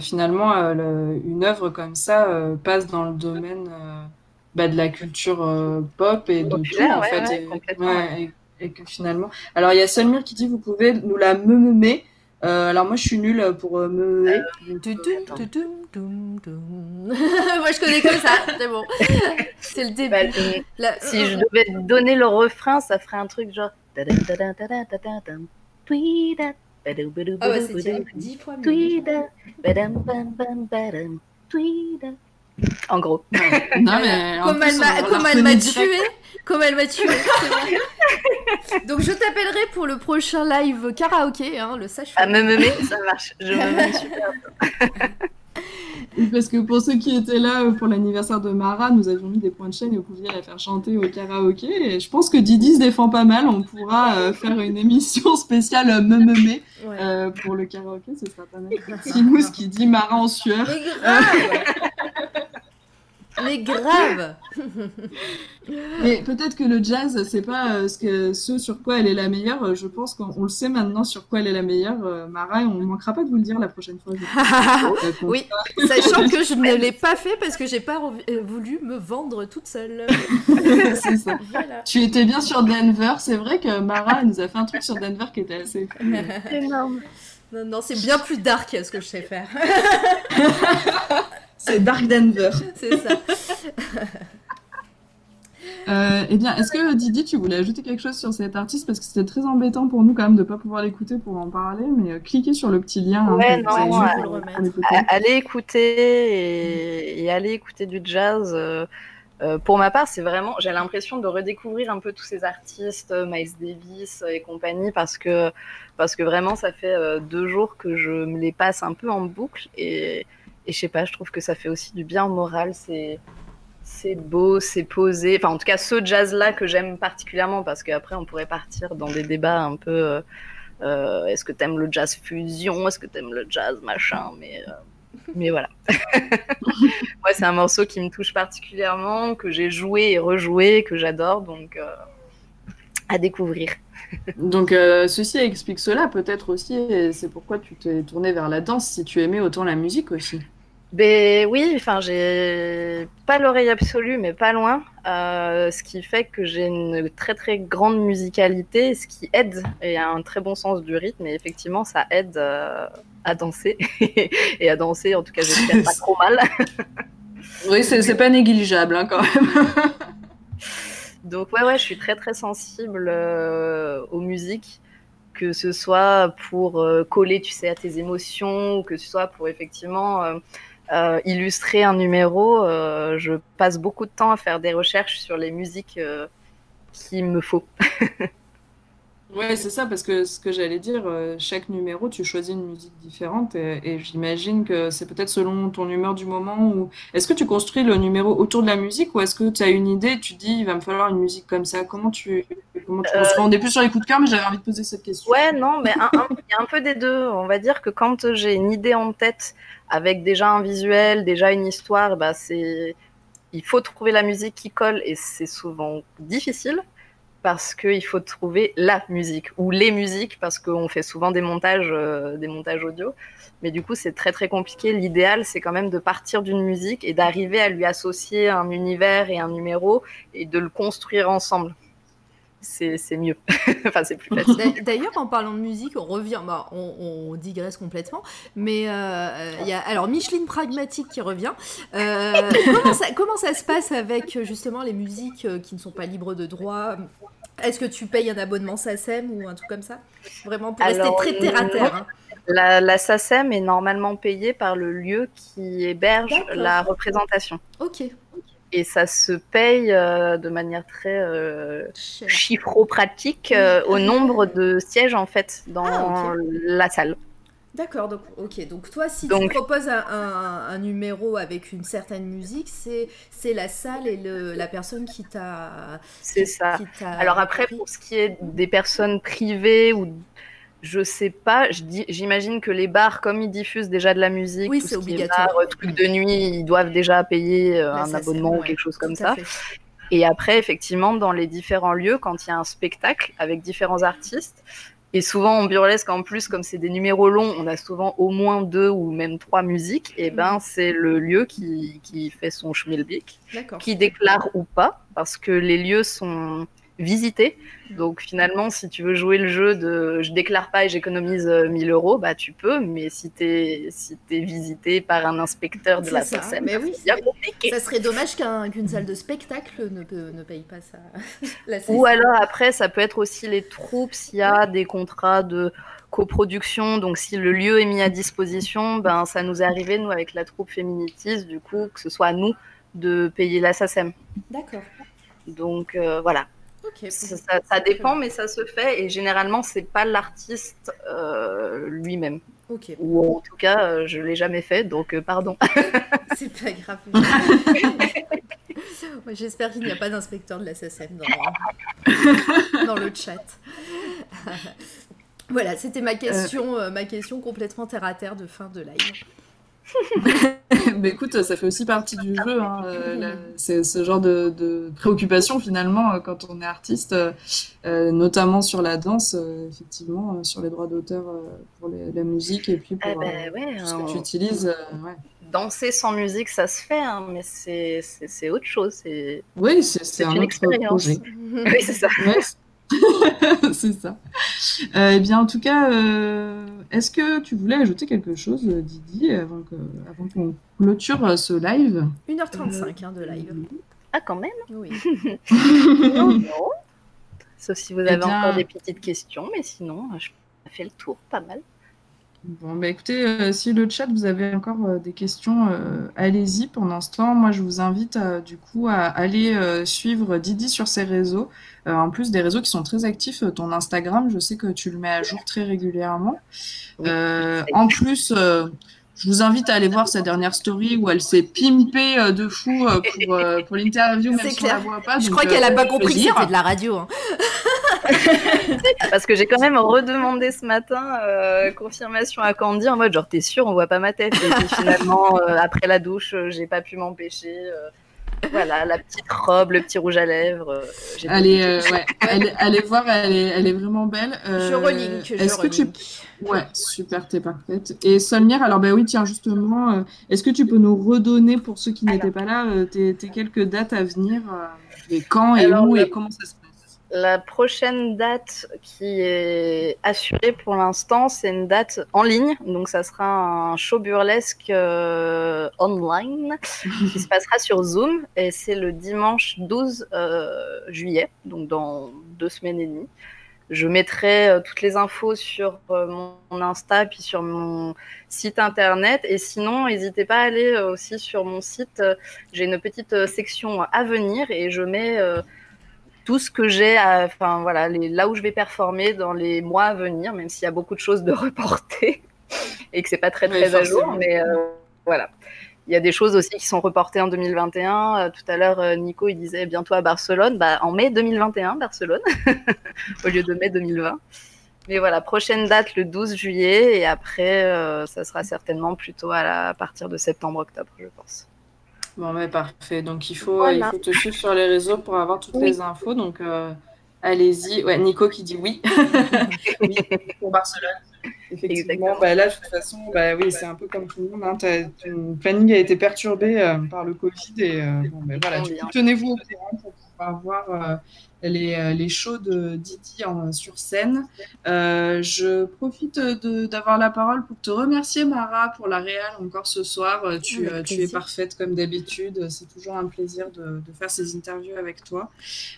finalement, euh, le, une œuvre comme ça euh, passe dans le domaine bah, de la culture pop et de tout, en ouais, fait. ouais, et, et, et, que finalement. Alors, il y a Selmir qui dit vous pouvez nous la meumer. Euh, alors moi je suis nulle pour euh, me. Euh, moi je connais que ça, c'est bon. C'est le début. Bah, La... Si je devais donner le refrain, ça ferait un truc genre. Ah ouais, c'est dix fois mieux. En gros. Non, mais comme elle m'a, comme elle m'a tué, comme elle m'a tué. Donc je t'appellerai pour le prochain live karaoké, hein, le sache. À me mener, ça marche. Je me mets super. Parce que pour ceux qui étaient là pour l'anniversaire de Mara, nous avions mis des points de chaîne et vous pouviez la faire chanter au karaoké. Et je pense que Didi se défend pas mal. On pourra euh, faire une émission spéciale euh, me me ouais. euh, pour le karaoké. Ce sera pas mal. Simous qui dit Mara en sueur. Mais grave Mais grave Mais peut-être que le jazz, c'est pas euh, ce, que, ce sur quoi elle est la meilleure. Je pense qu'on le sait maintenant sur quoi elle est la meilleure. Euh, Mara, on manquera pas de vous le dire la prochaine fois. euh, oui, sachant que je ne l'ai pas fait parce que j'ai pas euh, voulu me vendre toute seule. c'est ça. Voilà. Tu étais bien sur Denver. C'est vrai que Mara nous a fait un truc sur Denver qui était assez énorme. Non, non, c'est bien plus dark ce que je sais faire. C'est Dark Denver. C'est ça. Euh, eh bien, est-ce que Didi, tu voulais ajouter quelque chose sur cet artiste? Parce que c'était très embêtant pour nous quand même de pas pouvoir l'écouter pour en parler, mais euh, cliquez sur le petit lien. Ouais, hein, non, euh, allez écouter et, et, allez écouter du jazz. Euh, pour ma part, c'est vraiment, j'ai l'impression de redécouvrir un peu tous ces artistes, Miles Davis et compagnie, parce que parce que vraiment, ça fait deux jours que je me les passe un peu en boucle et et je sais pas, je trouve que ça fait aussi du bien au moral. C'est c'est beau, c'est posé. Enfin, en tout cas, ce jazz-là que j'aime particulièrement, parce qu'après, on pourrait partir dans des débats un peu. Euh, est-ce que t'aimes le jazz fusion Est-ce que t'aimes le jazz machin Mais euh, mais voilà. Moi, c'est un morceau qui me touche particulièrement, que j'ai joué et rejoué, que j'adore, donc euh, à découvrir. Donc euh, ceci explique cela peut-être aussi, et c'est pourquoi tu t'es tourné vers la danse si tu aimais autant la musique aussi. Ben oui, enfin j'ai pas l'oreille absolue, mais pas loin, euh, ce qui fait que j'ai une très très grande musicalité, ce qui aide et a un très bon sens du rythme, et effectivement ça aide euh, à danser et à danser. En tout cas, j'espère pas trop mal. oui, c'est pas négligeable hein, quand même. Donc ouais, ouais, je suis très très sensible euh, aux musiques, que ce soit pour coller, tu sais, à tes émotions, ou que ce soit pour effectivement euh, illustrer un numéro. je passe beaucoup de temps à faire des recherches sur les musiques qu'il me faut. Ouais, c'est ça, parce que ce que j'allais dire, euh, chaque numéro, tu choisis une musique différente et, et j'imagine que c'est peut-être selon ton humeur du moment ou est-ce que tu construis le numéro autour de la musique ou est-ce que tu as une idée, tu dis il va me falloir une musique comme ça? Comment tu, comment tu euh... On est plus sur les coups de cœur, mais j'avais envie de poser cette question. Ouais, non, mais il y a un peu des deux. On va dire que quand j'ai une idée en tête avec déjà un visuel, déjà une histoire, bah c'est il faut trouver la musique qui colle et c'est souvent difficile parce qu'il faut trouver la musique ou les musiques parce qu'on fait souvent des montages, euh, des montages audio. Mais du coup, c'est très très compliqué. L'idéal, c'est quand même de partir d'une musique et d'arriver à lui associer un univers et un numéro et de le construire ensemble. C'est mieux. enfin, c'est plus facile. D'a- D'ailleurs, en parlant de musique, on revient, bah, on, on digresse complètement, mais euh, il y a alors Micheline Pragmatique qui revient. Euh, comment, ça, comment ça se passe avec justement les musiques euh, qui ne sont pas libres de droit? Est-ce que tu payes un abonnement SACEM ou un truc comme ça? Vraiment pour Alors, rester très terre à terre. hein. La, la SACEM est normalement payée par le lieu qui héberge la représentation. Ok. Et ça se paye euh, de manière très euh, chiffro-pratique euh, au nombre de sièges en fait dans Ah, la salle. D'accord, donc ok. Donc toi, si Donc- tu proposes un, un- un numéro avec une certaine musique, c'est c'est la salle et le, la personne qui t'a. C'est ça. qui Alors après, pour ce qui est des personnes privées ou je sais pas, j'imagine que les bars, comme ils diffusent déjà de la musique, Oui, tout ce qui est obligatoire. bar, euh, trucs de nuit, ils doivent déjà payer euh, Là, un ça, abonnement ou quelque chose comme ça. fait. Et après, effectivement, dans les différents lieux, quand il y a un spectacle avec différents artistes, et souvent en burlesque en plus, comme c'est des numéros longs, on a souvent au moins deux ou même trois musiques, et Mhm. ben c'est le lieu qui, qui fait son schmilblick, qui déclare ou pas, parce que les lieux sont visités. Donc finalement, si tu veux jouer le jeu de je déclare pas et j'économise euh, 1000 euros, bah tu peux, mais si t'es si t'es visité par un inspecteur de la ça, mais oui, compliqué. Ça serait dommage qu'un- qu'une salle de spectacle ne, peut- ne paye pas ça. La Ou alors après, ça peut être aussi les troupes s'il y a des contrats de coproduction. Donc si le lieu est mis à disposition, ben ça nous est arrivé nous avec la troupe féminitis, du coup que ce soit à nous de payer la SACEM. D'accord. Donc euh, voilà, Ça, ça- ça dépend, mais ça se fait et généralement c'est pas l'artiste euh, lui-même. Ou en tout cas, euh, je l'ai jamais fait, donc euh, pardon. C'est pas grave. Ouais, J'espère qu'il n'y a pas d'inspecteur de la SSM dans, dans le chat. Voilà, c'était ma question, euh, ma question complètement terre à terre de fin de live. Mais écoute, ça fait aussi partie du jeu. hein, euh, C'est ce genre de, de préoccupation finalement euh, quand on est artiste, euh, notamment sur la danse, effectivement, sur les droits d'auteur pour les- la musique et puis pour Ah bah euh, ouais, tout ce que on- tu utilises. ouais. Danser sans musique, ça se fait, hein, mais c'est autre chose. C'est Oui, c'est c'est C'est un une autre expérience. projet. oui, c'est ça. Ouais, c'est- ça. Euh, eh bien, en tout cas, euh, est-ce que tu voulais ajouter quelque chose, euh, Didi, avant que, avant qu'on clôture ce live? 1h35 hein, de live. Ah, quand même Oui. Non, non. Sauf si vous Eh avez bien- encore des petites questions, mais sinon, je fait le tour, pas mal. Bon, bah écoutez, euh, si le chat, vous avez encore euh, des questions, euh, allez-y. Pendant ce temps, moi, je vous invite euh, du coup à aller euh, suivre Didi sur ses réseaux. Euh, en plus des réseaux qui sont très actifs, euh, ton Instagram, je sais que tu le mets à jour très régulièrement. Oui, Euh, en plus, euh, je vous invite à aller voir sa dernière story où elle s'est pimpée euh, de fou euh, pour, euh, pour l'interview, même si on la voit pas. Je crois qu'elle a pas compris que c'était de la radio. hein. Parce que j'ai quand même redemandé ce matin euh, confirmation à Candy en mode genre t'es sûr on voit pas ma tête et puis finalement euh, après la douche j'ai pas pu m'empêcher euh, voilà la petite robe le petit rouge à lèvres euh, Allez, euh, ouais, allez, allez voir, elle est, elle est vraiment belle. Euh, Je relink, je Est-ce que tu relink. Ouais, super, t'es parfaite. Et Solnière, alors bah oui, tiens, justement, euh, est-ce que tu peux nous redonner, pour ceux qui n'étaient pas là, euh, tes, tes quelques dates à venir, euh, et quand et Alors, où le- et comment ça se passe La prochaine date qui est assurée pour l'instant, c'est une date en ligne. Donc, ça sera un show burlesque euh, online qui se passera sur Zoom. Et c'est le dimanche 12 euh, juillet, donc dans deux semaines et demie. Je mettrai euh, toutes les infos sur euh, mon, Insta puis sur mon site internet. Et sinon, n'hésitez pas à aller aussi sur mon site. J'ai une petite section à venir et je mets tout ce que j'ai, enfin voilà, les, là où je vais performer dans les mois à venir, même s'il y a beaucoup de choses de reportées et que c'est pas très Oui, très à jour, mais euh, voilà. Il y a des choses aussi qui sont reportées en 2021. Euh, tout à l'heure, euh, Nico il disait bientôt à Barcelone, bah, en mai 2021, Barcelone, au lieu de mai 2020. Mais voilà, prochaine date le 12 juillet et après, euh, ça sera certainement plutôt à, la- à partir de septembre-octobre, je pense. Bon, mais parfait. Donc, il faut, Voilà. il faut te suivre sur les réseaux pour avoir toutes Oui. les infos. Donc, euh, allez-y. Ouais, Nico qui dit oui. oui, pour Barcelone. Effectivement, bah là, de toute façon, bah oui, c'est un peu comme tout le monde. Hein, ton planning a été perturbé euh, par le Covid et euh, bon, ben voilà, coup, tenez-vous au courant pour pouvoir voir les, euh, les shows de Didi en, sur scène. Euh, je profite d'avoir la parole pour te remercier, Mara, pour la réal encore ce soir. Euh, Tu, euh, tu es parfaite comme d'habitude. C'est toujours un plaisir de, de faire ces interviews avec toi.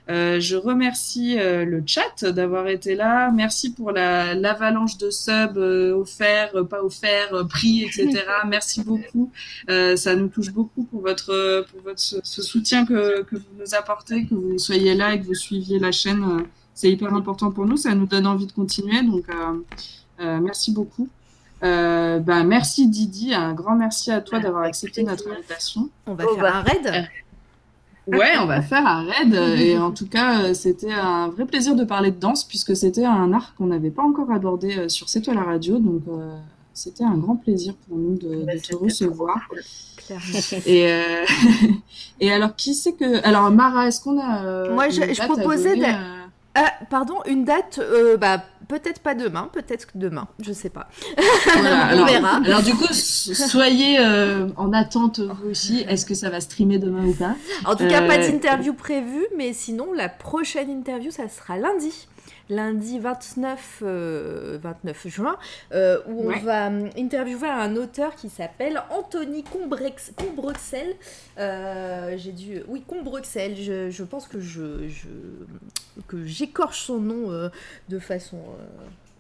Euh, je remercie le chat d'avoir été là. Merci pour la- l'avalanche de subs offerts, pas offerts, pris, etc. Merci beaucoup. Ça nous touche beaucoup pour votre, pour votre ce, ce soutien que, que vous nous apportez, que vous soyez là et que vous suiviez la chaîne. Euh, C'est hyper important pour nous. Ça nous donne envie de continuer. Donc, euh, euh, merci beaucoup. Euh, ben, merci Didi, un grand merci à toi Avec d'avoir accepté notre invitation. On va Oh, faire bah. un raid. Ouais, on va faire un raid. Et en tout cas, c'était un vrai plaisir de parler de danse puisque c'était un art qu'on n'avait pas encore abordé sur C'est toi la radio. Donc, euh, c'était un grand plaisir pour nous de, Bah, de te recevoir. Et, euh, et alors, qui c'est que. Alors, Mara, est-ce qu'on a. euh, Moi, une je- je date à proposais donner, de- euh, Ah, pardon, une date, euh, bah, peut-être pas demain, peut-être que demain, je sais pas. Voilà, On alors, verra. alors, du coup, so- soyez euh, en attente vous aussi. Est-ce que ça va streamer demain ou pas? En tout cas, pas d'interview prévue, mais sinon, la prochaine interview, ça sera lundi. Lundi 29, euh, 29 juin, euh, où on va hum, interviewer un auteur qui s'appelle Anthony Combrex, Combruxel. Euh, J'ai dû, oui, Combruxel. Je, je pense que je, je- que j'écorche son nom de façon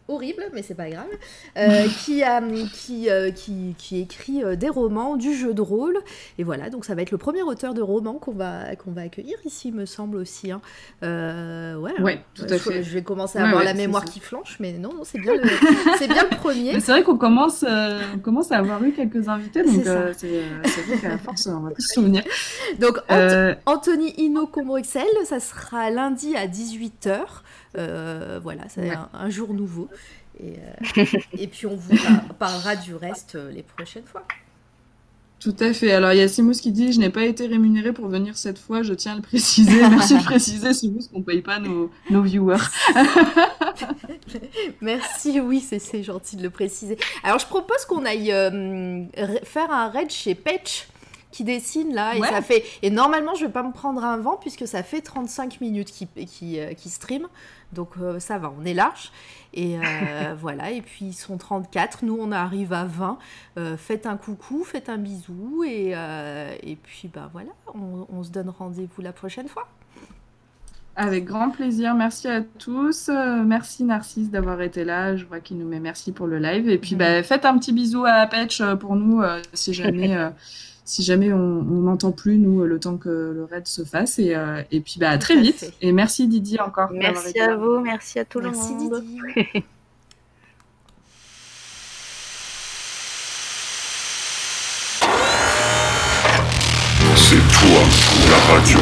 horrible, mais c'est pas grave. Euh, qui a, qui, euh, qui, qui écrit euh, des romans, du jeu de rôle. Et voilà, donc ça va être le premier auteur de roman qu'on va, qu'on va accueillir ici, me semble aussi. hein. Euh, ouais, Ouais, tout à je, fait. je vais commencer à Ouais, avoir ouais, la mémoire qui flanche, mais non, non c'est bien, le- c'est bien le premier. C'est vrai qu'on commence, on commence à avoir eu quelques invités, donc C'est ça. c'est c'est vrai qu'à force, on va plus se souvenir. Donc, Ant- Anthony Hino Bruxelles, ça sera lundi à 18h. Voilà, c'est Ouais. un, un jour nouveau. Et, euh, et puis on vous par- parlera du reste euh, les prochaines fois. Tout à fait. Alors, il y a Simous qui dit Je n'ai pas été rémunéré pour venir cette fois, je tiens à le préciser. Merci de préciser, Simous, qu'on ne paye pas nos, nos viewers. Merci, oui, c'est gentil de le préciser. Alors je propose qu'on aille euh, faire un raid chez Patch qui dessine là et Ouais. ça fait et normalement je vais pas me prendre un vent puisque ça fait 35 minutes qui qui, euh, qui stream donc euh, ça va on est large et euh, voilà et puis ils sont 34 nous on arrive à 20 Euh, faites un coucou faites un bisou et et puis bah voilà on, on se donne rendez-vous la prochaine fois Avec grand plaisir. Merci à tous. Euh, merci Narcisse d'avoir été là. Je vois qu'il nous met merci pour le live. Et puis, bah, faites un petit bisou à Patch pour nous euh, si jamais, euh, si jamais on n'entend plus, nous, le temps que le raid se fasse. Et, euh, et puis, bah, à très vite. fait. Et merci Didier encore. Merci été à là. vous, merci à tout merci le monde. Didi C'est toi la radio.